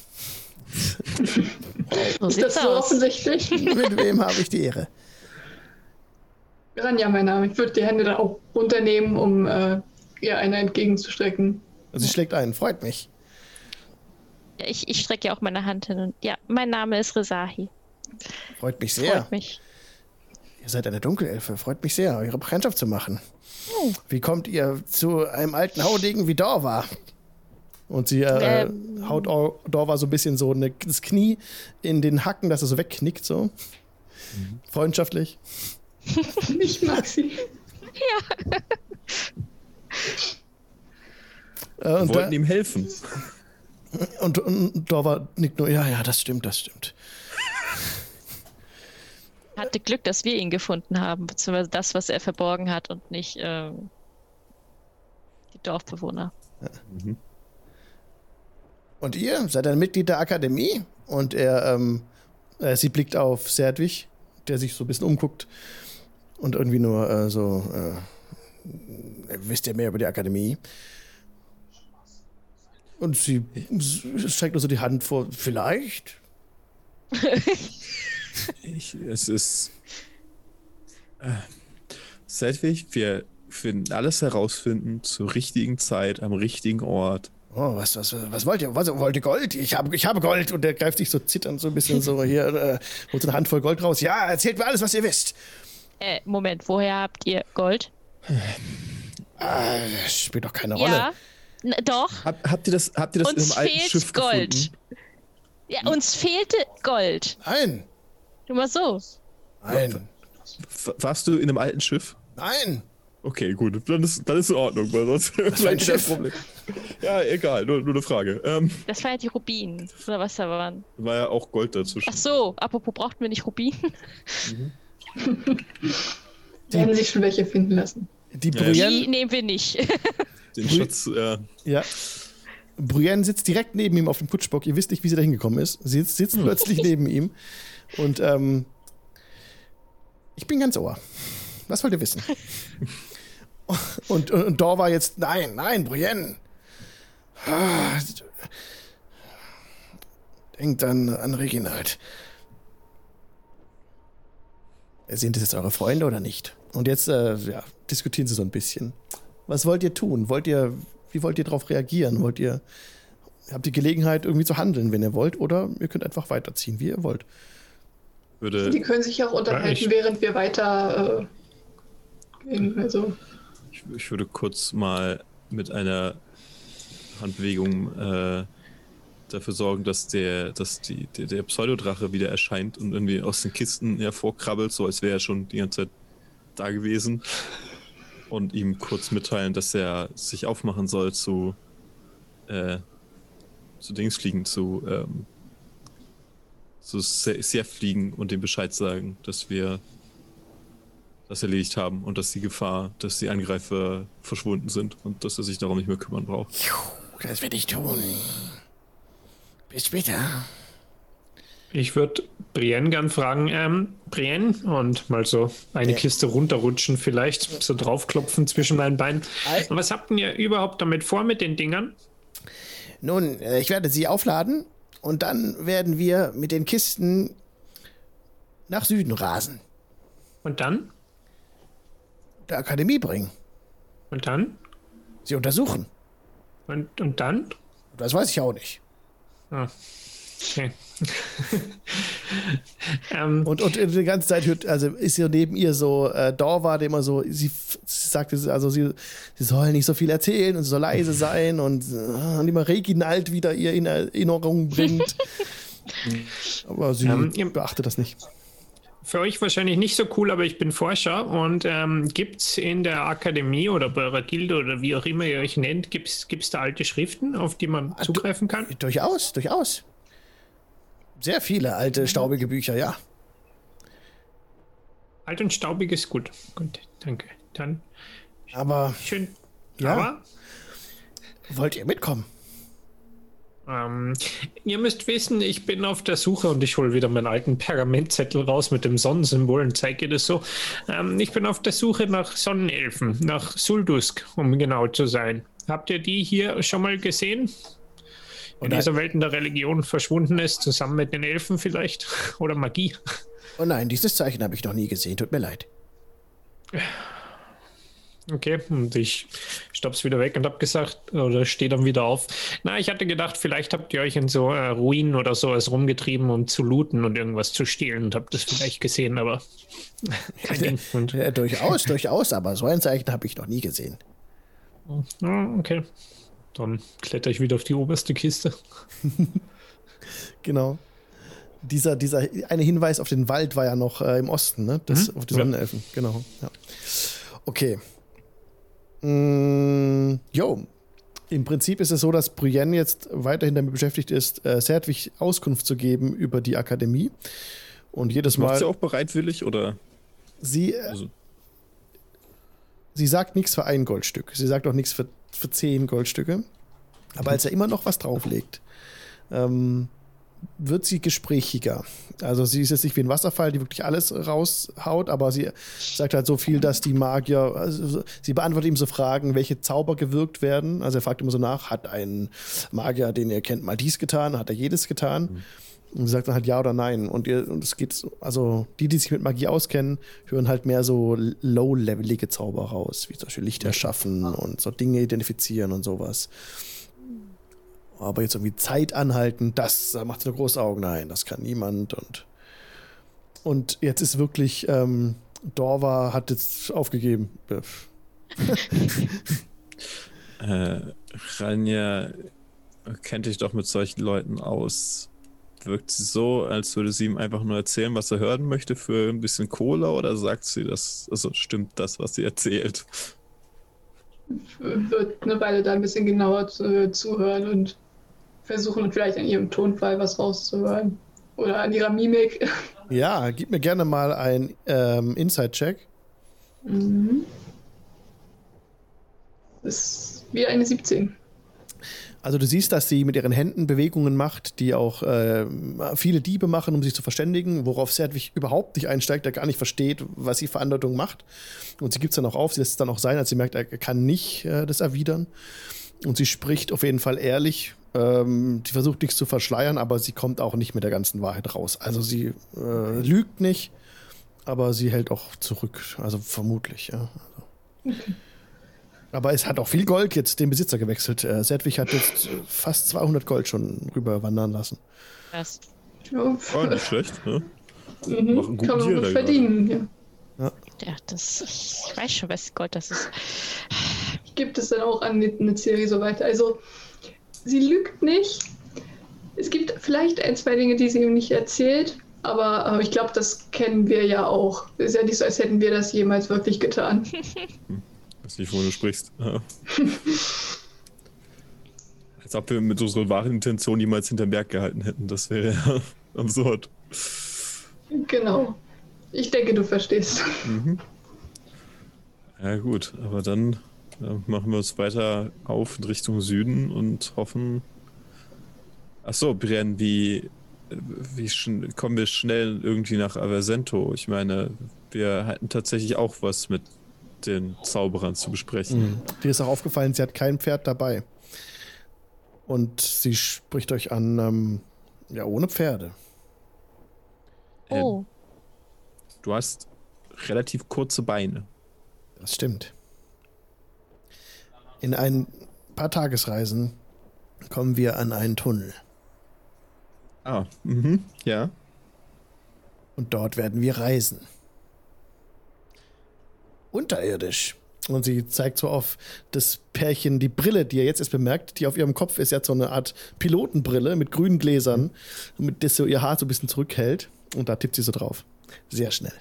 Ist das so offensichtlich? Mit wem habe ich die Ehre? Ranja, mein Name. Ich würde die Hände da auch runternehmen, um äh, ihr eine entgegenzustrecken. Also sie schlägt ein, freut mich. Ja, ich, ich strecke ja auch meine Hand hin. Und, ja, mein Name ist Rezahi. Freut mich sehr. Freut mich. Ihr seid eine Dunkelelfe. Freut mich sehr, eure Bekanntschaft zu machen. Wie kommt ihr zu einem alten Haudegen wie Dorva? Und sie äh, Ähm. haut Or- Dorva so ein bisschen so eine, das Knie in den Hacken, dass er so wegknickt, so. Freundschaftlich. Ich mag sie. Äh, Wir und, wollten da, ihm helfen. Und, und Dorva nickt nur, ja, ja, das stimmt, das stimmt. Hatte Glück, dass wir ihn gefunden haben, beziehungsweise das, was er verborgen hat und nicht ähm, die Dorfbewohner. Und ihr seid ein Mitglied der Akademie? Und er, ähm, äh, sie blickt auf Serdwig, der sich so ein bisschen umguckt und irgendwie nur äh, so, äh, wisst ihr mehr über die Akademie? Und sie streckt nur so die Hand vor, vielleicht? Ich, es ist. Äh, Sedwig, wir finden alles herausfinden zur richtigen Zeit, am richtigen Ort. Oh, was, was, was wollt ihr? Was, wollt ihr Gold? Ich habe, ich habe Gold. Und der greift sich so zitternd so ein bisschen so hier, äh, holt so eine Handvoll Gold raus. Ja, erzählt mir alles, was ihr wisst. Äh, Moment, woher habt ihr Gold? Ah, das spielt doch keine Rolle. Ja, N doch. Hab, habt ihr das, habt ihr das Uns in einem alten fehlt Schiff Gold. gefunden? Ja, uns fehlte Gold. Nein, Nur mal so. nein, Warst du in einem alten Schiff? nein. Okay, gut, dann ist, dann ist in Ordnung, weil sonst ein vielleicht Schiff? Problem. Ja, egal, nur, nur eine Frage. Ähm, Das war ja die Rubinen. Oder was da waren. war ja auch Gold dazwischen. Ach so, apropos, brauchten wir nicht Rubinen? Werden sich schon welche finden lassen. Die Ja, Die nehmen wir nicht. Den Schatz, äh, ja. Brienne sitzt direkt neben ihm auf dem Kutschbock. Ihr wisst nicht, wie sie da hingekommen ist. Sie sitzt, sitzt plötzlich neben ihm. Und ähm, ich bin ganz ohr. Was wollt ihr wissen? Und, und, und Dor war jetzt, nein, nein, Brienne. Denkt an, an Reginald. Sind das jetzt eure Freunde oder nicht? Und jetzt äh, ja, diskutieren sie so ein bisschen. Was wollt ihr tun? Wollt ihr, wie wollt ihr darauf reagieren? Wollt ihr, habt ihr Gelegenheit irgendwie zu handeln, wenn ihr wollt, oder ihr könnt einfach weiterziehen, wie ihr wollt. würde, Die können sich auch unterhalten, ich- während wir weiter äh, gehen. Also, ich, ich würde kurz mal mit einer Handbewegung äh, dafür sorgen, dass der, dass die, der, der Pseudodrache wieder erscheint und irgendwie aus den Kisten hervorkrabbelt, so als wäre er schon die ganze Zeit da gewesen. Und ihm kurz mitteilen, dass er sich aufmachen soll zu, äh, zu Dings fliegen, zu, ähm, zu Se- sehr fliegen und dem Bescheid sagen, dass wir das erledigt haben und dass die Gefahr, dass die Angreifer verschwunden sind und dass er sich darum nicht mehr kümmern braucht. Das werde ich tun. Bis später. Ich würde Brienne gern fragen, ähm, Brienne, und mal so eine Ja. Kiste runterrutschen, vielleicht so draufklopfen zwischen meinen Beinen. Ei. Und was habt ihr überhaupt damit vor mit den Dingern? Nun, äh, ich werde sie aufladen und dann werden wir mit den Kisten nach Süden rasen. Und dann? Der Akademie bringen. Und dann? Sie untersuchen. Und, und dann? Das weiß ich auch nicht. Ah, okay. ähm, Und, und die ganze Zeit hört, also ist hier neben ihr so äh, der immer so, sie, sie sagt, also sie, sie soll nicht so viel erzählen und sie soll leise sein und, äh, und immer Reginald wieder ihr in Erinnerung bringt. Aber sie Ähm, ihr- beachtet das nicht. für euch wahrscheinlich nicht so cool, aber ich bin Forscher und ähm, gibt es in der Akademie oder bei eurer Gilde oder wie auch immer ihr euch nennt, gibt es da alte Schriften, auf die man Ah, zugreifen kann? Durchaus, durchaus. Sehr viele alte, staubige Bücher, ja. Alt und staubig ist gut. Gut, danke. Dann Aber schön. Ja. Aber wollt ihr mitkommen? ähm, ihr müsst wissen, ich bin auf der Suche und ich hole wieder meinen alten Pergamentzettel raus mit dem Sonnensymbol und zeige ihr das so. Ähm, ich bin auf der Suche nach Sonnenelfen, nach Suldusk, um genau zu sein. Habt ihr die hier schon mal gesehen? In dieser Welt in der Religion verschwunden ist, zusammen mit den Elfen vielleicht? Oder Magie? Oh nein, dieses Zeichen habe ich noch nie gesehen. Tut mir leid. Okay, und ich stopp's wieder weg und hab gesagt, oder stehe dann wieder auf. Na, ich hatte gedacht, vielleicht habt ihr euch in so äh, Ruinen oder sowas rumgetrieben, um zu looten und irgendwas zu stehlen und habt das vielleicht gesehen, aber kein Ding. Und, Ja, durchaus, durchaus, aber so ein Zeichen habe ich noch nie gesehen. okay. Dann kletter ich wieder auf die oberste Kiste. Genau. Dieser, dieser eine Hinweis auf den Wald war ja noch äh, im Osten, ne? Das, Mhm. Auf die Ja. Sonnenelfen, genau. Ja. Okay. Mm, jo. Im Prinzip ist es so, dass Brienne jetzt weiterhin damit beschäftigt ist, äh, Serdwig Auskunft zu geben über die Akademie. Und jedes Macht Mal. sie auch bereitwillig oder? Sie, äh, Also, sie sagt nichts für ein Goldstück. Sie sagt auch nichts für, für zehn Goldstücke. Aber als er immer noch was drauflegt, ähm, wird sie gesprächiger. Also sie ist jetzt nicht wie ein Wasserfall, die wirklich alles raushaut, aber sie sagt halt so viel, dass die Magier, also sie beantwortet ihm so Fragen, welche Zauber gewirkt werden. Also er fragt immer so nach, hat ein Magier, den ihr kennt, mal dies getan, hat er jedes getan? Und sie sagt dann halt ja oder nein. Und, ihr, und es geht, so- also die, die sich mit Magie auskennen, hören halt mehr so low-levelige Zauber raus, wie zum Beispiel Licht erschaffen und so Dinge identifizieren und sowas. Aber jetzt irgendwie Zeit anhalten, das da macht nur große Augen. Nein, das kann niemand. Und, und jetzt ist wirklich, ähm, Dorva hat jetzt aufgegeben. äh, Ranja kennt dich doch mit solchen Leuten aus. Wirkt sie so, als würde sie ihm einfach nur erzählen, was er hören möchte für ein bisschen Cola oder sagt sie das, also stimmt das, was sie erzählt? Wird eine Weile da ein bisschen genauer zu, zuhören und versuchen vielleicht an ihrem Tonfall was rauszuhören. Oder an ihrer Mimik. Ja, gib mir gerne mal ein ähm, Inside-Check. Mhm. Das ist wie eine 17. Also du siehst, dass sie mit ihren Händen Bewegungen macht, die auch äh, viele Diebe machen, um sich zu verständigen, worauf Serdwig überhaupt nicht einsteigt, der gar nicht versteht, was sie für Andeutung macht. Und sie gibt es dann auch auf, sie lässt es dann auch sein, als sie merkt, er kann nicht äh, das erwidern. Und sie spricht auf jeden Fall ehrlich. Ähm, sie versucht nichts zu verschleiern, aber sie kommt auch nicht mit der ganzen Wahrheit raus. Also sie äh, lügt nicht, aber sie hält auch zurück. Also vermutlich, ja. Also. Aber es hat auch viel Gold jetzt den Besitzer gewechselt. Äh, Sedwig hat jetzt äh, fast 200 Gold schon rüber wandern lassen. Das, Ja, Oh, nicht schlecht, ne? mhm. machen guten Kann man gut verdienen. Ja. ja, das, ich weiß schon, was Gold das ist. Gibt es dann auch an eine Serie so weiter. Also, sie lügt nicht. Es gibt vielleicht ein, zwei Dinge, die sie ihm nicht erzählt. Aber, aber ich glaube, das kennen wir ja auch. Es ist ja nicht so, als hätten wir das jemals wirklich getan. Weiß nicht, wovon du sprichst. Ja. Als ob wir mit unserer wahren Intention niemals hinterm Berg gehalten hätten. Das wäre ja absurd. Genau. Ich denke, du verstehst. Mhm. Ja, gut, aber dann äh, machen wir uns weiter auf in Richtung Süden und hoffen. Achso, Brienne, wie, wie kommen wir schnell irgendwie nach Aversento? Ich meine, wir hatten tatsächlich auch was mit den Zauberern zu besprechen. Dir ist auch aufgefallen, sie hat kein Pferd dabei. Und sie spricht euch an, ähm, ja, ohne Pferde. Äh, Oh, Du hast relativ kurze Beine. Das stimmt. In ein paar Tagesreisen kommen wir an einen Tunnel. Ah, mhm, ja. Und dort werden wir reisen. Unterirdisch. Und sie zeigt so auf das Pärchen die Brille, die ihr jetzt erst bemerkt, die auf ihrem Kopf ist. Sie hat so eine Art Pilotenbrille mit grünen Gläsern, mit das so ihr Haar so ein bisschen zurückhält. Und da tippt sie so drauf. sehr schnell.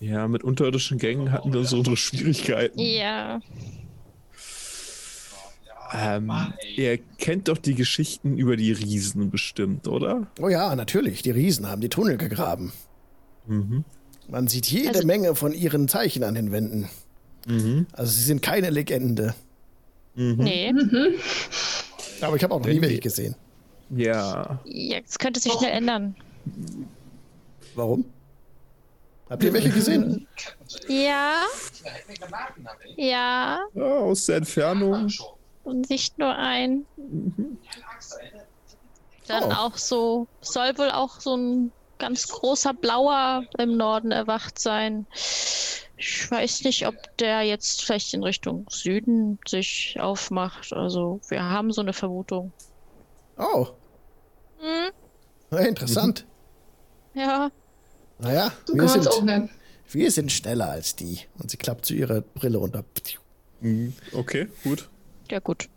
Ja, mit unterirdischen Gängen hatten wir so unsere Schwierigkeiten. Ja. Ähm, ihr kennt doch die Geschichten über die Riesen bestimmt, oder? Oh ja, natürlich. Die Riesen haben die Tunnel gegraben. Mhm. Man sieht jede Also- Menge von ihren Zeichen an den Wänden. Mhm. Also sie sind keine Legende. Mhm. Nee. Aber ich habe auch noch nie welche gesehen. Ja. Jetzt könnte sich schnell ändern. Warum? Habt ihr welche gesehen? Ja. Ja. ja, aus der Entfernung. Und nicht nur ein. Dann Oh. auch so, soll wohl auch so ein ganz großer Blauer im Norden erwacht sein. Ich weiß nicht, ob der jetzt vielleicht in Richtung Süden sich aufmacht. Also wir haben so eine Vermutung. Oh, Hm, na, interessant. ja. Naja, So wir sind, auch nennen. wir sind schneller als die. Und sie klappt zu ihrer Brille runter. Mhm. Okay, gut. Ja gut.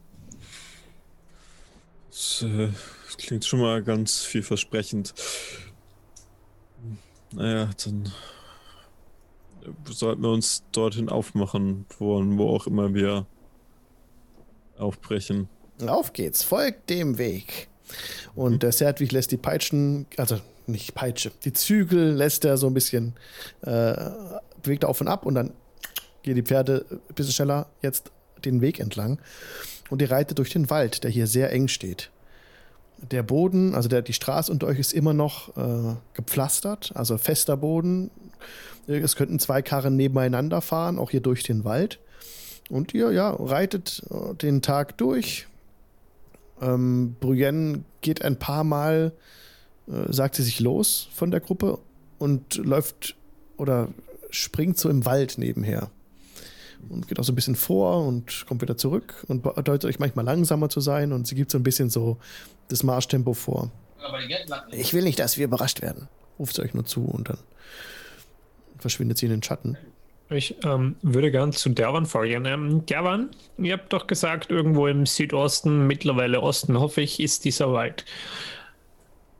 Das, äh, das klingt schon mal ganz vielversprechend. Naja, dann äh, sollten wir uns dorthin aufmachen, wo, wo auch immer wir aufbrechen. Auf geht's, folgt dem Weg. Und der Serdwig lässt die Peitschen, also nicht Peitsche, die Zügel lässt er so ein bisschen, äh, bewegt auf und ab und dann gehen die Pferde ein bisschen schneller jetzt den Weg entlang. Und ihr reitet durch den Wald, der hier sehr eng steht. Der Boden, also der, die Straße unter euch ist immer noch äh, gepflastert, also fester Boden. Es könnten zwei Karren nebeneinander fahren, auch hier durch den Wald. Und ihr, ja, reitet äh, den Tag durch. Ähm, Brienne geht ein paar Mal, äh, sagt sie sich los von der Gruppe und läuft oder springt so im Wald nebenher. Und geht auch so ein bisschen vor und kommt wieder zurück und bedeutet euch manchmal langsamer zu sein und sie gibt so ein bisschen so das Marschtempo vor. Ich will nicht, dass wir überrascht werden. Ruft sie euch nur zu und dann verschwindet sie in den Schatten. Ich ähm, würde gern zu Derwan vorgehen. Ähm, Derwan, ihr habt doch gesagt, irgendwo im Südosten, mittlerweile Osten, hoffe ich, ist dieser Wald.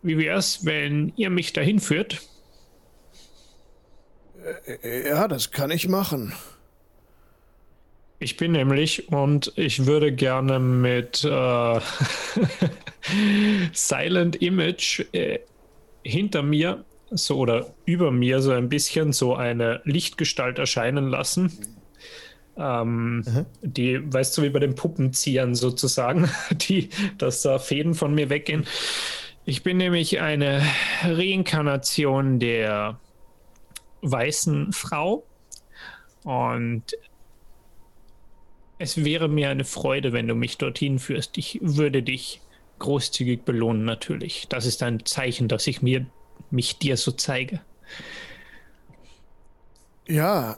Wie wäre es, wenn ihr mich dahin führt? Ja, das kann ich machen. Ich bin nämlich und ich würde gerne mit äh, Silent Image äh, hinter mir so oder über mir so ein bisschen so eine Lichtgestalt erscheinen lassen. Ähm, Die, weißt du, wie bei den Puppenziehern sozusagen, die, dass da Fäden von mir weggehen. Ich bin nämlich eine Reinkarnation der weißen Frau und es wäre mir eine Freude, wenn du mich dorthin führst. Ich würde dich großzügig belohnen, natürlich. Das ist ein Zeichen, dass ich mir mich dir so zeige. Ja,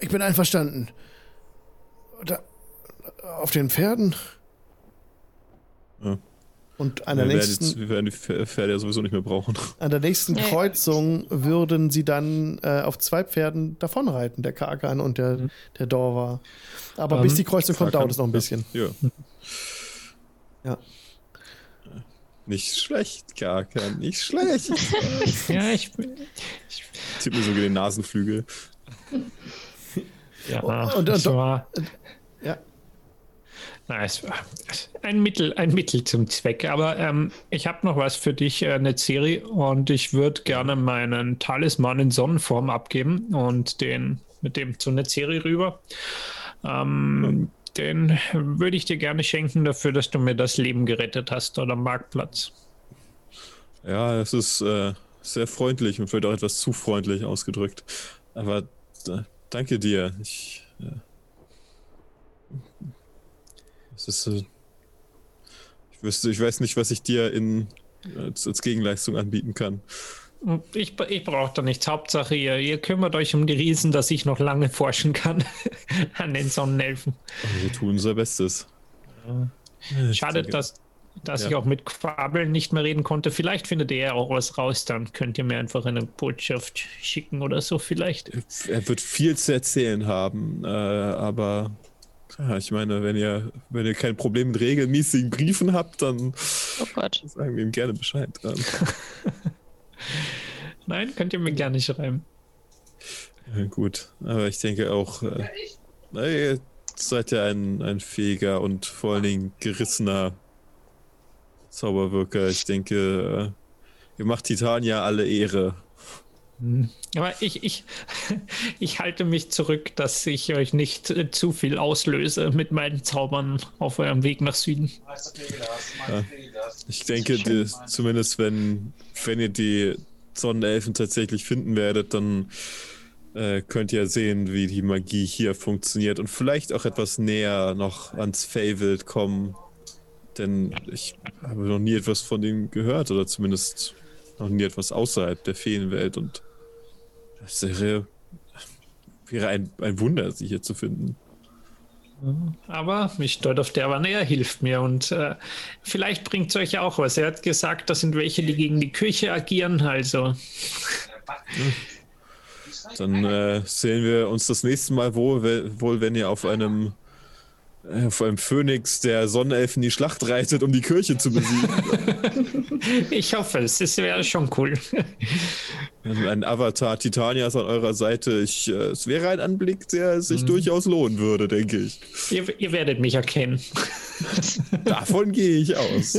ich bin einverstanden. Da, auf den Pferden. Ja. Und an Wir der werden, nächsten, jetzt, wir werden die Pfer- Pferde ja sowieso nicht mehr brauchen. an der nächsten ja. Kreuzung würden sie dann äh, auf zwei Pferden davonreiten, der Karkan und der, der Dorwa. Aber Ähm, bis die Kreuzung kommt, dauert es noch ein bisschen. Ja. Ja. Nicht schlecht, Karkan, nicht schlecht. Ja, ich. Zieht mir sogar den Nasenflügel. Ja, Und- und- und- war, Ja. Na, es war ein Mittel, ein Mittel zum Zweck. Aber ähm, ich habe noch was für dich, äh, eine Serie, und ich würde gerne meinen Talisman in Sonnenform abgeben und den mit dem zu einer Serie rüber. Ähm, Den würde ich dir gerne schenken dafür, dass du mir das Leben gerettet hast am Marktplatz. Ja, es ist äh, sehr freundlich und vielleicht auch etwas zu freundlich ausgedrückt. Aber äh, danke dir. Ich. Äh, es ist. Äh, ich, wüsste, ich weiß nicht, was ich dir in, als, als Gegenleistung anbieten kann. Ich, ich brauche da nichts. Hauptsache, ihr, ihr kümmert euch um die Riesen, dass ich noch lange forschen kann an den Sonnenelfen. Aber wir tun unser Bestes. Ich Schade, dass, dass Ja. ich auch mit Quabeln nicht mehr reden konnte. Vielleicht findet ihr auch was raus, dann könnt ihr mir einfach eine Botschaft schicken oder so vielleicht. Er wird viel zu erzählen haben, äh, aber ja, ich meine, wenn ihr, wenn ihr kein Problem mit regelmäßigen Briefen habt, dann Oh Gott. sagen wir ihm gerne Bescheid. Ähm, Nein, könnt ihr mir gerne schreiben. Ja, gut, aber ich denke auch, äh, na, ihr seid ja ein, ein fähiger und vor allen Dingen gerissener Zauberwirker. Ich denke, äh, ihr macht Titania alle Ehre. Aber ich, ich, ich halte mich zurück, dass ich euch nicht äh, zu viel auslöse mit meinen Zaubern auf eurem Weg nach Süden. Ja. Ich denke, die, zumindest wenn, wenn ihr die Sonnenelfen tatsächlich finden werdet, dann äh, könnt ihr sehen, wie die Magie hier funktioniert und vielleicht auch etwas näher noch ans Feywild kommen. Denn ich habe noch nie etwas von denen gehört oder zumindest noch nie etwas außerhalb der Feenwelt und das wäre, wäre ein, ein Wunder, sie hier zu finden. Aber mich dort auf der Wanne, er hilft mir und äh, vielleicht bringt es euch auch was. Er hat gesagt, das sind welche, die gegen die Kirche agieren, also. Dann äh, sehen wir uns das nächste Mal wohl, wohl wenn ihr auf einem vor einem Phönix der Sonnenelfen die Schlacht reitet, um die Kirche zu besiegen. ich hoffe es. Das wäre schon cool. Ein Avatar Titanias an eurer Seite. Ich, äh, es wäre ein Anblick, der sich mhm. durchaus lohnen würde, denke ich. Ihr, ihr werdet mich erkennen. Davon gehe ich aus.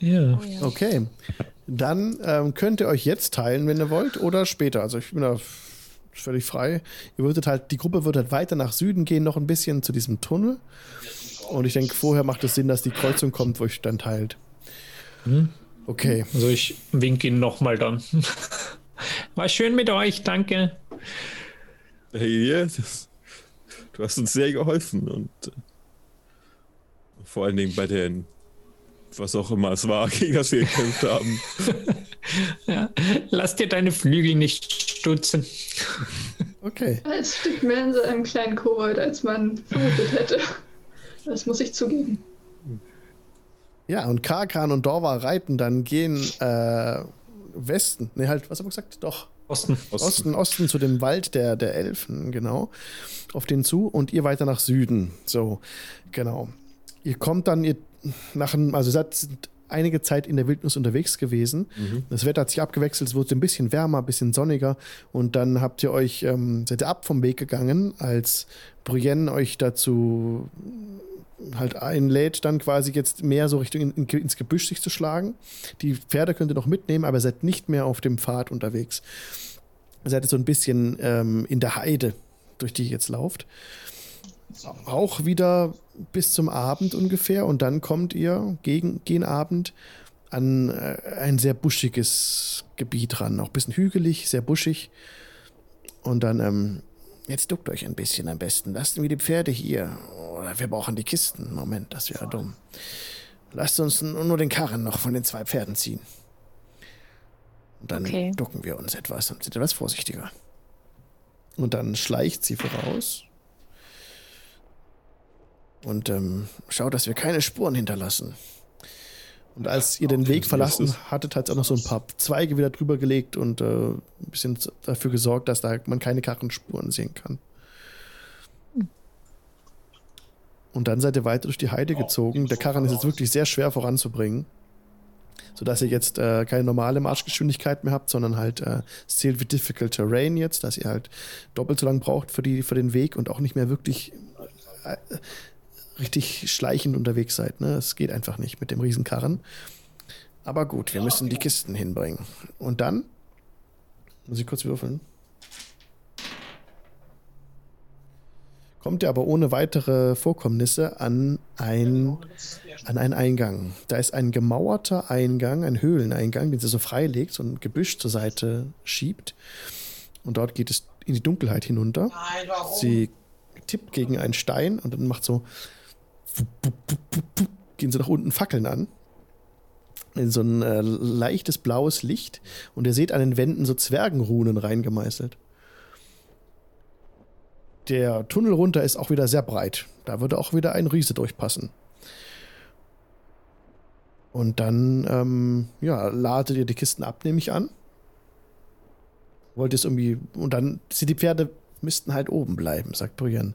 ja. Okay. Dann ähm, könnt ihr euch jetzt teilen, wenn ihr wollt, oder später. Also ich bin da völlig frei. Ihr würdet halt, die Gruppe wird halt weiter nach Süden gehen, noch ein bisschen zu diesem Tunnel. Und ich denke, vorher macht es Sinn, dass die Kreuzung kommt, wo ich dann teilt. Hm. Okay. Also ich winke ihn nochmal dann. War schön mit euch, danke. Hey, yes. du hast uns sehr geholfen und äh, vor allen Dingen bei den, was auch immer es war, gegen das wir gekämpft haben. ja, lass dir deine Flügel nicht stutzen. Okay. Es steckt mehr in so einem kleinen Kobold, als man vermutet hätte. Das muss ich zugeben. Ja, und Karkan und Dorva reiten dann gehen äh, Westen. Ne, halt, was haben wir gesagt? Doch. Osten. Osten, Osten zu dem Wald der, der Elfen, genau. Auf den zu und ihr weiter nach Süden. So, genau. Ihr kommt dann, ihr einem, also seid einige Zeit in der Wildnis unterwegs gewesen. Mhm. Das Wetter hat sich abgewechselt, es wurde ein bisschen wärmer, ein bisschen sonniger und dann habt ihr euch, ähm, seid ihr ab vom Weg gegangen, als Brienne euch dazu halt einlädt, dann quasi jetzt mehr so Richtung in, in, ins Gebüsch sich zu schlagen. Die Pferde könnt ihr noch mitnehmen, aber seid nicht mehr auf dem Pfad unterwegs. Ihr seid so ein bisschen ähm, in der Heide, durch die ihr jetzt lauft. Auch wieder bis zum Abend ungefähr und dann kommt ihr gegen, gegen Abend an äh, ein sehr buschiges Gebiet ran. Auch ein bisschen hügelig, sehr buschig. Und dann, ähm, jetzt duckt euch ein bisschen am besten. Lasst mir die Pferde hier. Oder wir brauchen die Kisten. Moment, das wäre dumm. Lasst uns nur den Karren noch von den zwei Pferden ziehen. Und dann okay. ducken wir uns etwas und sind etwas vorsichtiger. Und dann schleicht sie voraus und ähm, schaut, dass wir keine Spuren hinterlassen. Und als ihr den Weg verlassen hattet, hat es auch noch so ein paar Zweige wieder drüber gelegt und äh, ein bisschen dafür gesorgt, dass da man keine Karrenspuren sehen kann. Und dann seid ihr weiter durch die Heide gezogen. Der Karren ist jetzt wirklich sehr schwer voranzubringen. Sodass ihr jetzt äh, keine normale Marschgeschwindigkeit mehr habt, sondern halt äh, es zählt wie Difficult Terrain jetzt, dass ihr halt doppelt so lang braucht für, die, für den Weg und auch nicht mehr wirklich äh, richtig schleichend unterwegs seid. Ne? Es geht einfach nicht mit dem Riesenkarren. Aber gut, wir müssen die Kisten hinbringen. Und dann muss ich kurz würfeln. Kommt ihr aber ohne weitere Vorkommnisse an, ein, an einen Eingang. Da ist ein gemauerter Eingang, ein Höhleneingang, den sie so freilegt, so ein Gebüsch zur Seite schiebt. Und dort geht es in die Dunkelheit hinunter. Sie tippt gegen einen Stein und dann macht so gehen sie nach unten Fackeln an. In so ein äh, leichtes blaues Licht. Und ihr seht an den Wänden so Zwergenrunen reingemeißelt. Der Tunnel runter ist auch wieder sehr breit. Da würde auch wieder ein Riese durchpassen. Und dann, ähm, ja, ladet ihr die Kisten ab, nehme ich an. Wollt ihr es irgendwie. Und dann sind die Pferde müssten halt oben bleiben, sagt Brian.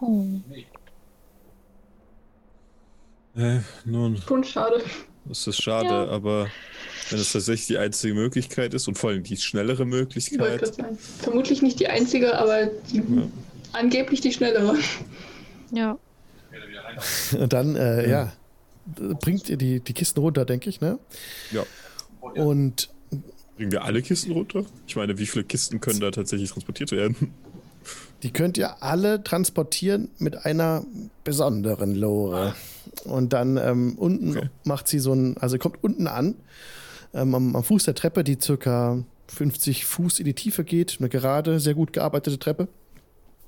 Oh. Äh, nun. Schon schade. Das ist schade, Ja. aber wenn es tatsächlich die einzige Möglichkeit ist und vor allem die schnellere Möglichkeit. Vermutlich nicht die einzige, aber die, angeblich die schnellere. Ja. Und dann, äh, ja, bringt ihr die, die Kisten runter, denke ich, ne? ja. Und Bringen wir alle Kisten runter? Ich meine, wie viele Kisten können da tatsächlich transportiert werden? die könnt ihr alle transportieren mit einer besonderen Lore. Und dann ähm, unten Okay. macht sie so ein, also kommt unten an, ähm, am, am Fuß der Treppe, die circa 50 Fuß in die Tiefe geht, eine gerade, sehr gut gearbeitete Treppe.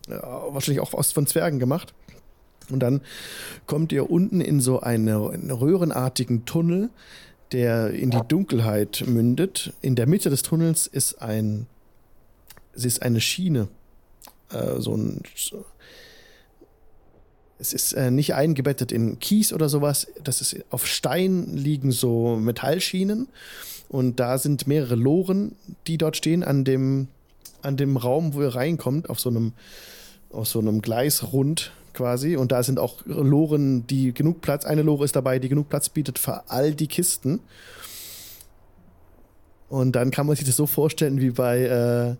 Ja, wahrscheinlich auch aus von Zwergen gemacht. Und dann kommt ihr unten in so eine, einen röhrenartigen Tunnel, der in die Dunkelheit mündet. In der Mitte des Tunnels ist ein, es ist eine Schiene, äh, so ein, es ist äh, nicht eingebettet in Kies oder sowas. Das ist auf Stein liegen so Metallschienen und da sind mehrere Loren, die dort stehen an dem an dem Raum, wo ihr reinkommt, auf so einem auf so einem Gleisrund quasi. Und da sind auch Loren, die genug Platz, eine Lore ist dabei, die genug Platz bietet für all die Kisten. Und dann kann man sich das so vorstellen wie bei äh,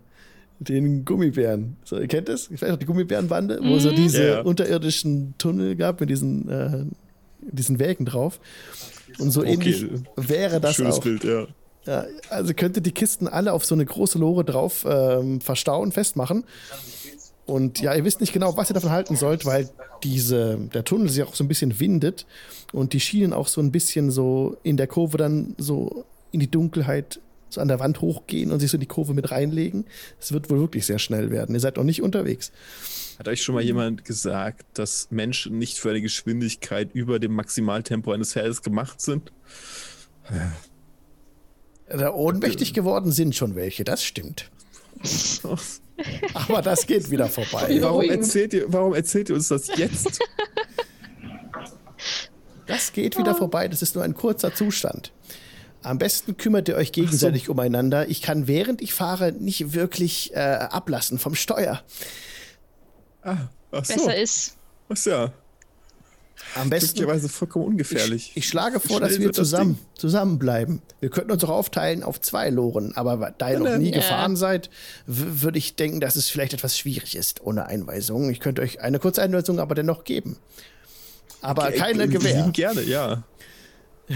den Gummibären. So, ihr kennt das? Vielleicht auch die Gummibärenbande, wo so Mhm. diese Ja. unterirdischen Tunnel gab mit diesen, äh, diesen Wägen drauf. Und so Okay. ähnlich wäre das Schönes auch. Bild, ja. Ja, also könnt ihr die Kisten alle auf so eine große Lore drauf ähm, verstauen, festmachen. Und ja, ihr wisst nicht genau, was ihr davon halten sollt, weil diese, der Tunnel sich auch so ein bisschen windet und die Schienen auch so ein bisschen so in der Kurve dann so in die Dunkelheit so an der Wand hochgehen und sich so in die Kurve mit reinlegen. Es wird wohl wirklich sehr schnell werden. Ihr seid noch nicht unterwegs. Hat euch schon mal jemand gesagt, dass Menschen nicht für eine Geschwindigkeit über dem Maximaltempo eines Pferdes gemacht sind? Da ohnmächtig geworden sind schon welche, das stimmt. Aber das geht wieder vorbei. Warum erzählt, ihr, warum erzählt ihr uns das jetzt? Das geht wieder vorbei, das ist nur ein kurzer Zustand. Am besten kümmert ihr euch gegenseitig umeinander. Ich kann, während ich fahre, nicht wirklich äh, ablassen vom Steuer. ah, ach so. Besser ist. Ach ja, Am besten. glücklicherweise vollkommen ungefährlich. Ich, ich schlage vor, dass wir das zusammen, zusammenbleiben. Wir könnten uns auch aufteilen auf zwei Loren, aber da ihr noch nie Ja. gefahren seid, würde ich denken, dass es vielleicht etwas schwierig ist ohne Einweisung. Ich könnte euch eine kurze Einweisung aber dennoch geben. Aber keine Ich- Gewehr. gerne, ja.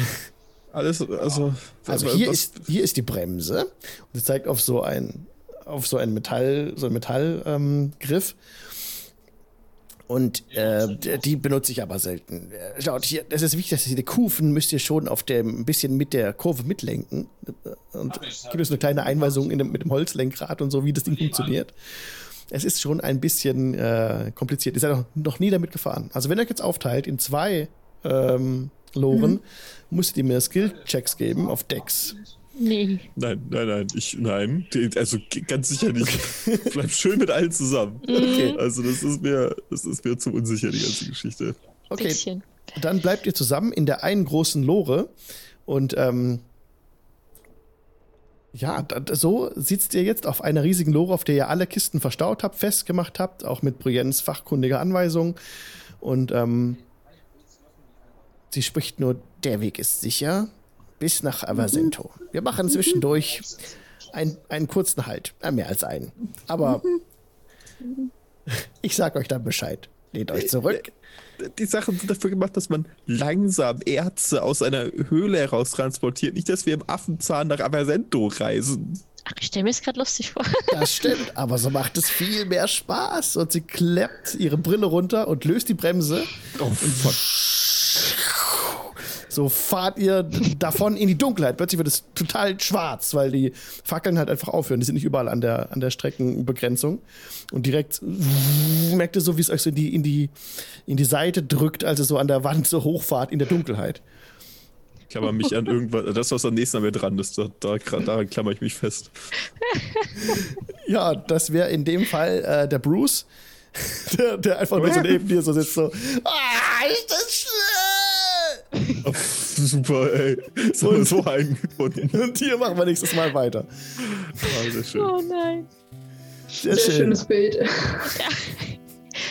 Alles, also. Also hier was- ist, hier ist die Bremse und es zeigt auf so ein auf so ein Metall so ein Metallgriff ähm, und äh, die benutze ich aber selten. Äh, Schaut hier, das ist wichtig, dass ihr die Kufen müsst ihr schon auf dem ein bisschen mit der Kurve mitlenken und gibt es eine kleine Einweisung in dem, mit dem Holzlenkrad und so, wie das Ding funktioniert. Es ist schon ein bisschen äh, kompliziert. Ihr seid noch, noch nie damit gefahren. Also wenn ihr euch jetzt aufteilt in zwei ähm, Loren, müsstet ihr mir Skill-Checks geben auf Decks. Nee. Nein, nein, nein, ich, nein, also ganz sicher nicht. Bleib schön mit allen zusammen. Okay. Also das ist mir, das ist mir zu unsicher, die ganze Geschichte. Okay, Bisschen. dann bleibt ihr zusammen in der einen großen Lore und ähm, ja, so sitzt ihr jetzt auf einer riesigen Lore, auf der ihr alle Kisten verstaut habt, festgemacht habt, auch mit Briennes fachkundiger Anweisung. Und ähm, sie spricht nur, der Weg ist sicher bis nach Aversento. Wir machen zwischendurch ein, einen kurzen Halt, äh, mehr als einen. Aber ich sag euch dann Bescheid. Lehnt euch zurück. Die Sachen sind dafür gemacht, dass man langsam Erze aus einer Höhle heraus transportiert. Nicht, dass wir im Affenzahn nach Aversento reisen. Ach, ich stelle mir es gerade lustig vor. Das stimmt, aber so macht es viel mehr Spaß. Und sie klappt ihre Brille runter und löst die Bremse. Oh, fuck. So fahrt ihr davon in die Dunkelheit. Plötzlich wird es total schwarz, weil die Fackeln halt einfach aufhören. Die sind nicht überall an der, an der Streckenbegrenzung. Und direkt merkt ihr so, wie es euch so in die, in, die, in die Seite drückt, als es so an der Wand so hochfahrt in der Dunkelheit. Ich klammer mich an irgendwas. Das, was am nächsten an mir dran ist, da, da, daran klammer ich mich fest. Ja, das wäre in dem Fall äh, der Bruce, der, der einfach nur so neben dir so sitzt, so, ah, ist das schnell! Oh, super, ey. So, so eingebunden. Und hier machen wir nächstes Mal weiter. Sehr schön. Oh nein. Sehr, Sehr schön. schönes Bild.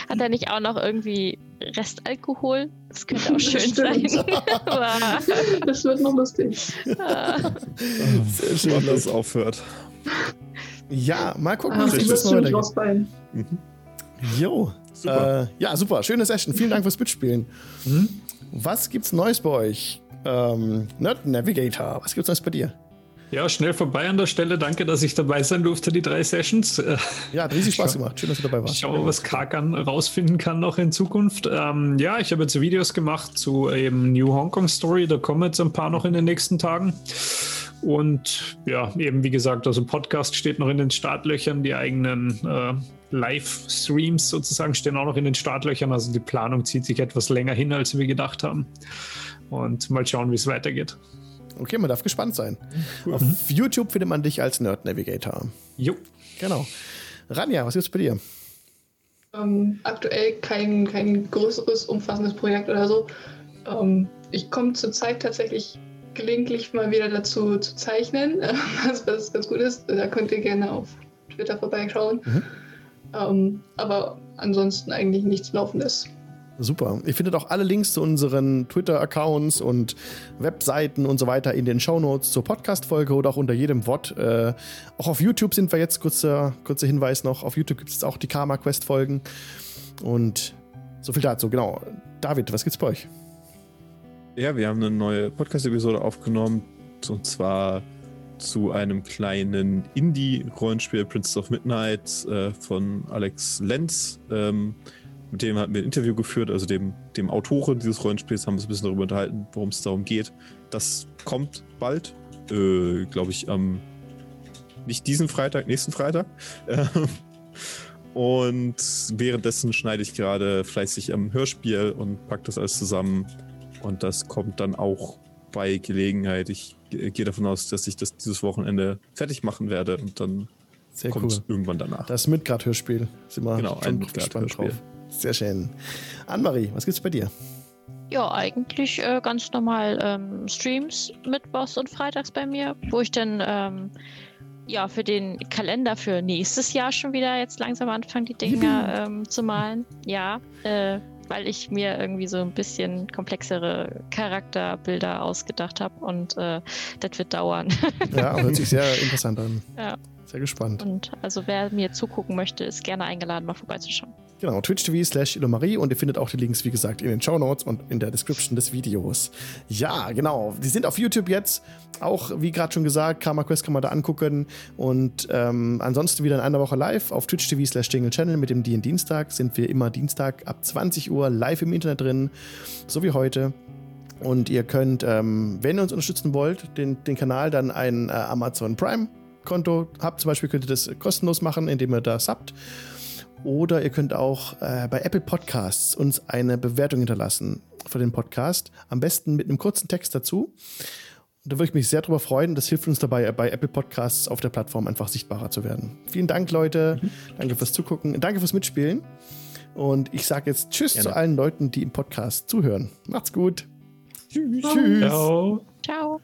Hat er nicht auch noch irgendwie Restalkohol Das könnte auch schön sein. das wird noch lustig. Sehr schön, dass es aufhört. Ja, mal gucken, Ah, sich ich das schon weitergeht. rausfallen. Jo. Super. Äh, ja, super. Schöne Session. Vielen Dank fürs Mitspielen. Was gibt's Neues bei euch? Ähm, Nerd Navigator, was gibt's Neues bei dir? Ja, schnell vorbei an der Stelle. Danke, dass ich dabei sein durfte, die drei Sessions. Ja, hat riesig Spaß Schau- gemacht. Schön, dass du dabei warst. Schauen wir, was Kakan rausfinden kann noch in Zukunft. Ähm, ja, ich habe jetzt Videos gemacht zu eben New Hong Kong Story. Da kommen jetzt ein paar noch in den nächsten Tagen. Und ja, eben wie gesagt, also Podcast steht noch in den Startlöchern. Die eigenen äh, Livestreams sozusagen stehen auch noch in den Startlöchern. Also die Planung zieht sich etwas länger hin, als wir gedacht haben. Und mal schauen, wie es weitergeht. Okay, man darf gespannt sein. Auf YouTube findet man dich als Nerd Navigator. Jo. Genau. Ranja, was gibt's bei dir? Ähm, aktuell kein, kein größeres, umfassendes Projekt oder so. Ähm, ich komme zurzeit tatsächlich gelegentlich mal wieder dazu zu zeichnen, was, was ganz gut ist. Da könnt ihr gerne auf Twitter vorbeischauen. Mhm. Ähm, aber ansonsten eigentlich nichts Laufendes. Super. Ihr findet auch alle Links zu unseren Twitter-Accounts und Webseiten und so weiter in den Shownotes zur Podcast-Folge oder auch unter jedem Wort. Äh, auch auf YouTube sind wir jetzt, kurzer, kurzer Hinweis noch, auf YouTube gibt es auch die Karma Quest-Folgen. Und so viel dazu, genau. David, was gibt's bei euch? Ja, wir haben eine neue Podcast-Episode aufgenommen und zwar zu einem kleinen Indie-Rollenspiel Princess of Midnight äh, von Alex Lenz. Ähm, mit dem hatten wir ein Interview geführt, also dem, dem Autoren dieses Rollenspiels, haben wir uns ein bisschen darüber unterhalten, worum es darum geht. Das kommt bald, äh, glaube ich, am nicht diesen Freitag, nächsten Freitag. Und währenddessen schneide ich gerade fleißig am Hörspiel und packe das alles zusammen. Und das kommt dann auch bei Gelegenheit. Ich gehe davon aus, dass ich das dieses Wochenende fertig machen werde und dann Sehr kommt cool. irgendwann danach. Das Midgard-Hörspiel. Sind wir Genau, ein Midgard-Hörspiel. Sehr schön. Annemarie, was gibt's bei dir? Ja, eigentlich äh, ganz normal ähm, Streams mittwochs und freitags bei mir, wo ich dann ähm, ja für den Kalender für nächstes Jahr schon wieder jetzt langsam anfange, die Dinger ähm, zu malen. Ja, äh, weil ich mir irgendwie so ein bisschen komplexere Charakterbilder ausgedacht habe und äh, das wird dauern. Ja, hört sich sehr interessant an. Ja. Sehr gespannt. Und also wer mir zugucken möchte, ist gerne eingeladen, mal vorbeizuschauen. Genau, Twitch TV slash Illumarie und ihr findet auch die Links, wie gesagt, in den Show Notes und in der Description des Videos. Ja, genau. Die sind auf YouTube jetzt. Auch, wie gerade schon gesagt, Karma Quest kann man da angucken. Und ähm, ansonsten wieder in einer Woche live auf Twitch TV slash Jingle Channel mit dem DN Dienstag. Sind wir immer Dienstag ab 20 Uhr live im Internet drin. So wie heute. Und ihr könnt, ähm, wenn ihr uns unterstützen wollt, den, den Kanal dann ein äh, Amazon Prime Konto habt. Zum Beispiel könnt ihr das kostenlos machen, indem ihr da subbt. Oder ihr könnt auch äh, bei Apple Podcasts uns eine Bewertung hinterlassen für den Podcast. Am besten mit einem kurzen Text dazu. Und da würde ich mich sehr darüber freuen. Das hilft uns dabei, bei Apple Podcasts auf der Plattform einfach sichtbarer zu werden. Vielen Dank, Leute. Danke fürs Zugucken. Danke fürs Mitspielen. Und ich sage jetzt Tschüss Gerne. zu allen Leuten, die im Podcast zuhören. Macht's gut. Tschüss. Tschüss. Ciao. Ciao.